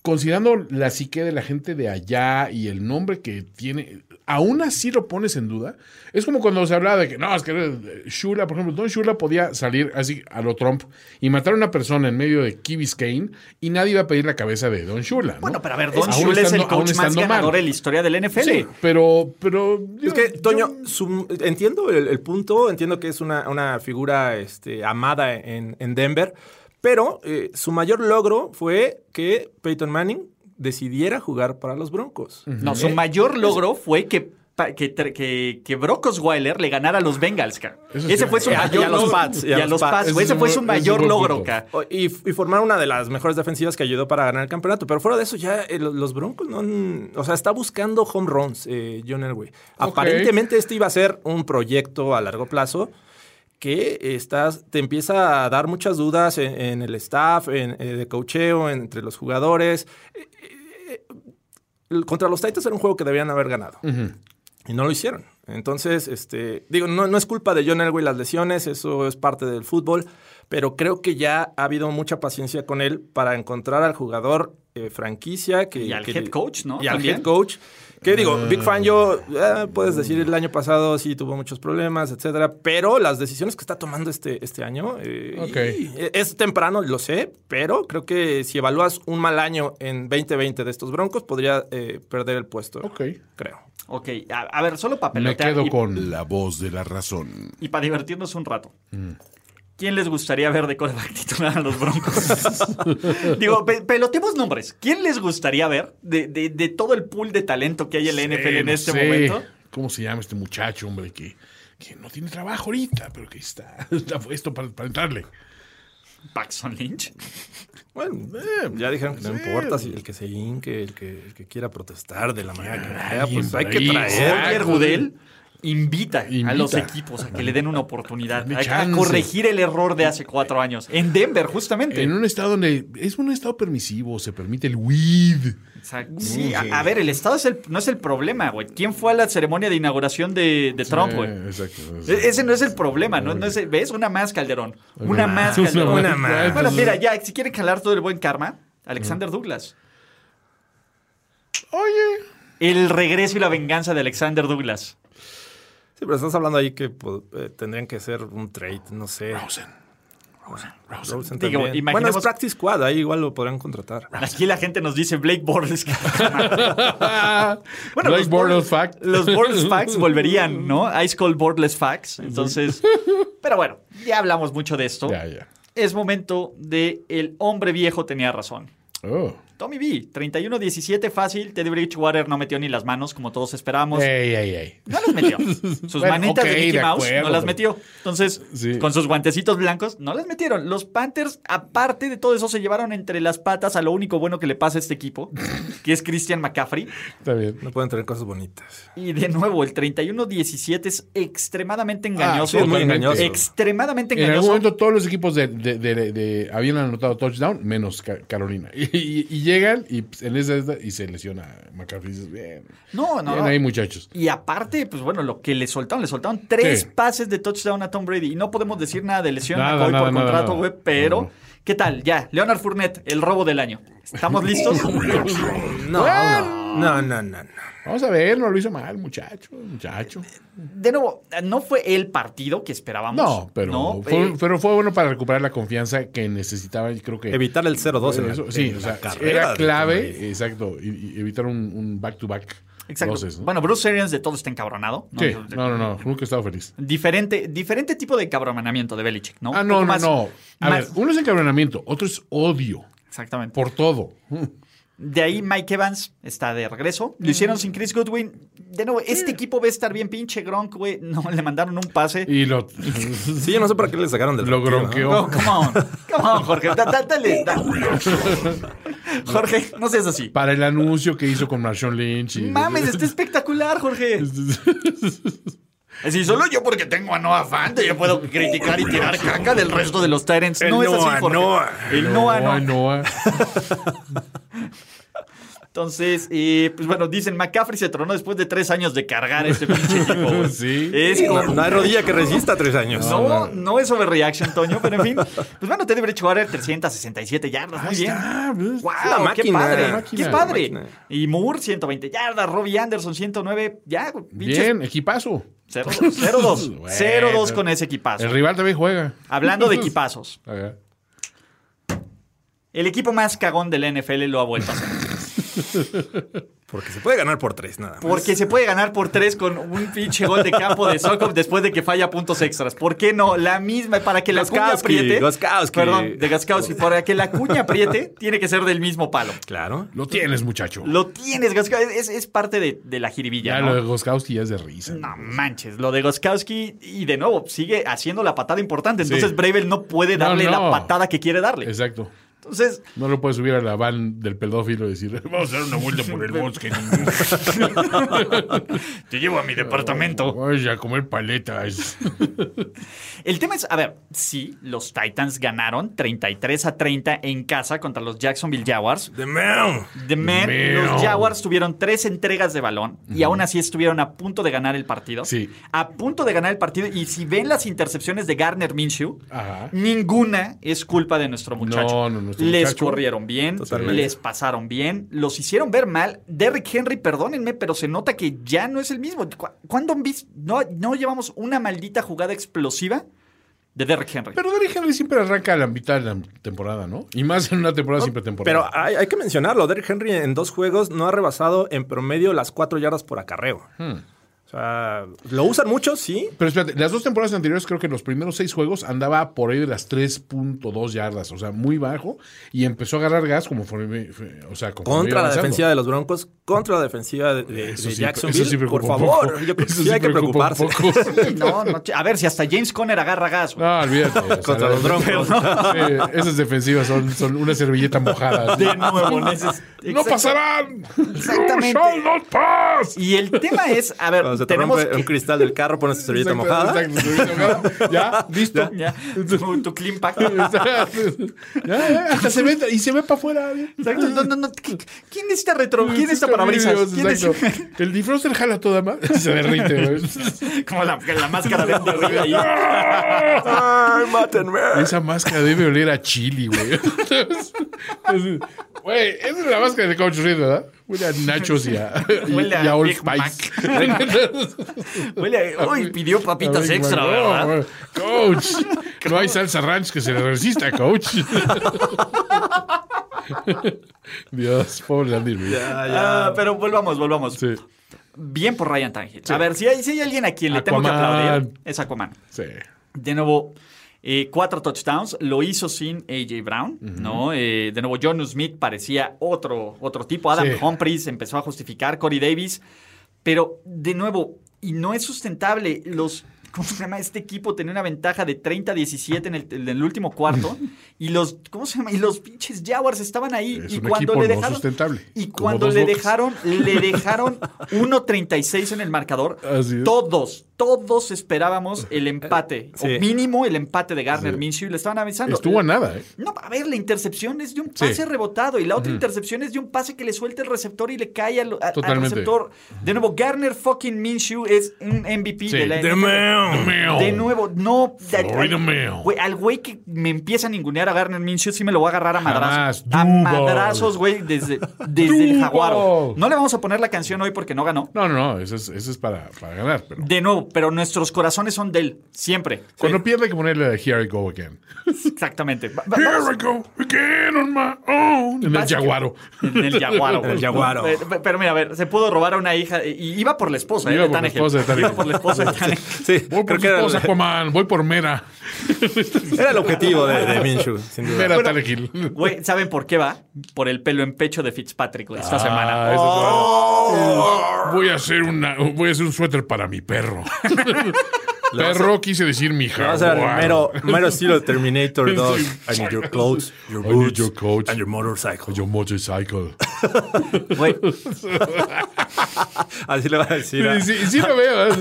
considerando la psique de la gente de allá y el nombre que tiene, aún así lo pones en duda. Es como cuando se hablaba de que, no, es que eh, Shula, por ejemplo, Don Shula podía salir así a lo Trump y matar a una persona en medio de Key Biscayne y nadie iba a pedir la cabeza de Don Shula. ¿no? Bueno, pero a ver, Don Shula es el coach más estando mal. ganador en la historia del NFL. Sí, pero, pero Es que, Toño, su- entiendo el, el punto, entiendo que es una, una figura este, amada en, en Denver, pero eh, su mayor logro fue que Peyton Manning decidiera jugar para los Broncos. No, su mayor logro fue que, que, que, que Brock Osweiler le ganara a los Bengals, ca. Ese sí. fue su Y a- mayor y a los logro. Pats, Y a los Pats, Ese Ese fue su mayor es logro, ca. Y, y formar una de las mejores defensivas que ayudó para ganar el campeonato. Pero fuera de eso, ya eh, los, Broncos no. han- O sea, está buscando home runs, eh, John Elway. Aparentemente, este iba a ser un proyecto a largo plazo que estás, te empieza a dar muchas dudas en, en el staff, en, eh, de cocheo, entre los jugadores. Eh, eh, contra los Titans era un juego que debían haber ganado. Y no lo hicieron. Entonces, este, digo, no, no es culpa de John Elway las lesiones, eso es parte del fútbol, pero creo que ya ha habido mucha paciencia con él para encontrar al jugador eh, franquicia que, Y al que- head coach, ¿no? Y al También. head coach. Que digo, Big Fan, yo, eh, puedes decir, el año pasado sí tuvo muchos problemas, etcétera, pero las decisiones que está tomando este, este año, eh, Ok. y es temprano, lo sé, pero creo que si evalúas un mal año en 2020 de estos Broncos, podría eh, perder el puesto. Ok. Creo. Ok, a, a ver, solo para Me quedo y, con la voz de la razón. y para divertirnos un rato. ¿Quién les gustaría ver de coreback titular a los Broncos? <laughs> Digo, pe- pelotemos nombres. ¿Quién les gustaría ver de, de- de todo el pool de talento que hay en la NFL en no este sé. momento? ¿Cómo se llama este muchacho, hombre? Que, que no tiene trabajo ahorita, pero que está, <laughs> está puesto para, para entrarle. Paxton Lynch. Bueno, eh, ya dijeron que no importa si el que se hinque, el que, el que quiera protestar de la manera que sea, alguien pues hay que traer. Roger Goodell invita, a los equipos a que le den una oportunidad, a, corregir el error de hace cuatro años. En Denver, justamente. En un estado donde es un estado permisivo, se permite el weed. Exacto. Sí, a, a ver, el Estado es el- no es el problema, güey. ¿Quién fue a la ceremonia de inauguración de, de Trump, güey? Exacto. E- Ese no es el problema, ¿no? no es- ¿Ves? Una más, Calderón. Una más, Una Calderón. más. Una Bueno, más. mira, ya, si quieren calar todo el buen karma, Alexander Douglas. Oye, El regreso y la venganza de Alexander Douglas. Sí, pero estás hablando ahí que pues, eh, tendrían que ser un trade, no sé. Rosen. Rosen. Rosen. Rosen Digo, también. imaginemos- Bueno, es Practice Squad, ahí igual lo podrían contratar. Aquí la gente nos dice Blake Bortles. <laughs> bueno, Blake los Bortles Bortles- fact. Los Bortles Facts volverían, <laughs> ¿no? Ice Cold Bortles Facts. Entonces, <laughs> pero bueno, ya hablamos mucho de esto. Ya, ya. Es momento de el hombre viejo tenía razón. Oh. Tommy B, 31-17 fácil. Teddy Bridgewater no metió ni las manos como todos esperábamos. Ey, ey, ey. No las metió. <laughs> Sus Bueno, manitas de Mickey de Mouse acuerdo, no las metió. Entonces, Sí. con sus guantecitos blancos, no las metieron. Los Panthers, aparte de todo eso, se llevaron entre las patas a lo único bueno que le pasa a este equipo, <laughs> que es Christian McCaffrey. Está bien. No pueden tener cosas bonitas. Y de nuevo, el 31-17 es extremadamente engañoso. sí, es muy engañoso. Extremadamente En algún engañoso. momento todos los equipos de, de- de- de- habían anotado touchdown, menos Ca- Carolina. <laughs> Y, y- y llegan y pues, en esa, y se lesiona McCaffrey. Dices, bien, No, no, bien ahí muchachos. Y aparte, pues bueno, lo que le soltaron, le soltaron tres Sí. pases de touchdown a Tom Brady. Y no podemos decir nada de lesión a Nada, McCoy nada, por nada, contrato, güey. Pero. ¿Qué tal? Ya, Leonard Fournette, el robo del año. ¿Estamos <laughs> listos? No, no, no, no, no. no. Vamos a ver, no lo hizo mal, muchacho, muchacho. De nuevo, no fue el partido que esperábamos. No, pero, No, fue, eh, pero fue bueno para recuperar la confianza que necesitaba y creo que... Evitar el 0-2 en la, Eso, sí, en o la sea, carrera era clave, exacto, y, y evitar un, un back-to-back. Exacto. Bueno, Bruce Arians de todo está encabronado. ¿no? sí, no, no, no, nunca he estado feliz. Diferente, diferente tipo de encabronamiento de Belichick, ¿no? Ah, no, no, más- no. A más- ver, uno es encabronamiento, otro es odio Exactamente. por todo. <laughs> De ahí Mike Evans está de regreso. Lo hicieron sin Chris Goodwin. De nuevo, este equipo va a estar bien pinche Gronk, güey. No, le mandaron un pase. Y lo, <laughs> Sí, yo no sé para qué le sacaron del lo gronqueó. No, come on. Come on, Jorge. Da- da- dale. da- <laughs> Jorge, no seas así. Para el anuncio que hizo con Marshawn Lynch. y- Mames, está espectacular, Jorge. <laughs> Así, solo yo porque tengo a Noah Fante, yo puedo criticar y tirar caca del resto de los Tyrants. No es así, Noah, Jorge. Noah. El Noah, no. Noah. Entonces, eh, pues bueno, dicen McCaffrey se tronó después de tres años de cargar este pinche <laughs> equipo. Sí. Es como- No, no hay rodilla que resista tres años. No, no es overreaction, Toño, pero en fin. Pues bueno, Teddy Bridgewater, 367 yardas, muy bien. está, pues. ¡Wow! Una ¡Qué padre! Máquina. ¡Qué padre! Y Moore, 120 yardas. Robbie Anderson, 109. Ya, pinches. Bien, equipazo. 0-2. <laughs> Bueno. 0-2 con ese equipazo. El rival también juega. Hablando de <laughs> equipazos, el equipo más cagón de la NFL lo ha vuelto a hacer. <laughs> Porque se puede ganar por tres, nada más. Porque se puede ganar por tres con un pinche gol de campo de Sokov después de que falla puntos extras. ¿Por qué no? La misma, para que la cuña apriete. Perdón, de Gaskowski. Para que la cuña apriete, tiene que ser del mismo palo. Claro. Lo tienes, muchacho. Lo tienes, Gaskowski. Es, es parte de, de la jiribilla, Ya ¿no? lo de Goskowski ya es de risa. No manches, lo de Goskowski y de nuevo sigue haciendo la patada importante. Entonces Sí. Bravel no puede No, darle no. la patada que quiere darle. Exacto. Entonces, No lo puedes subir a la van del pedófilo y decir, <laughs> vamos a dar una vuelta por el <laughs> bosque. <laughs> te llevo a mi departamento. Vamos a comer paletas. El tema es, a ver, sí, los Titans ganaron 33 a 30 en casa contra los Jacksonville Jaguars. The man. The Man, los Jaguars tuvieron tres entregas de balón y aún así estuvieron a punto de ganar el partido. Sí. A punto de ganar el partido. Y si ven las intercepciones de Garner Minshew, Ajá. ninguna es culpa de nuestro muchacho. No, no, nuestro les muchacho. corrieron bien, Totalmente. les pasaron bien, los hicieron ver mal. Derrick Henry, perdónenme, pero se nota que ya no es el mismo. ¿Cu- ¿Cuándo han visto? No, no llevamos una maldita jugada explosiva de Derrick Henry. Pero Derrick Henry siempre arranca a la mitad de la temporada, ¿no? Y más en una temporada siempre temporada. Pero hay, hay que mencionarlo. Derrick Henry en dos juegos no ha rebasado en promedio las cuatro yardas por acarreo. O sea, lo usan mucho, sí. Pero espérate, las dos temporadas anteriores creo que en los primeros seis juegos andaba por ahí de las 3.2 yardas, o sea, muy bajo, y empezó a agarrar gas como fue, fue- o sea, Contra la defensiva de los Broncos, contra la defensiva de, de- Eso de sí- Jacksonville. eso sí por favor, poco. yo creo que Eso sí hay que preocuparse. poco. <laughs> Sí, no, no, a ver, si hasta James Conner agarra gas. güey. No, olvídate. o sea, <laughs> Contra los Broncos. Sí, <laughs> esas defensivas son, son una servilleta mojada. De nuevo, neces- ¡No pasarán! Exactamente. ¡You shall not pass! Y el tema es, a ver, se te rompe un que- cristal del carro, pones tu servilleta mojada. exacto. Ya, <laughs> listo. Ya, tu, tu clean pack. <laughs> Ya, ya, hasta se ve, y se ve para afuera. Exacto. No, no, no. ¿Qui- ¿Quién necesita retro? ¿Quién necesita parabrisas? ¿Quién necesita- El defroster jala toda más. Se derrite. <laughs> Como la, la máscara de Henry ahí. ¡Ay, mátenme! Esa máscara debe oler a chili, güey. Güey, esa es la máscara de Coach Reed, ¿verdad? Huele a nachos y a, <laughs> y, Huele a y a Old Big Spice. <laughs> Huele a- Uy, pidió papitas A extra, Mac. ¿verdad? No, Coach, no hay salsa ranch que se le resista, coach. <laughs> Dios, pobre Andy Reid. Ya, ya. Ah, pero volvamos, volvamos. Sí, Bien por Ryan Tannehill. A ver, si hay, si hay alguien a quien le tengo que aplaudir, es Aquaman. sí. De nuevo, Eh, cuatro touchdowns, lo hizo sin AJ Brown, ¿no? Eh, de nuevo, John Smith parecía otro, otro tipo. Adam Sí. Humphries empezó a justificar, Corey Davis. Pero, de nuevo, y no es sustentable. Los, ¿cómo se llama? Este equipo tenía una ventaja de 30-17 en el, en el último cuarto. <laughs> y los, ¿cómo se llama? Y los pinches Jaguars estaban ahí. Es y un cuando le no dejaron. sustentable, Y cuando le dejaron, le dejaron <laughs> 1.36 en el marcador. Así es. Todos, todos esperábamos el empate. Sí. O mínimo el empate de Garner Sí. Minshew. y Le estaban avisando. Estuvo a nada, ¿eh? No, a ver, la intercepción es de un Sí. pase rebotado y la otra intercepción es de un pase que le suelta el receptor y le cae al, a- al receptor. De nuevo, Garner fucking Minshew es un MVP Sí. de la NFL. Meo. De nuevo, no. Florida. Güey, al güey que me empieza a ningunear a Garner Minshew, sí me lo voy a agarrar a madrazos. A madrazos, güey, desde, desde el Duval. jaguar. No le vamos a poner la canción hoy porque no ganó. No, no, no, eso es, eso es para, para ganar. Pero De nuevo, pero nuestros corazones son de él, siempre. cuando pierde hay que ponerle Here I Go Again. Exactamente. Va- va- Here vamos- I go again on my own. En el Jaguaro. En el Jaguaro. En el. Jaguaro. Pero, pero mira, a ver, se pudo robar a una hija. Y iba por la esposa, ¿eh? Iba de por la esposa de. Iba por la esposa de Tannehill. Sí, Voy por creo esposa, Aquaman. Voy por Mera. era el objetivo de, de Minshew, sin duda. Mera. Güey, ¿saben por qué va? Por el pelo en pecho de Fitzpatrick, güey, esta Ah, semana. eso es Oh. Voy a hacer una, voy a hacer un suéter para mi perro. Perro quise decir mi vas a jaguar. mero, mero estilo Terminator 2. <laughs> Sí. I need your clothes, your I need boots, your and your motorcycle. Your motorcycle. <laughs> Güey, <laughs> Así le va a decir Sí, lo veo. ¿eh?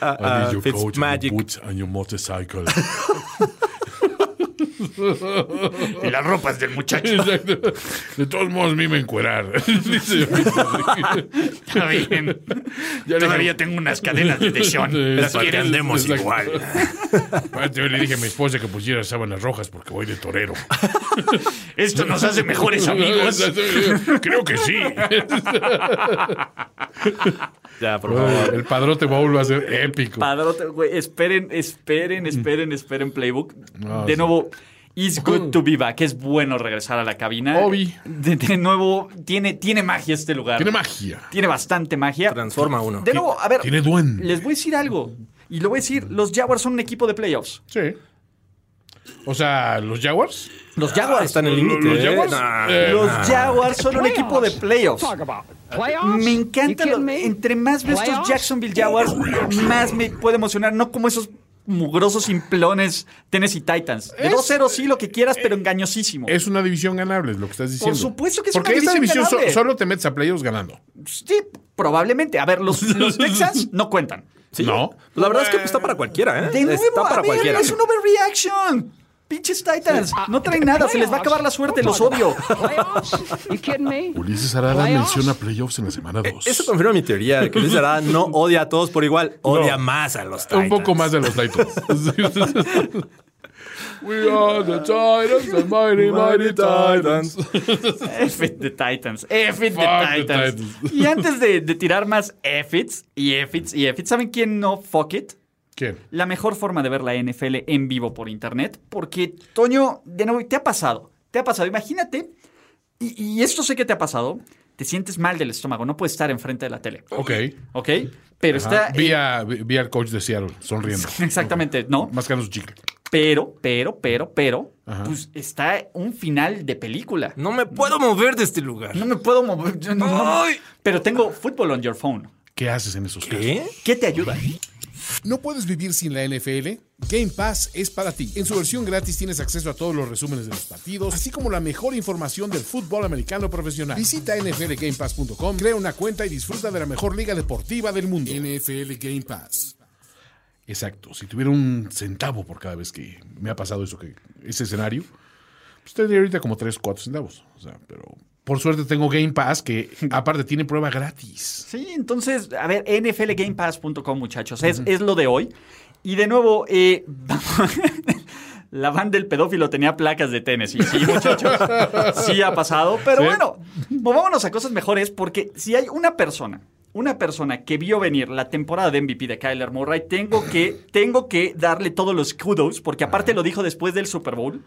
a- I a need your coat, your Fitzmagic. boots and your motorcycle. <laughs> y las ropas del muchacho. Exacto. De todos modos, me iba a encuerar. <laughs> Dice Está bien. Ya Todavía tengo unas cadenas de. Sí, ¿Las que quieres? andemos igual. Yo le dije a mi esposa que pusiera sábanas rojas porque voy de torero. Esto nos hace mejores amigos. Creo que sí. Ya, por favor. El padrote va a ser épico. Padrote, güey, esperen, esperen, esperen, esperen Playbook. No, de sí. It's good to be back. Es bueno regresar a la cabina. Obi. De, de nuevo, tiene, tiene magia este lugar. Tiene magia. Tiene bastante magia. Transforma uno. De nuevo, a ver, Tiene duende. les voy a decir algo. Y lo voy a decir, los Jaguars son un equipo de playoffs. Sí. O sea, los Jaguars. Los Jaguars. Están en el límite. ¿Los ¿eh? Jaguars? Nah. Eh, Los Jaguars son un equipo de playoffs. Me encanta. Lo- entre más veo estos? Jacksonville Jaguars, más me puede emocionar. No como esos mugrosos simplones Tennessee Titans. De Es- 2-0 sí, lo que quieras, pero engañosísimo. Es una división ganable, es lo que estás diciendo. supuesto que es Porque una esta división división so- ganable. solo te metes a playoffs ganando. Sí, probablemente. A ver, los, <laughs> los Texans no cuentan. Sí. No. La verdad es que está para cualquiera, ¿eh? De nuevo, está a para ver, cualquiera. es un overreaction. Pinches Titans. No traen nada, se les va a acabar la suerte, los odio. Ulises Arada menciona playoffs en la semana 2. Eso confirma mi teoría de que Luis Arada no <laughs> odia a todos por igual, odia más a los Titans. Un poco más de los Titans. <laughs> <laughs> We are the Titans, the mighty, mighty Titans. F it the Titans. F it the Titans. Titans. Y antes de, de tirar más F its y F its y F its, ¿saben quién no fuck it? ¿Quién? La mejor forma de ver la NFL en vivo por internet. Porque, Toño, de nuevo, te ha pasado. Te ha pasado. Imagínate, y, y esto sé que te ha pasado, te sientes mal del estómago, no puedes estar enfrente de la tele. Ok. ¿Ok? Pero está. Vi, a- vi- vi al coach de Seattle sonriendo. <laughs> Exactamente, ¿no? Mascando su chicle. Pero, pero, pero, pero, Ajá. pues está un final de película. No me puedo mover de este lugar. No me puedo mover. yo no- no- Ay. pero tengo fútbol on your phone. ¿Qué haces en esos casos? ¿Qué? ¿Qué te ayuda? ¿No puedes vivir sin la NFL? Game Pass es para ti. En su versión gratis tienes acceso a todos los resúmenes de los partidos, así como la mejor información del fútbol americano profesional. Visita nflgamepass.com, crea una cuenta y disfruta de la mejor liga deportiva del mundo. NFL Game Pass. Exacto. Si tuviera un centavo por cada vez que me ha pasado eso, que ese escenario, pues tendría ahorita como 3, 4 centavos. O sea, pero por suerte tengo Game Pass que <laughs> aparte tiene prueba gratis. Sí, entonces, a ver, nflgamepass.com, muchachos, es, es lo de hoy. Y de nuevo, eh, <laughs> la banda del pedófilo tenía placas de Tennessee. Sí, muchachos, sí ha pasado. Pero Sí. bueno, movámonos a cosas mejores porque si hay una persona, una persona que vio venir la temporada de MVP de Kyler Murray, tengo que, tengo que darle todos los kudos porque aparte lo dijo después del Super Bowl.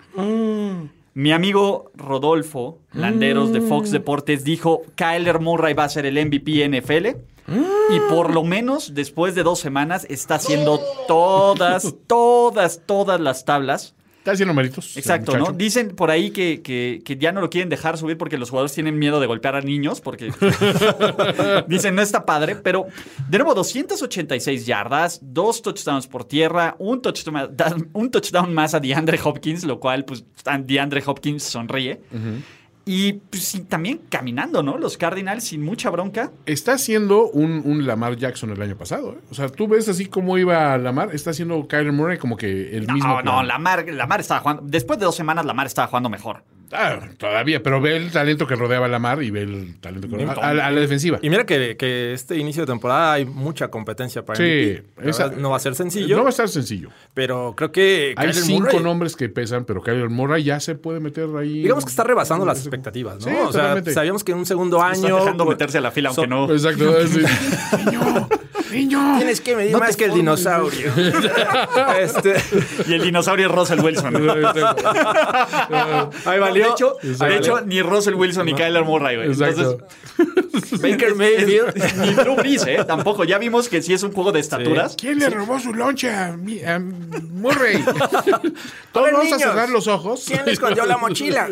Mi amigo Rodolfo Landeros de Mm. Fox Deportes dijo Kyler Murray va a ser el MVP NFL. Y por lo menos después de dos semanas está haciendo todas, todas, todas las tablas. Está haciendo méritos. el Exacto, ¿no? Dicen por ahí que, que- que ya no lo quieren dejar subir porque los jugadores tienen miedo de golpear a niños, porque <laughs> dicen no está padre, pero de nuevo 286 yardas, dos touchdowns por tierra, un touchdown, un touchdown más a DeAndre Hopkins, lo cual pues DeAndre Hopkins sonríe. Y pues, también caminando, ¿no? Los Cardinals sin mucha bronca. Está haciendo un, un Lamar Jackson el año pasado. ¿eh? O sea, tú ves así cómo iba Lamar. Está haciendo Kyler Murray como que el mismo. No, no. Lamar, Lamar estaba jugando. Después de dos semanas, Lamar estaba jugando mejor. Ah, todavía, pero ve el talento que rodeaba a Lamar y ve el talento que rodeaba a, a la defensiva. Y mira que, que este inicio de temporada hay mucha competencia para Sí, MVP. La esa- verdad, no va a ser sencillo, No va a estar sencillo. pero creo que Hay Kyler cinco Murray, nombres que pesan, pero Kyler Murray ya se puede meter ahí. Digamos que está rebasando las expectativas, ¿no? Sí, o sea, sabíamos que en un segundo Está año... dejando meterse a la fila, aunque so- no. Exacto. <laughs> sí. Niño. Tienes que medir No más que el dinosaurio. <laughs> este, Y el dinosaurio es Russell Wilson. <laughs> ahí valió. De hecho, de hecho, ni Russell Wilson ni Kyler Murray, güey. Entonces, <laughs> Baker Mayfield. ni Drew Brees, ¿eh? Tampoco. Ya vimos que sí es un juego de estaturas. ¿Quién le robó su loncha a, mi- a Murray? Todos ver, vamos a cerrar los ojos. ¿Quién le escondió la mochila?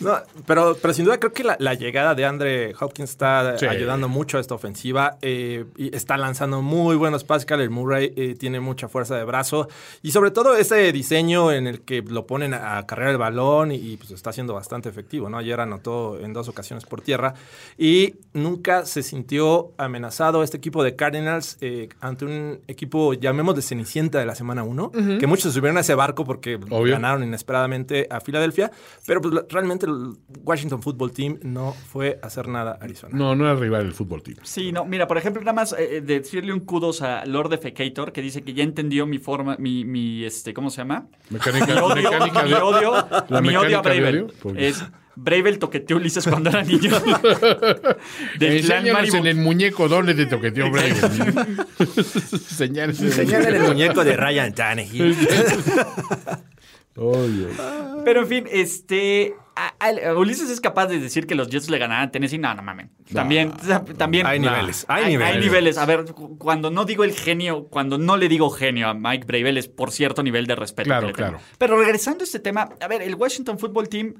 No, pero, pero sin duda creo que la, la llegada de Andre Hopkins está Sí. ayudando mucho a esta ofensiva. eh, y está lanzando muy buenos pases. Kyler Murray eh, tiene mucha fuerza de brazo. Y sobre todo ese diseño en el que lo ponen a, cargar el balón y, y, pues está siendo bastante efectivo. ¿no? Ayer anotó en dos ocasiones por tierra. Y nunca se sintió amenazado este equipo de Cardinals eh, ante un equipo, llamemos de Cenicienta de la semana 1, que muchos se subieron a ese barco porque Obvio. ganaron inesperadamente a Filadelfia, pero pues, realmente el Washington Football Team no fue a hacer nada a Arizona. No, no era rival del fútbol team. Sí, no, mira, por ejemplo, nada más eh, decirle un kudos a Lord Defecator que dice que ya entendió mi forma, mi, mi este, ¿cómo se llama? Mecánica, Mi odio, mecánica mi de odio, La mi odio a de Bravel. odio, porque- Es Bravel toqueteó Ulises cuando era niño. <laughs> Enséñanos en el muñeco dónde te toqueteó. Señales. <laughs> Señalen el muñeco de Ryan Tannehill. <laughs> Pero en fin, este. A- a- Ulises es capaz de decir que los Jets le ganarán a Tennessee. No, no mames. También, también. Hay niveles, hay niveles. niveles. A ver, cu- cuando no digo el genio, cuando no le digo genio a Mike Bravel es por cierto nivel de respeto. Claro, que tengo. claro. Pero regresando a este tema, a ver, el Washington Football Team,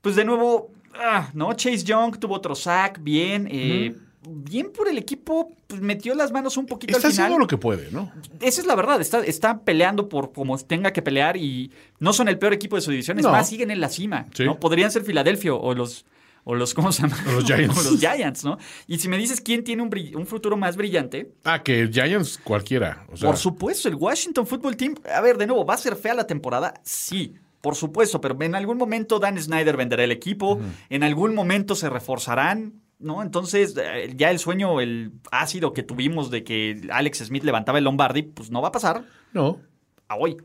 pues de nuevo, ah, ¿no? Chase Young tuvo otro sack, bien. eh, Bien por el equipo, pues metió las manos un poquito Está al final. haciendo lo que puede, ¿no? Esa es la verdad, está, está peleando por como tenga que pelear y no son el peor equipo de su división, es No. más, siguen en la cima. Sí. ¿no? Podrían ser Filadelfia o los, o los, ¿cómo se llama? Los Giants. O los Giants, ¿no? Y si me dices quién tiene un, un futuro más brillante, Ah, que Giants cualquiera. O sea, por supuesto, el Washington Football Team, a ver, de nuevo, ¿va a ser fea la temporada? Sí. Por supuesto, pero en algún momento Dan Snyder venderá el equipo, en algún momento se reforzarán, ¿no? Entonces, eh, ya el sueño, el ácido que tuvimos de que Alex Smith levantaba el Lombardi, pues no va a pasar No. a hoy.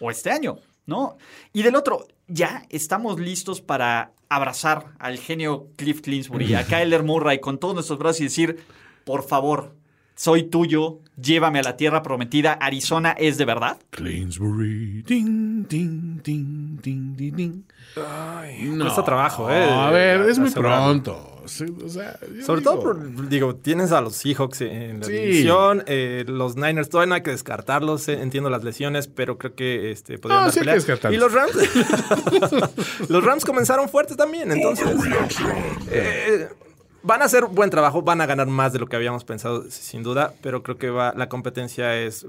O este año, ¿no? Y del otro, ya estamos listos para abrazar al genio Cliff Clinsbury, a <laughs> Kyler Murray con todos nuestros brazos y decir, por favor, soy tuyo, llévame a la tierra prometida, Arizona es de verdad. Clinsbury. Ding, ding, ding, ding, ding, ding. No. Cuesta trabajo, ¿eh? A ver, es muy pronto. Sí, o sea, yo Sobre digo- todo, por- digo, tienes a los Seahawks en la Sí. división, eh, los Niners todavía no hay que descartarlos, eh, entiendo las lesiones, pero creo que este, podrían No, sí hay que. Y los Rams, <laughs> los Rams comenzaron fuertes también, entonces eh, van a hacer buen trabajo, van a ganar más de lo que habíamos pensado, sin duda, pero creo que va, la competencia es eh,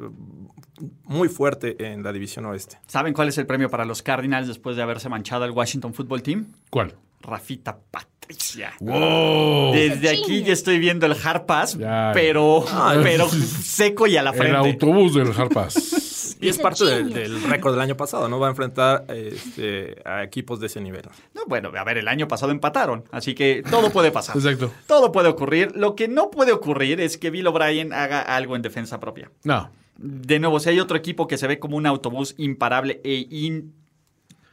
muy fuerte en la división oeste. ¿Saben cuál es el premio para los Cardinals después de haberse manchado el Washington Football Team? ¿Cuál? Rafita Patricia. ¡Wow! Desde aquí ya estoy viendo el Ya. pero, pero <laughs> seco y a la El frente. autobús del Harpas. <laughs> Y es parte del, del récord del año pasado, ¿no? Va a enfrentar este, a equipos de ese nivel. No, bueno, a ver, el año pasado empataron, así que todo puede pasar. <laughs> Exacto. Todo puede ocurrir. Lo que no puede ocurrir es que Bill O'Brien haga algo en defensa propia. No. De nuevo, si hay otro equipo que se ve como un autobús imparable e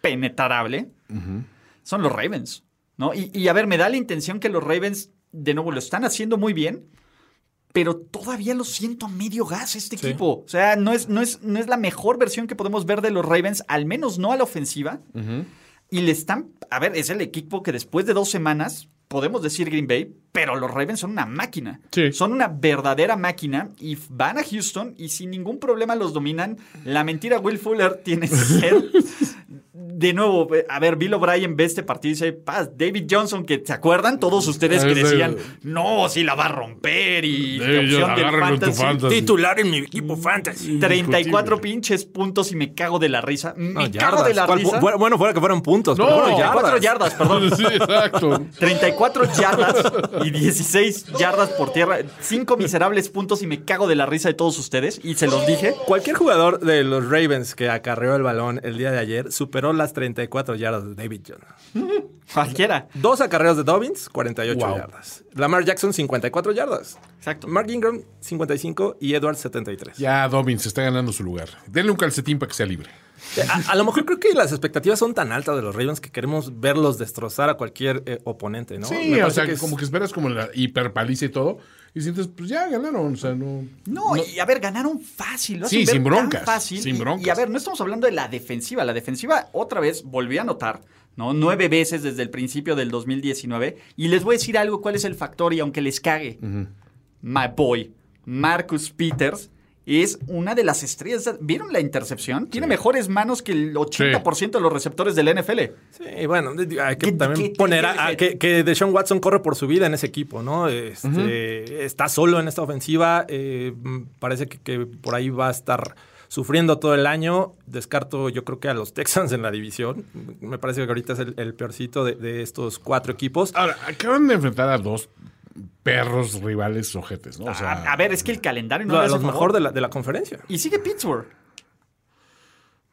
impenetrable, son los Ravens. ¿no? Y, y, a ver, me da la intención que los Ravens, de nuevo, lo están haciendo muy bien, pero todavía lo siento a medio gas este Sí. equipo. O sea, no es, no, es, no es la mejor versión que podemos ver de los Ravens, al menos no a la ofensiva. Y le están. A ver, es el equipo que después de dos semanas podemos decir Green Bay, pero los Ravens son una máquina. Sí. Son una verdadera máquina y van a Houston y sin ningún problema los dominan. La mentira Will Fuller tiene <laughs> ser. De nuevo, a ver, Bill O'Brien ve este partido y dice, paz, David Johnson, que se acuerdan todos ustedes que decían, no, si la va a romper y David opción del fantasy. fantasy. Titular en mi equipo fantasy. 34 Indiscutible. pinches puntos y me cago de la risa. Me No, cago yardas. de la ¿Cuál- risa. bu- Bueno, fuera que fueron puntos. No, pero 34 yardas, perdón. <laughs> Sí, exacto. 34 yardas y 16 yardas por tierra. 5 miserables puntos y me cago de la risa de todos ustedes. Y se los dije. Cualquier jugador de los Ravens que acarreó el balón el día de ayer superó las 34 yardas de David Johnson. <laughs> Cualquiera. Dos acarreos de Dobbins, 48 Wow. yardas. Lamar Jackson, 54 yardas. Exacto. Mark Ingram, 55 y Edwards, 73. Ya Dobbins está ganando su lugar. Denle un calcetín para que sea libre. A, a lo mejor creo que las expectativas son tan altas de los Ravens que queremos verlos destrozar a cualquier eh, oponente, ¿no? Sí, Me o sea, que es- como que esperas como la hiperpaliza y todo. Y sientes, pues ya ganaron. O sea, no. No, y a ver, ganaron fácil. lo Sí, sin broncas, Fácil. sin broncas. Y, a ver, no estamos hablando de la defensiva. La defensiva, otra vez, volví a anotar, ¿no? Nueve veces desde el principio del 2019. Y les voy a decir algo, cuál es el factor, y aunque les cague, my boy, Marcus Peters. Es una de las estrellas. ¿Vieron la intercepción? Tiene mejores manos que el 80% de los receptores del NFL. Sí, bueno, hay que ¿Qué- también qué- poner a, que, que Deshaun Watson corre por su vida en ese equipo, ¿no? Este, Está solo en esta ofensiva. eh, parece que, que por ahí va a estar sufriendo todo el año. Descarto, yo creo que a los <laughs> Texans en la división. Me parece que ahorita es el, el peorcito de, de estos cuatro equipos. Ahora, acaban de enfrentar a dos perros rivales ojetes, ¿no? O sea, a, a ver, es que el calendario no Lo- favor. mejor de la, de la conferencia. Y sigue Pittsburgh.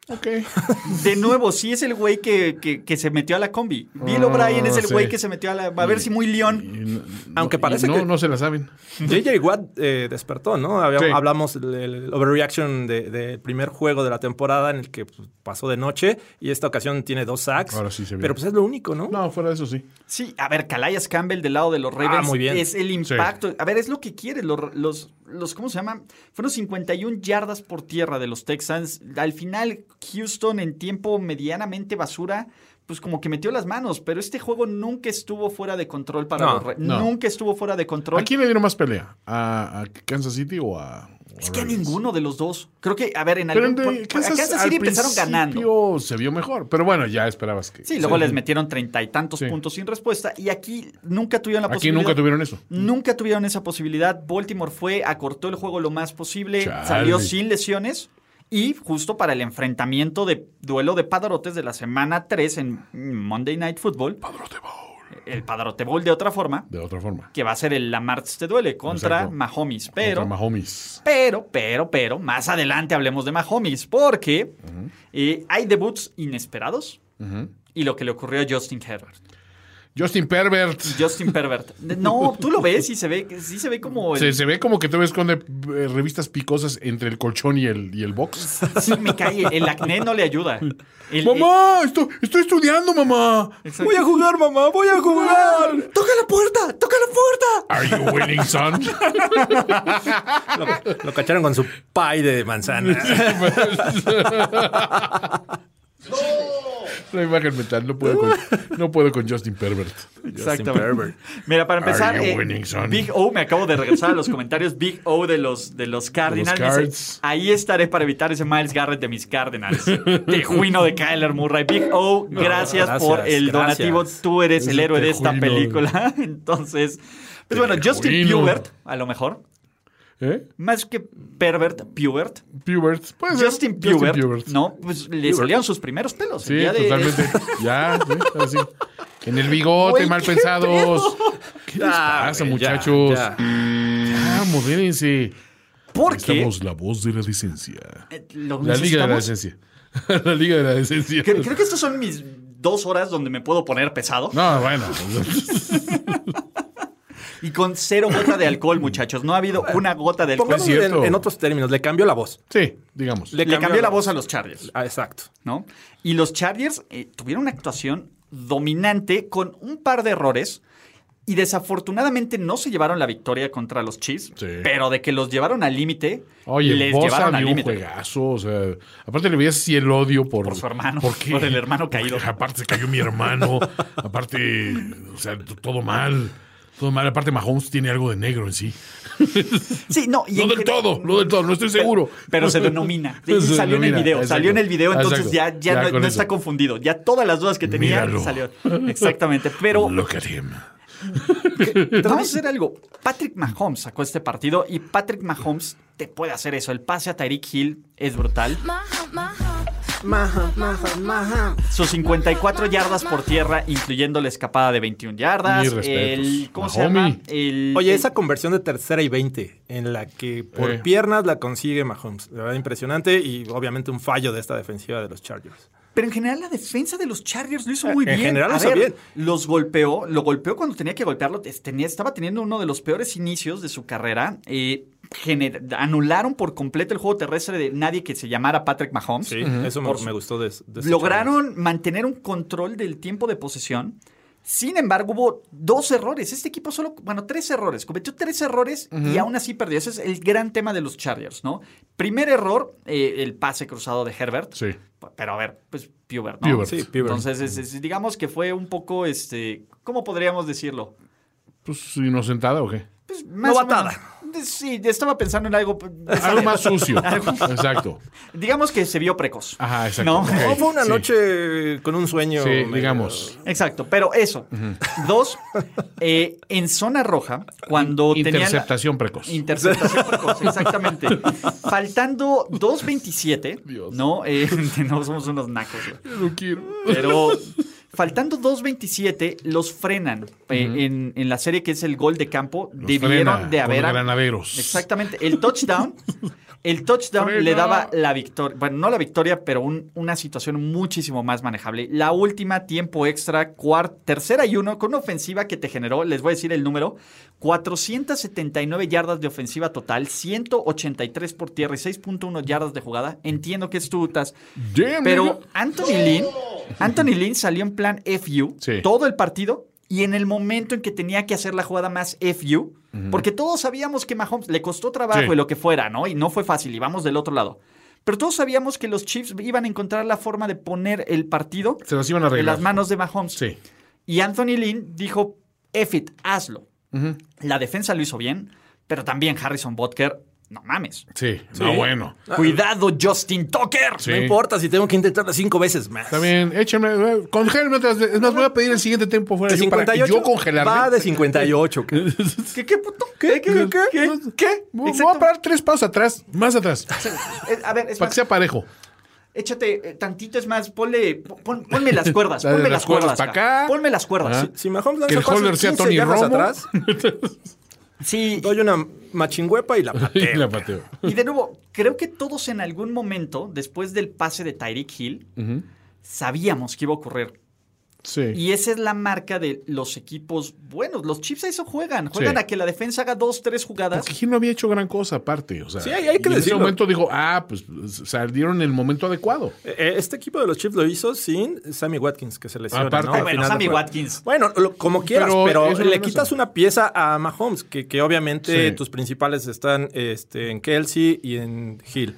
Ok. <laughs> De nuevo, sí es el güey que, que- que se metió a la combi. Bill Ah, O'Brien es el sí. güey que se metió a la... A ver si muy león. No- Aunque parece no, que- no se la saben. JJ Watt eh, despertó, ¿no? Había- Sí. Hablamos del el overreaction de- del primer juego de la temporada en el que pues, pasó de noche y esta ocasión tiene dos sacks. Ahora sí se ve. Pero pues es lo único, ¿no? No, fuera de eso sí. Sí, a ver, Calais Campbell del lado de los Ravens Ah, muy bien. es el impacto. A ver, es lo que quiere. Los, los, los, ¿cómo se llama? Fueron 51 yardas por tierra de los Texans. Al final, Houston en tiempo medianamente basura, pues como que metió las manos. Pero este juego nunca estuvo fuera de control para No, los no. Nunca estuvo fuera de control. ¿A quién le dieron más pelea? ¿A, a Kansas City o a.? o Es que a ninguno de los dos. Creo que, a ver, en Pero algún... por- de- Kansas, al City empezaron ganando. se vio mejor. Pero bueno, ya esperabas que. Sí, luego Sí. les metieron treinta y tantos Sí. puntos sin respuesta. Y aquí nunca tuvieron la Aquí posibilidad. nunca tuvieron eso. Nunca tuvieron esa posibilidad. Baltimore fue, acortó el juego lo más posible, salió sin lesiones. Y justo para el enfrentamiento de duelo de padrotes de la semana 3 en Monday Night Football, Padrote Bowl. el padrote bowl de otra forma, De otra forma. que va a ser el Lamarts te duele contra Exacto. Mahomes. Pero, Contra Mahomes. pero, pero, pero, más adelante hablemos de Mahomes, porque eh, hay debuts inesperados y lo que le ocurrió a Justin Herbert. Justin Pervert. Justin Pervert. No, tú lo ves y se ve, sí se ve como el- Se, se ve como que te ves con eh, revistas picosas entre el colchón y el, y el box. Sí, me cae. El acné no le ayuda. El- ¡Mamá! Estoy, estoy estudiando, mamá. Exacto. Voy a jugar, mamá, voy a jugar. ¡Toca la puerta! ¡Toca la puerta! Are you winning, son? Lo, lo cacharon con su pie de manzana. <laughs> <laughs> La imagen mental. No puedo con, no puedo con Justin Pervert. Exactamente. Mira, para empezar, eh, winning? Big O, me acabo de regresar a los comentarios. Big O de los, de los Cardinals. De los dice. Ahí estaré para evitar ese Miles Garrett de mis Cardinals. Tejuino de Kyler Murray. Big O, gracias, gracias, por el gracias. donativo. Tú eres el héroe de esta película. <laughs> Entonces, pues bueno, Justin. Pubert, a lo mejor. ¿Eh? Más que Pervert, Pubert. Pubert. Puede ser. Justin Pubert, no, pues le salieron sus primeros pelos. Sí, el día de- totalmente. <laughs> Ya, sí, así. En el bigote, Güey, mal qué pensados. ¿Qué les Ah, pasa, güey, ya, muchachos? ya. Ya, modérense. Porque Estamos la voz de la decencia. eh, lo La Liga de la necesitamos. Decencia. <laughs> la Liga de la Decencia. Creo, creo que estas son mis dos horas donde me puedo poner pesado. No, bueno. <laughs> Y con cero gota de alcohol, muchachos. No ha habido una gota de alcohol. En, en otros términos, le cambió la voz. Sí, digamos. Le cambió la voz a los Chargers, Ah, exacto. ¿no? Y los Chargers eh, tuvieron una actuación dominante con un par de errores. Y desafortunadamente no se llevaron la victoria contra los Chiefs, Sí. pero de que los llevaron al límite, Oye, les Bosa llevaron al límite. juegazo, o sea, aparte le veías así el odio por... Por su hermano, ¿Por qué? por el hermano caído. Porque aparte se cayó mi hermano, aparte, o sea, todo mal, todo mal. Aparte Mahomes tiene algo de negro en sí. Sí, no, y <laughs> No del todo, no del todo, no estoy seguro. Pero se <laughs> denomina. Sí, Se salió en el video, exacto. salió en el video, entonces Exacto. ya, ya, Ya no, está confundido. Ya todas las dudas que tenía Míralo. salió. Exactamente. Pero <laughs> Look at him. vamos a hacer algo. Patrick Mahomes sacó este partido y Patrick Mahomes te puede hacer eso. El pase a Tyreek Hill es brutal. Sus 54 yardas por tierra, incluyendo la escapada de 21 yardas. El, ¿Cómo se llama? El, Oye, el- esa conversión de tercera y 20 en la que por Eh. piernas la consigue Mahomes. La verdad, impresionante y obviamente un fallo de esta defensiva de los Chargers. Pero en general la defensa de los Chargers lo hizo muy en bien. general lo hizo ver, bien. Los golpeó, lo golpeó cuando tenía que golpearlo. tenía- estaba teniendo uno de los peores inicios de su carrera. Eh, anularon por completo el juego terrestre de nadie que se llamara Patrick Mahomes. Sí, eso me, Por su- me gustó de, de Chargers. Lograron mantener un control del tiempo de posesión. Sin embargo, hubo dos errores. Este equipo solo, bueno, tres errores. Cometió tres errores y aún así perdió. Ese es el gran tema de los Chargers, ¿no? Primer error, eh, el pase cruzado de Herbert. Sí. Pero a ver, pues Pubert, ¿no? Pubert. Sí, Pubert. Entonces, es- es- digamos que fue un poco, este, ¿cómo podríamos decirlo? Pues inocentada o qué? Pues más Novatada. menos. Sí, estaba pensando en algo. pues, Algo más sucio. <laughs> Algo- Exacto. Digamos que se vio precoz. Ajá, exacto. ¿No? Fue una Sí. noche con un sueño. Sí, medio- digamos. Exacto, pero eso. Dos, eh, en zona roja, cuando tenía la- Interceptación precoz. Interceptación precoz, <laughs> exactamente. Faltando 2.27, Dios. ¿no? Eh, <laughs> no somos unos nacos. güey. No quiero. Pero faltando 2.27, los frenan eh, en, en la serie que es el gol de campo. Los debieron de haber. granaderos. Exactamente. El touchdown. <laughs> El touchdown Frena. le daba la victoria. Bueno, no la victoria, pero un- una situación muchísimo más manejable. La última, tiempo extra, tercera y uno, con una ofensiva que te generó, les voy a decir el número: 479 yardas de ofensiva total, 183 por tierra y 6.1 yardas de jugada. Entiendo que es tu tas. Damn, Pero nigga. Anthony Lynn, Anthony Lynn salió en plan FU Sí. todo el partido y en el momento en que tenía que hacer la jugada más FU, porque todos sabíamos que Mahomes le costó trabajo Sí. y lo que fuera, ¿no? Y no fue fácil y vamos del otro lado. Pero todos sabíamos que los Chiefs iban a encontrar la forma de poner el partido Se las iban a en las manos de Mahomes. Sí. Y Anthony Lynn dijo, F it, hazlo. La defensa lo hizo bien, pero también Harrison Butker, no mames. Sí. No, bueno. Cuidado, Justin Tucker. Sí. No importa si tengo que intentarlo cinco veces más. Está bien, échame, eh, congélame otras veces. Es más, voy a pedir el siguiente tiempo fuera De yo para 58 yo congelarme. Va de 58. ¿qué? <laughs> ¿Qué, qué puto? ¿Qué? ¿Qué? ¿Qué? ¿Qué? ¿Qué? Voy a parar tres pasos atrás, más atrás, A ver, es para más, que sea parejo. Échate eh, tantito, es más, ponle, pon- ponme las <laughs> cuerdas, ponme las las cuerdas cuerdas. pa' acá. Ponme las cuerdas. Ajá. Si Mahomes Que lanza el holder sea 15 Tony Romo. atrás, <laughs> Sí, doy una machingüepa y la <laughs> Y pateo. la pateo. y de nuevo, creo que todos en algún momento, después del pase de Tyreek Hill, sabíamos que iba a ocurrir. Sí. Y esa es la marca de los equipos buenos. Los Chiefs a eso juegan. Juegan Sí. a que la defensa haga dos, tres jugadas. Porque Gil no había hecho gran cosa aparte. O sea, Sí, hay- hay que y en ese momento dijo, ah, pues salieron en el momento adecuado. Eh, Este equipo de los Chiefs lo hizo sin Sammy Watkins, que se lesionó. Aparte- ¿no? Bueno, Sammy. Watkins. Bueno, lo- como quieras, Pero le no quitas una pieza a Mahomes, que, que obviamente Sí. tus principales están este, en Kelsey y en Hill.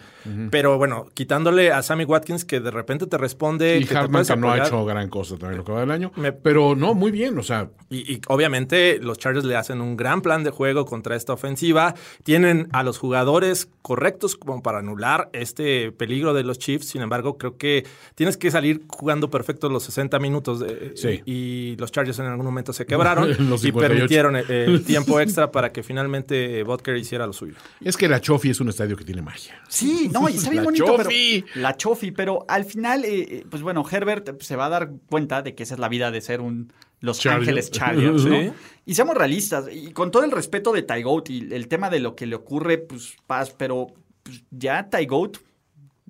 Pero bueno, quitándole a Sammy Watkins, que de repente te responde. Y que Hartman que no ha hecho gran cosa también lo que va del año. Me- Pero no, muy bien. O sea, Y, y obviamente los Chargers le hacen un gran plan de juego contra esta ofensiva. Tienen a los jugadores correctos como para anular este peligro de los Chiefs. Sin embargo, creo que tienes que salir jugando perfecto los 60 minutos. de- Sí. Y los Chargers en algún momento se quebraron <laughs> y 58. permitieron el, el <laughs> tiempo extra para que finalmente Butker hiciera lo suyo. es que la Chofi es un estadio que tiene magia. Sí, no, y está bien La bonito. Chofi. Pero, la Chofi, pero al final, eh, eh, pues bueno, Herbert se va a dar cuenta de que esa es la vida de ser un Los. Ángeles Chargers, <laughs> ¿no? Sí. Y seamos realistas, y con todo el respeto de Ty Goat y el tema de lo que le ocurre, pues paz, pero pues, ya Ty Goat,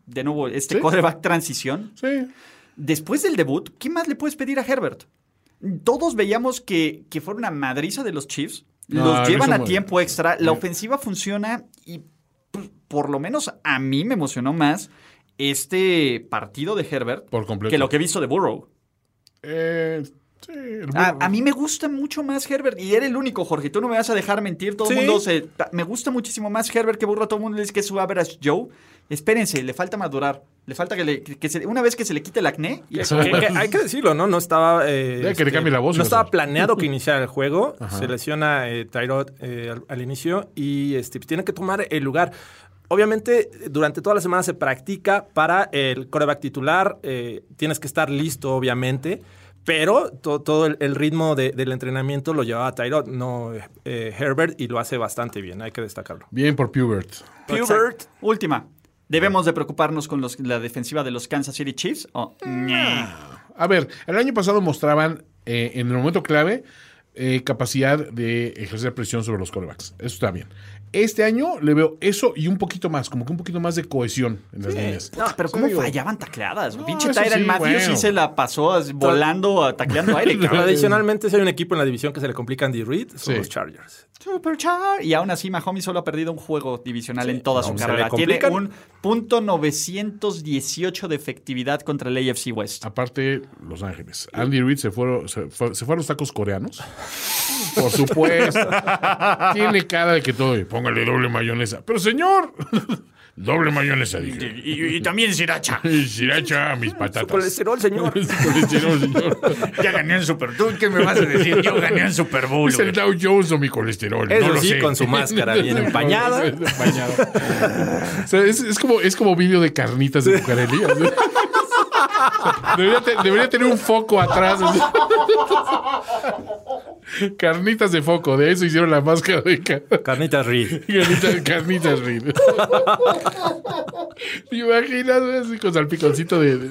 de nuevo, este Sí. quarterback transición, Sí. después del debut, ¿qué más le puedes pedir a Herbert? Todos veíamos que, que fue una madriza de los Chiefs. Los lo llevan a tiempo extra. La ofensiva funciona y por lo menos a mí me emocionó más este partido de Herbert Por completo. que lo que he visto de Burrow. Eh, Sí, A, a mí me gusta mucho más Herbert. Y era el único, Jorge. Tú no me vas a dejar mentir. Todo el Sí. mundo se. Me gusta muchísimo más Herbert que Burro. Todo el mundo dice que es su average Joe. Espérense, le falta madurar. Le falta que, le, que- se- una vez que se le quite el acné. y eso- Que- que hay que decirlo, ¿no? No estaba. eh, Ya que le cambie la voz, No estaba planeado que <laughs> iniciara el juego. Se lesiona eh, Tyrod eh, al, al inicio y este, pues, tiene que tomar el lugar. Obviamente, durante toda la semana se practica para el coreback titular. eh, tienes que estar listo, obviamente. Pero to- todo el, el ritmo de- del entrenamiento lo llevaba Tyrod, no eh, Herbert, y lo hace bastante bien, hay que destacarlo. Bien por Pubert. Exacto. Última. ¿Debemos de preocuparnos con los- la defensiva de los Kansas City Chiefs? Oh. A ver, el año pasado mostraban eh, en el momento clave eh, capacidad de ejercer presión sobre los corebacks. Eso está bien. Este año le veo eso y un poquito más, como que un poquito más de cohesión en las líneas. No, pero ¿cómo digo, fallaban tacleadas? No, Pinche Tyron sí, Matthews sí bueno. se la pasó volando, a- tacleando aire. <laughs> cabrón. Adicionalmente, si hay un equipo en la división que se le complica a Andy Reid, son Sí. los Chargers. Superchar. Y aún así, Mahomes solo ha perdido un juego divisional en toda su carrera. Tiene un punto 918 de efectividad contra el AFC West. Aparte, Los Ángeles. Andy Reid se, fueron, se, fue, se fue a los tacos coreanos. Por supuesto. <laughs> Tiene cara de que todo. Póngale doble mayonesa. Pero señor, <laughs> doble mayonesa, dije. Y, también Siracha. <laughs> Y Sriracha, mis patatas. Colesterol, señor. <laughs> Colesterol, señor. Ya gané en Super ¿Tú qué me vas a decir? Yo gané en Super Bowl. ¿Es el Dow Jones o mi colesterol? Eso no lo sí, sé. con su máscara bien empañada. Empañado. O sea, es, es como, es como vídeo de carnitas de Debería, te- debería tener un foco atrás. <laughs> Carnitas de foco, de eso hicieron la máscara de Carnitas Reid. carnitas, carnitas Reed. <laughs> <laughs> ¿Te imaginas así con salpiconcito de, de,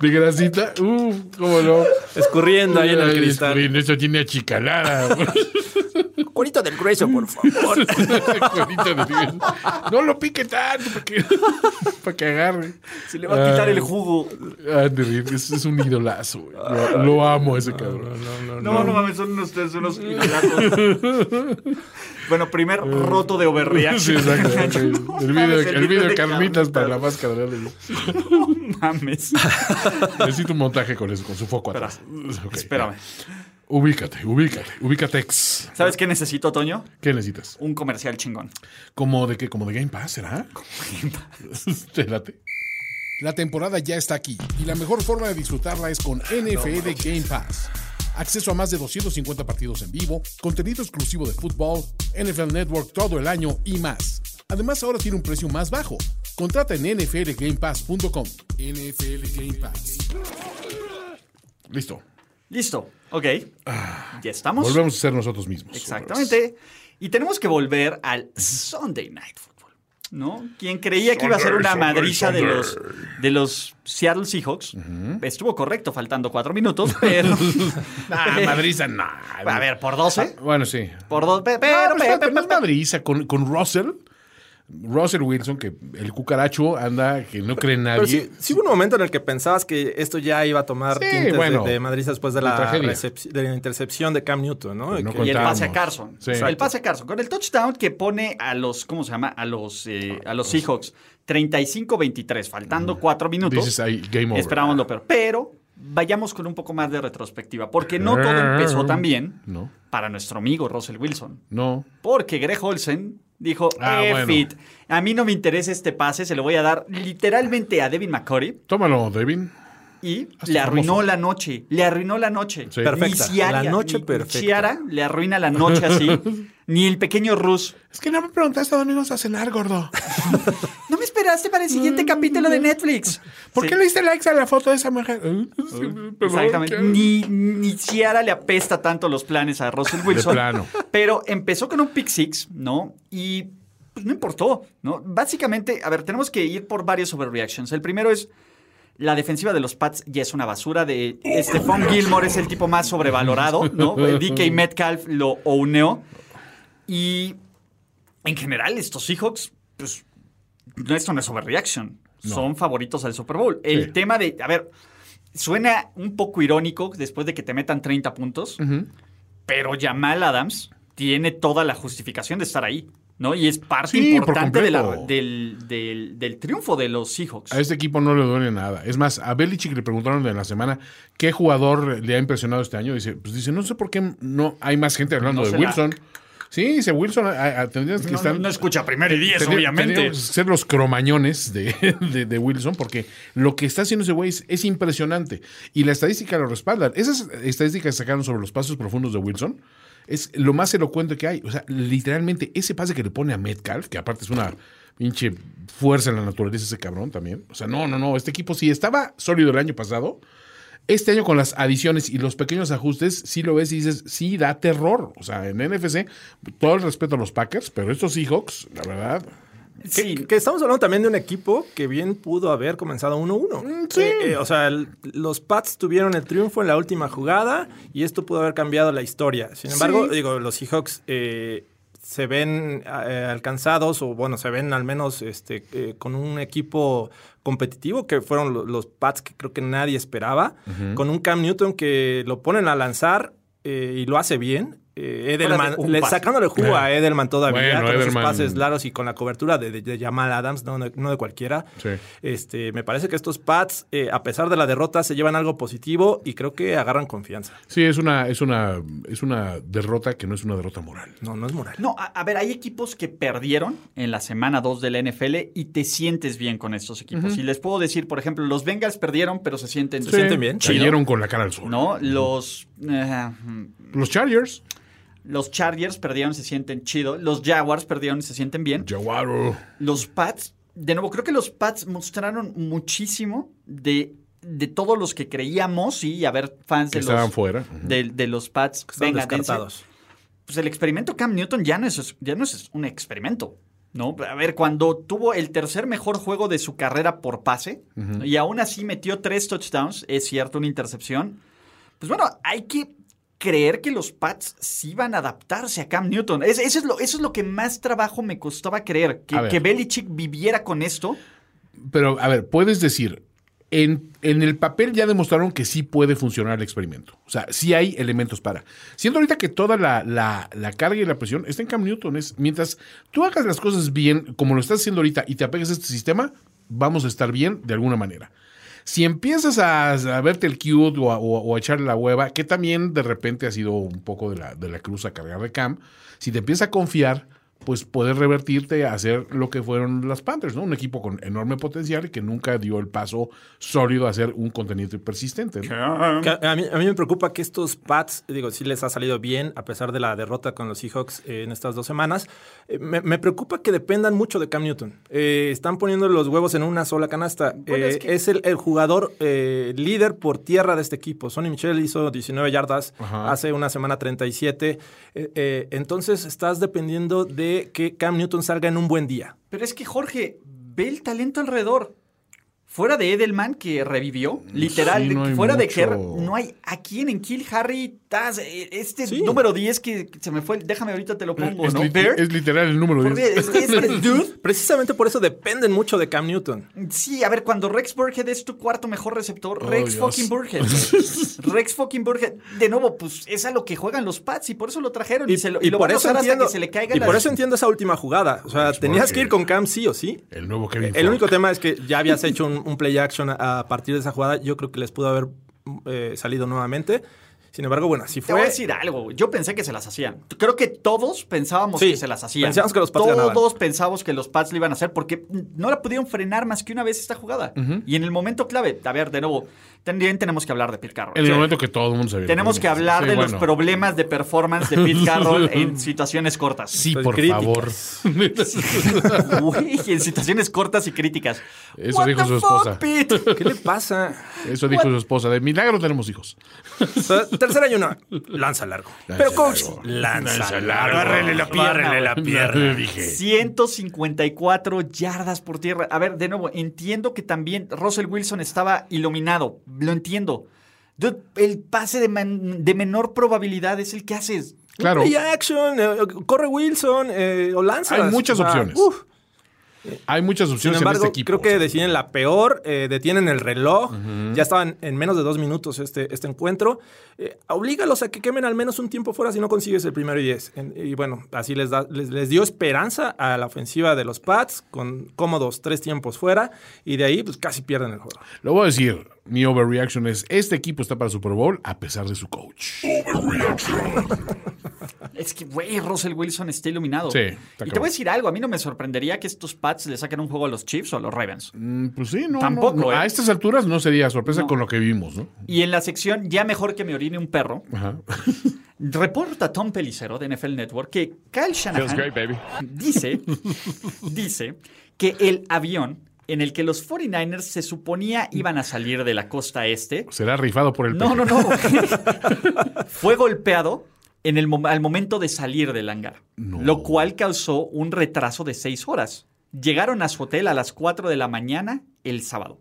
de grasita? Uf, cómo no. Escurriendo ahí en el cristal. escurriendo, Eso tiene achicalada. Cuerito del grueso, por favor. Cuerito de- no lo pique tanto para que, para que agarre. Se le va a quitar el jugo. Andy Reid es, es un idolazo. güey. Lo, lo amo a ese cabrón. No, no mames, son ustedes unos. <laughs> Bueno, primer roto de overreaction. Sí, exacto. <laughs> El video, el video de de carnitas para la máscara de Reid. Mames. <laughs> Necesito un montaje con eso, con su foco atrás. Espérame. Ubícate, ubícate, ubícatex. ¿Sabes qué necesito, Toño? ¿Qué necesitas? Un comercial chingón. ¿Como de qué? ¿Como de Game Pass, será? ¿Te late? La temporada ya está aquí y la mejor forma de disfrutarla es con NFL Game Pass. Acceso a más de 250 partidos en vivo, contenido exclusivo de fútbol, NFL Network todo el año y más. Además ahora tiene un precio más bajo. Contrata en nflgamepass.com. NFL Game Pass. Listo. Listo. Ok. Ya estamos. Volvemos a ser nosotros mismos. Exactamente. Y tenemos que volver al Sunday Night Football. ¿No? Quien creía que iba a ser una madriza de los, de los Seattle Seahawks, estuvo correcto, faltando cuatro minutos, <laughs> pero. <laughs> Ah, madriza, no. a ver, por 12. Bueno, sí. Por dos. Pero, Pero, pero, pero, pero- no es madriza. Con, con Russell, Russell Wilson, que el cucaracho anda, que no cree en nadie. sí, sí hubo un momento en el que pensabas que esto ya iba a tomar Sí, tintes de- bueno, de, Madrid después de la, de la intercepción de Cam Newton, ¿no? No que- y el pase a Carson. Sí. el pase a Carson. Con el touchdown que pone a los, ¿cómo se llama? A los, eh, a los Seahawks. 35-23, faltando cuatro minutos. Dices ahí, game over. Esperábamos lo peor. Pero vayamos con un poco más de retrospectiva, porque no todo empezó tan bien No, para nuestro amigo Russell Wilson. no. Porque Greg Olsen dijo, Ah, eh, bueno. a mí no me interesa este pase, se lo voy a dar literalmente a Devin McCurry Tómalo, Devin. Y le arruinó famoso. la noche, le arruinó la noche. Sí. Perfecta, Ni Ciara- la noche ni perfecta. Ciara le arruina la noche así, <laughs> ni el pequeño Rus. Es que no me preguntaste a dónde ibas a cenar, gordo. <laughs> No me esperaste para el siguiente capítulo de Netflix. ¿Por Sí. qué le diste likes a la foto de esa mujer? Exactamente. Ni, ni Ciara le apesta tanto los planes a Russell Wilson. plano. Pero empezó con un pick six, ¿no? Y pues no importó, ¿no? Básicamente, a ver, tenemos que ir por varios overreactions. El primero es. La defensiva de los Pats ya es una basura. De Stephon Gilmore es el tipo más sobrevalorado, ¿no? <laughs> DK Metcalf lo ouneó. Y en general, estos Seahawks, pues, no, esto no es overreaction. Son favoritos al Super Bowl. El Sí. tema de, a ver, suena un poco irónico después de que te metan 30 puntos, pero Jamal Adams tiene toda la justificación de estar ahí, ¿no? Y es parte Sí, importante de la- del, del- del triunfo de los Seahawks. A este equipo no le duele nada. Es más, a Belichick le preguntaron en la semana qué jugador le ha impresionado este año. Dice, pues dice, no sé por qué no hay más gente hablando No de Wilson. Sí, dice Wilson, a- a- tendrías que No, estar... no- no escucha primero y diez, Tendría- obviamente. tendríamos que ser los cromañones de, <laughs> de- de Wilson, porque lo que está haciendo ese güey es, es impresionante. Y la estadística lo respalda. Esas estadísticas que sacaron sobre los pasos profundos de Wilson es lo más elocuente que hay. O sea, literalmente, ese pase que le pone a Metcalf, que aparte es una pinche fuerza en la naturaleza ese cabrón también. O sea, no, no, no. Este equipo sí estaba sólido el año pasado. Este año con las adiciones y los pequeños ajustes, sí lo ves y dices, sí, da terror. O sea, en NFC, todo el respeto a los Packers, pero estos Seahawks, la verdad, Sí, Que, que estamos hablando también de un equipo que bien pudo haber comenzado 1-1. sí. Eh, eh, o sea, el- los Pats tuvieron el triunfo en la última jugada y esto pudo haber cambiado la historia. Sin embargo, Sí. digo, los Seahawks eh, se ven alcanzados o bueno, se ven al menos este, con un equipo competitivo que fueron lo- los Pats que creo que nadie esperaba, con un Cam Newton que lo ponen a lanzar y lo hace bien. Eh, Edelman, le- sacándole jugo a Edelman todavía Bueno, con esos Edelman. pases largos y con la cobertura de, de, de Jamal Adams, no, de- no de cualquiera. Sí. Este, me parece que estos Pats, eh, a pesar de la derrota, se llevan algo positivo y creo que agarran confianza. Sí, es una, es una, es una derrota que no es una derrota moral. No, no es moral. No, a, a ver, hay equipos que perdieron en la semana 2 de la NFL y te sientes bien con estos equipos. Y les puedo decir, por ejemplo, los Bengals perdieron, pero se sienten, Se sienten bien. Cayeron con la cara al sol. ¿No? Los, eh, Los Chargers. Los Chargers perdieron, se sienten chido. Los Jaguars perdieron y se sienten bien. Jaguaro. Los Pats, de nuevo, creo que los Pats mostraron muchísimo de, de todos los que creíamos y a ver, fans Que de estaban los, fuera. Ujú. de, de los Pats. Están venga, dense. pues el experimento Cam Newton ya no es, ya no es un experimento. ¿no? A ver, cuando tuvo el tercer mejor juego de su carrera por pase y aún así metió tres touchdowns, es cierto, una intercepción. Pues bueno, hay que creer que los Pats sí van a adaptarse a Cam Newton. Es- eso, es lo, eso es lo que más trabajo me costaba creer, que, Belichick viviera con esto. Pero, a ver, puedes decir, en, en el papel ya demostraron que sí puede funcionar el experimento. O sea, sí hay elementos para. Siendo ahorita que toda la, la- la carga y la presión está en Cam Newton. Es, mientras tú hagas las cosas bien, como lo estás haciendo ahorita, y te apegues a este sistema, vamos a estar bien de alguna manera. Si empiezas a, verte el cute o a, o echarle la hueva, que también de repente ha sido un poco de la, de la cruz a cargar de Cam, si te empiezas a confiar, pues puedes revertirte a hacer lo que fueron las Panthers, ¿no? Un equipo con enorme potencial y que nunca dio el paso sólido a ser un contenido persistente. ¿no? Que a, mí, a mí me preocupa que estos Pats, digo, sí les ha salido bien a pesar de la derrota con los Seahawks eh, en estas dos semanas. Eh, me, me preocupa que dependan mucho de Cam Newton. Eh, están poniendo los huevos en una sola canasta. Bueno, Eh, es el, el jugador eh, líder por tierra de este equipo. Sonny Michel hizo 19 yardas Ajá. hace una semana 37. Eh, eh, entonces estás dependiendo de que Cam Newton salga en un buen día. Pero es que Jorge, ve el talento alrededor. Fuera de Edelman, que revivió, literal, Sí, no fuera de mucho. no hay a quién en Kill Harry Taz, eh, este Sí. número 10 que se me fue, déjame ahorita te lo pongo, Es, ¿no? es literal el número Porque 10. es- este <laughs> dude, Precisamente por eso dependen mucho de Cam Newton. sí, a ver, cuando Rex Burkhead es tu cuarto mejor receptor, Oh, Rex Dios. fucking Burkhead. <laughs> Rex fucking Burkhead. De nuevo, pues es a lo que juegan los Pats y por eso lo trajeron y, se lo, y lo van a usar hasta que se le caiga y la- por eso entiendo esa última jugada. O sea, Pues tenías que ir con Cam sí o sí. El nuevo Kevin El único tema es que ya habías hecho un, un play action a, partir de esa jugada. Yo creo que les pudo haber eh, salido nuevamente. Sin embargo, bueno, así Te voy a fue. decir algo, yo pensé que se las hacían. Creo que todos pensábamos Sí, que se las hacían. pensamos que los Pats Todos ganaban. pensábamos que los Pats lo iban a hacer porque no la pudieron frenar más que una vez esta jugada. Y en el momento clave, a ver, de nuevo, también tenemos que hablar de Pete Carroll. En el Sí. momento que todo el mundo sabía. Tenemos que hablar Sí, de los problemas de performance de Pete <laughs> Carroll en situaciones cortas. Sí, por críticas. favor. <laughs> Güey, en situaciones cortas y críticas. Eso What dijo the su fuck, esposa. Pete? ¿Qué le pasa? Eso dijo su esposa. De milagro tenemos hijos. O sea, tercera y una. Lanza largo. Pero coach, largo. lanza, Lanza largo. largo. Bárrele la pierna, Bárrele <laughs> la pierna. Dije. 154 yardas por tierra. A ver, de nuevo, entiendo que también Russell Wilson estaba iluminado. Lo entiendo. Dude, el pase de, man- de menor probabilidad es el que haces. Claro. Play action, eh, corre Wilson, eh, o lanza. Hay muchas opciones. Hay muchas Sin opciones embargo, en este equipo. creo que deciden la peor, eh, detienen el reloj, ya estaban en menos de dos minutos este, este encuentro. Eh, oblígalos a que quemen al menos un tiempo fuera si no consigues el primero y diez. En- y bueno, así les, da, les, les dio esperanza a la ofensiva de los Pats con cómodos tres tiempos fuera y de ahí pues casi pierden el juego. Lo voy a decir, mi overreaction es, este equipo está para Super Bowl a pesar de su coach. Es que, güey, Russell Wilson está iluminado. Sí, y te voy a decir algo. A mí no me sorprendería que estos Pats le saquen un juego a los Chiefs o a los Ravens. Mm, Pues sí, no. Tampoco, no, no. ¿eh? A estas alturas no sería sorpresa No. con lo que vimos, ¿no? Y en la sección Ya mejor que me orine un perro, Ajá. <laughs> reporta Tom Pelicero de NFL Network que Kyle Shanahan dice, <laughs> dice que el avión en el que los 49ers se suponía iban a salir de la costa este Será rifado por el No, peje. no, no. <laughs> Fue golpeado en el al momento de salir del hangar, lo cual causó un retraso de seis horas. Llegaron a su hotel a las 4 de la mañana el sábado.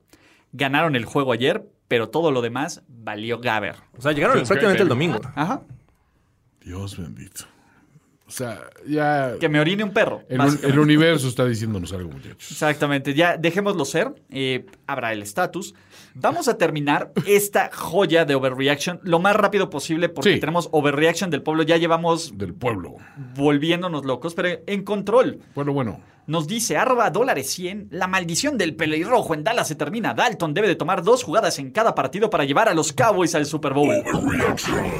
Ganaron el juego ayer, pero todo lo demás valió Gaber. O sea, llegaron prácticamente el domingo. Ajá. Dios bendito. O sea, ya. Que me orine un perro. El universo está diciéndonos algo, muchachos. Exactamente, ya dejémoslo ser. eh, habrá el estatus. Vamos a terminar esta joya de overreaction lo más rápido posible porque Sí. tenemos overreaction del pueblo. Ya llevamos Del pueblo. volviéndonos locos, pero en control. Pueblo bueno. Nos dice arroba dólares 100. La maldición del pelirrojo en Dallas se termina. Dalton debe de tomar dos jugadas en cada partido para llevar a los Cowboys al Super Bowl.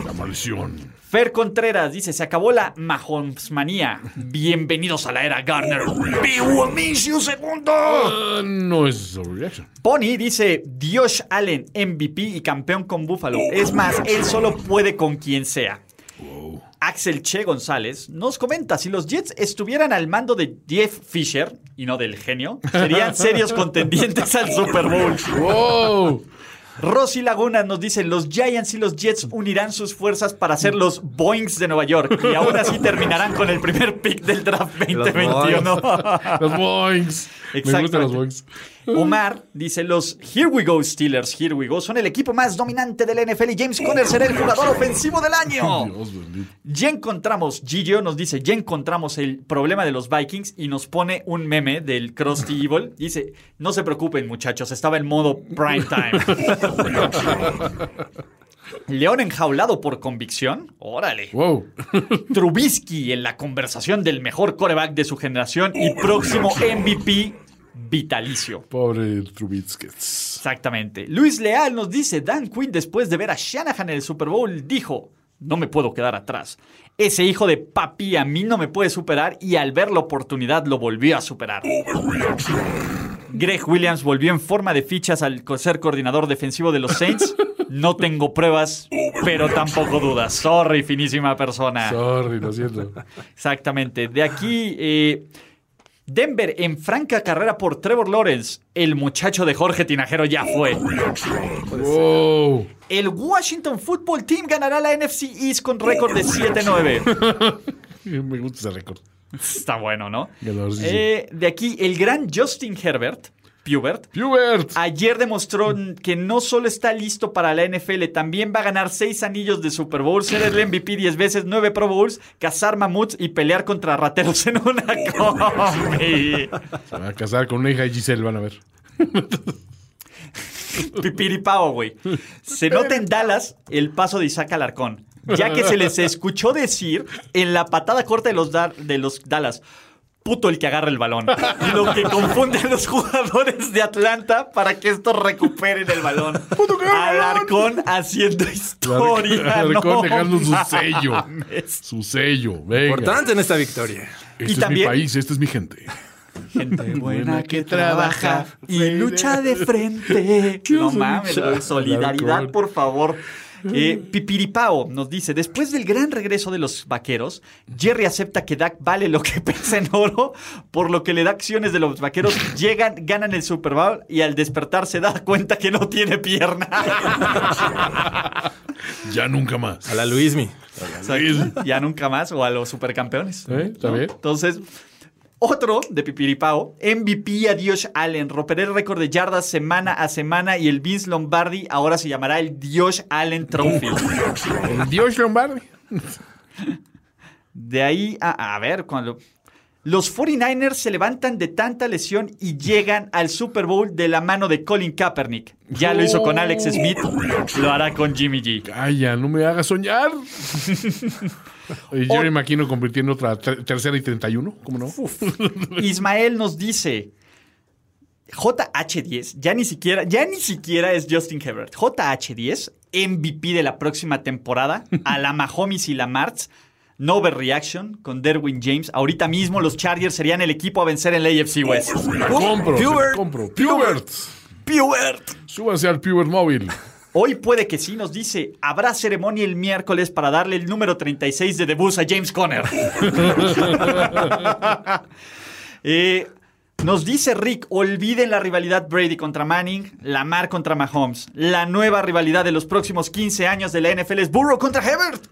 La maldición. Fer Contreras dice: Se acabó la Mahomesmanía. Bienvenidos a la era Garner. ¡Vivo Minshew segundo! Ah, no es overreaction. Pony dice: Dios Allen, MVP y campeón con Buffalo. Es más, él solo puede con quien sea. Axel Che González nos comenta, si los Jets estuvieran al mando de Jeff Fisher, y no del genio, serían <laughs> serios contendientes al Super Bowl. ¡Wow! Rosy Laguna nos dice, los Giants y los Jets unirán sus fuerzas para ser los Boeings de Nueva York y aún así terminarán con el primer pick del draft 2021. Los Boings. Me gustan los Boings. <laughs> Omar dice, los Here We Go Steelers, Here We Go, son el equipo más dominante del NFL y James Conner será el jugador ofensivo del año. <laughs> Dios bendito. Ya encontramos, Gigio nos dice, ya encontramos el problema de los Vikings y nos pone un meme del Krusty Evil. <laughs> Dice, no se preocupen muchachos, estaba en modo prime time. León enjaulado por convicción, órale. Wow. Trubisky en la conversación del mejor coreback de su generación y próximo MVP vitalicio. Pobre Trubitskets. Exactamente. Luis Leal nos dice, Dan Quinn después de ver a Shanahan en el Super Bowl dijo, no me puedo quedar atrás. Ese hijo de papi a mí no me puede superar y al ver la oportunidad lo volvió a superar. Greg Williams volvió en forma de fichas al ser coordinador defensivo de los Saints. No tengo pruebas, pero tampoco dudas. Sorry, finísima persona. Sorry, lo siento. Exactamente. De aquí, eh, Denver en franca carrera por Trevor Lawrence. El muchacho de Jorge Tinajero ya fue. Wow. El Washington Football Team ganará la NFC East con récord de 7-9. <laughs> Me gusta ese récord. Está bueno, ¿no? Eh, de aquí, el gran Justin Herbert, Pubert, Hubert. ayer demostró que no solo está listo para la NFL, también va a ganar seis anillos de Super Bowl, ser el MVP 10 veces, nueve Pro Bowls, cazar mamuts y pelear contra rateros en una <laughs> combi. Se va a casar con una hija de Giselle, van a ver. <laughs> Pipiripao, güey. Se nota en Dallas el paso de Isaac Alarcón, ya que se les escuchó decir en la patada corta de los, de los Dallas. Puto el que agarra el balón. Lo que confunde a los jugadores de Atlanta para que estos recuperen el balón. Puto que agarra el balón. Alarcón haciendo historia. Alarcón no dejando su sello. mames. Su sello. Venga. Importante en esta victoria. Este es también- mi país, esta es mi gente. Gente buena que trabaja y lucha de frente. No mames, solidaridad, por favor. Eh, Pipiripao nos dice, después del gran regreso de los vaqueros, Jerry acepta que Dak vale lo que <laughs> pesa en oro, por lo que le da acciones de los vaqueros, llegan, ganan el Super Bowl y al despertar se da cuenta que no tiene pierna. <laughs> Ya nunca más. A la Luismi. Ya nunca más, o a los supercampeones. ¿Eh? ¿Está bien? Entonces, otro de Pipiripao, MVP a Dios Allen, romperá el récord de yardas semana a semana y el Vince Lombardi ahora se llamará el Dios Allen Trophy. El Dios Lombardi. De ahí a, a ver, cuando... Los 49ers se levantan de tanta lesión y llegan al Super Bowl de la mano de Colin Kaepernick. Ya lo hizo con Alex Smith, lo hará con Jimmy G. Calla, no me hagas soñar. Oye, Jerry McKinnon convirtiendo otra ter- tercera y 31, ¿cómo no? Ismael nos dice JH10 ya ni siquiera ya ni siquiera es Justin Herbert. JH10 MVP de la próxima temporada a la Mahomes y la Martz. No overreaction con Derwin James. Ahorita mismo los Chargers serían el equipo a vencer en la AFC West. La compro, Pubert. compro. Pubert. Pubert. Súbanse al Pubert móvil. Hoy puede que sí, nos dice, habrá ceremonia el miércoles para darle el número 36 de debut a James Conner. <laughs> Eh, nos dice Rick, olviden la rivalidad Brady contra Manning, Lamar contra Mahomes. La nueva rivalidad de los próximos 15 años de la NFL es Burrow contra Hebert.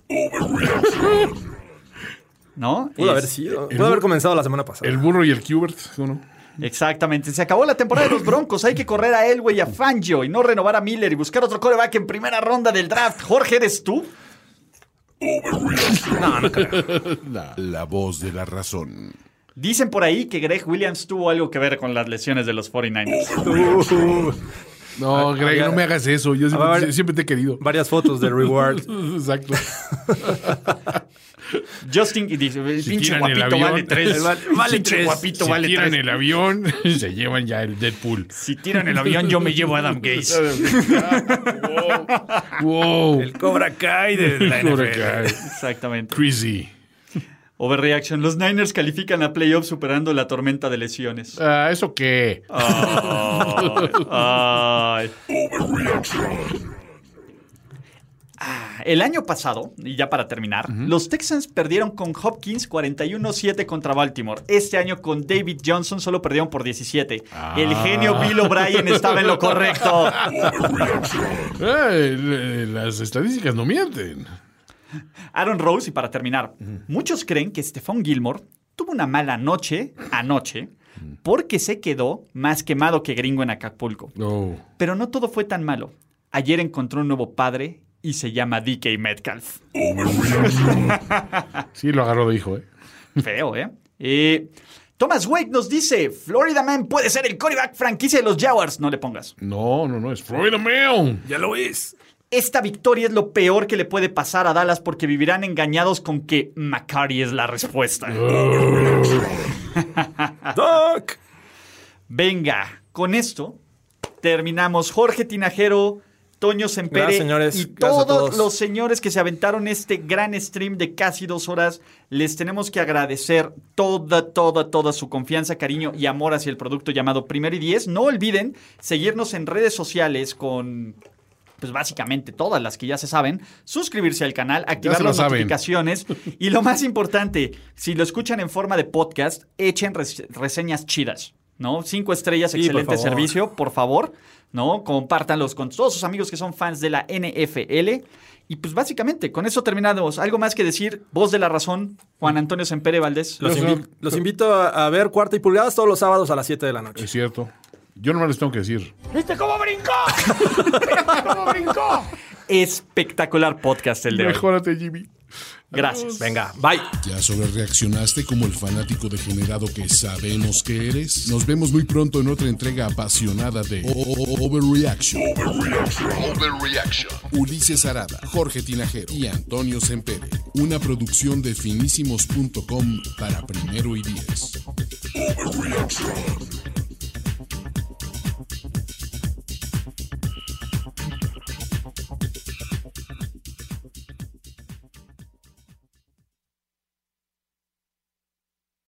¿No? Pudo Es- haber sido. Pudo haber comenzado la semana pasada. El burro y el Qbert, ¿o no? Exactamente. Se acabó la temporada de los Broncos. Hay que correr a Elway y a Fangio y no renovar a Miller y buscar otro coreback en primera ronda del draft. Jorge, ¿eres tú? La, <laughs> la voz de la razón. Dicen por ahí que Greg Williams tuvo algo que ver con las lesiones de los 49ers. No, Greg, había- no me hagas eso. Yo siempre, A ver. siempre te he querido. Varias fotos de reward. <laughs> Exacto. <laughs> Justin y dice, el Si pinche guapito avión, vale tres. vale- vale Pinche tres. guapito si vale tiran tres. el avión, <laughs> se llevan ya el Deadpool. Si tiran el avión, yo me llevo a Adam Gaze. wow. El Cobra Kai de la Cobra NFL. Kai. Exactamente. Crazy. Overreaction. Los Niners califican a playoffs superando la tormenta de lesiones. Ah, ¿Eso qué? Ay. Ah, El año pasado, y ya para terminar, los Texans perdieron con Hopkins 41-7 contra Baltimore. Este año con David Johnson solo perdieron por 17. El genio Bill O'Brien estaba en lo correcto. <laughs> Eh, las estadísticas no mienten. <laughs> Aaron Rose, y para terminar, muchos creen que Stephon Gilmore tuvo una mala noche anoche porque se quedó más quemado que gringo en Acapulco. No. Pero no todo fue tan malo. Ayer encontró un nuevo padre y se llama DK Metcalf. <laughs> Sí, lo agarró de hijo, ¿eh? Feo, ¿eh? Eh, Thomas Wake nos dice, Florida Man puede ser el quarterback franquicia de los Jaguars. No le pongas. No, no, no, es Florida Man. Ya lo es. Esta victoria es lo peor que le puede pasar a Dallas porque vivirán engañados con que McCarty es la respuesta. <laughs> Doc. Venga, con esto terminamos. Jorge Tinajero, Toño Sempere señores. y todos todos. los señores que se aventaron este gran stream de casi dos horas. Les tenemos que agradecer toda, toda, toda su confianza, cariño y amor hacia el producto llamado Primero y Diez. No olviden seguirnos en redes sociales con... Pues básicamente todas las que ya se saben, suscribirse al canal, activar las saben. notificaciones <laughs> y lo más importante, si lo escuchan en forma de podcast, echen res- reseñas chidas, ¿no? Cinco estrellas, Sí, excelente servicio, por favor, ¿no? Compártanlos con todos sus amigos que son fans de la NFL. Y pues básicamente, con eso terminamos. ¿Algo más que decir? Voz de la razón, Juan Antonio Sempere Valdés. Los, invi- los invito a, a ver cuarta y pulgadas todos los sábados a las 7 de la noche. Es cierto. Yo no les tengo que decir. <laughs> Espectacular podcast el de hoy. Mejórate, Jimmy. Gracias. Venga, bye. ¿Ya sobre reaccionaste como el fanático degenerado que sabemos que eres? Nos vemos muy pronto en otra entrega apasionada de O- O- Overreaction. Overreaction. Ulises Arada, Jorge Tinajero y Antonio Sempere. Una producción de finísimos.com para primero y diez. Overreaction.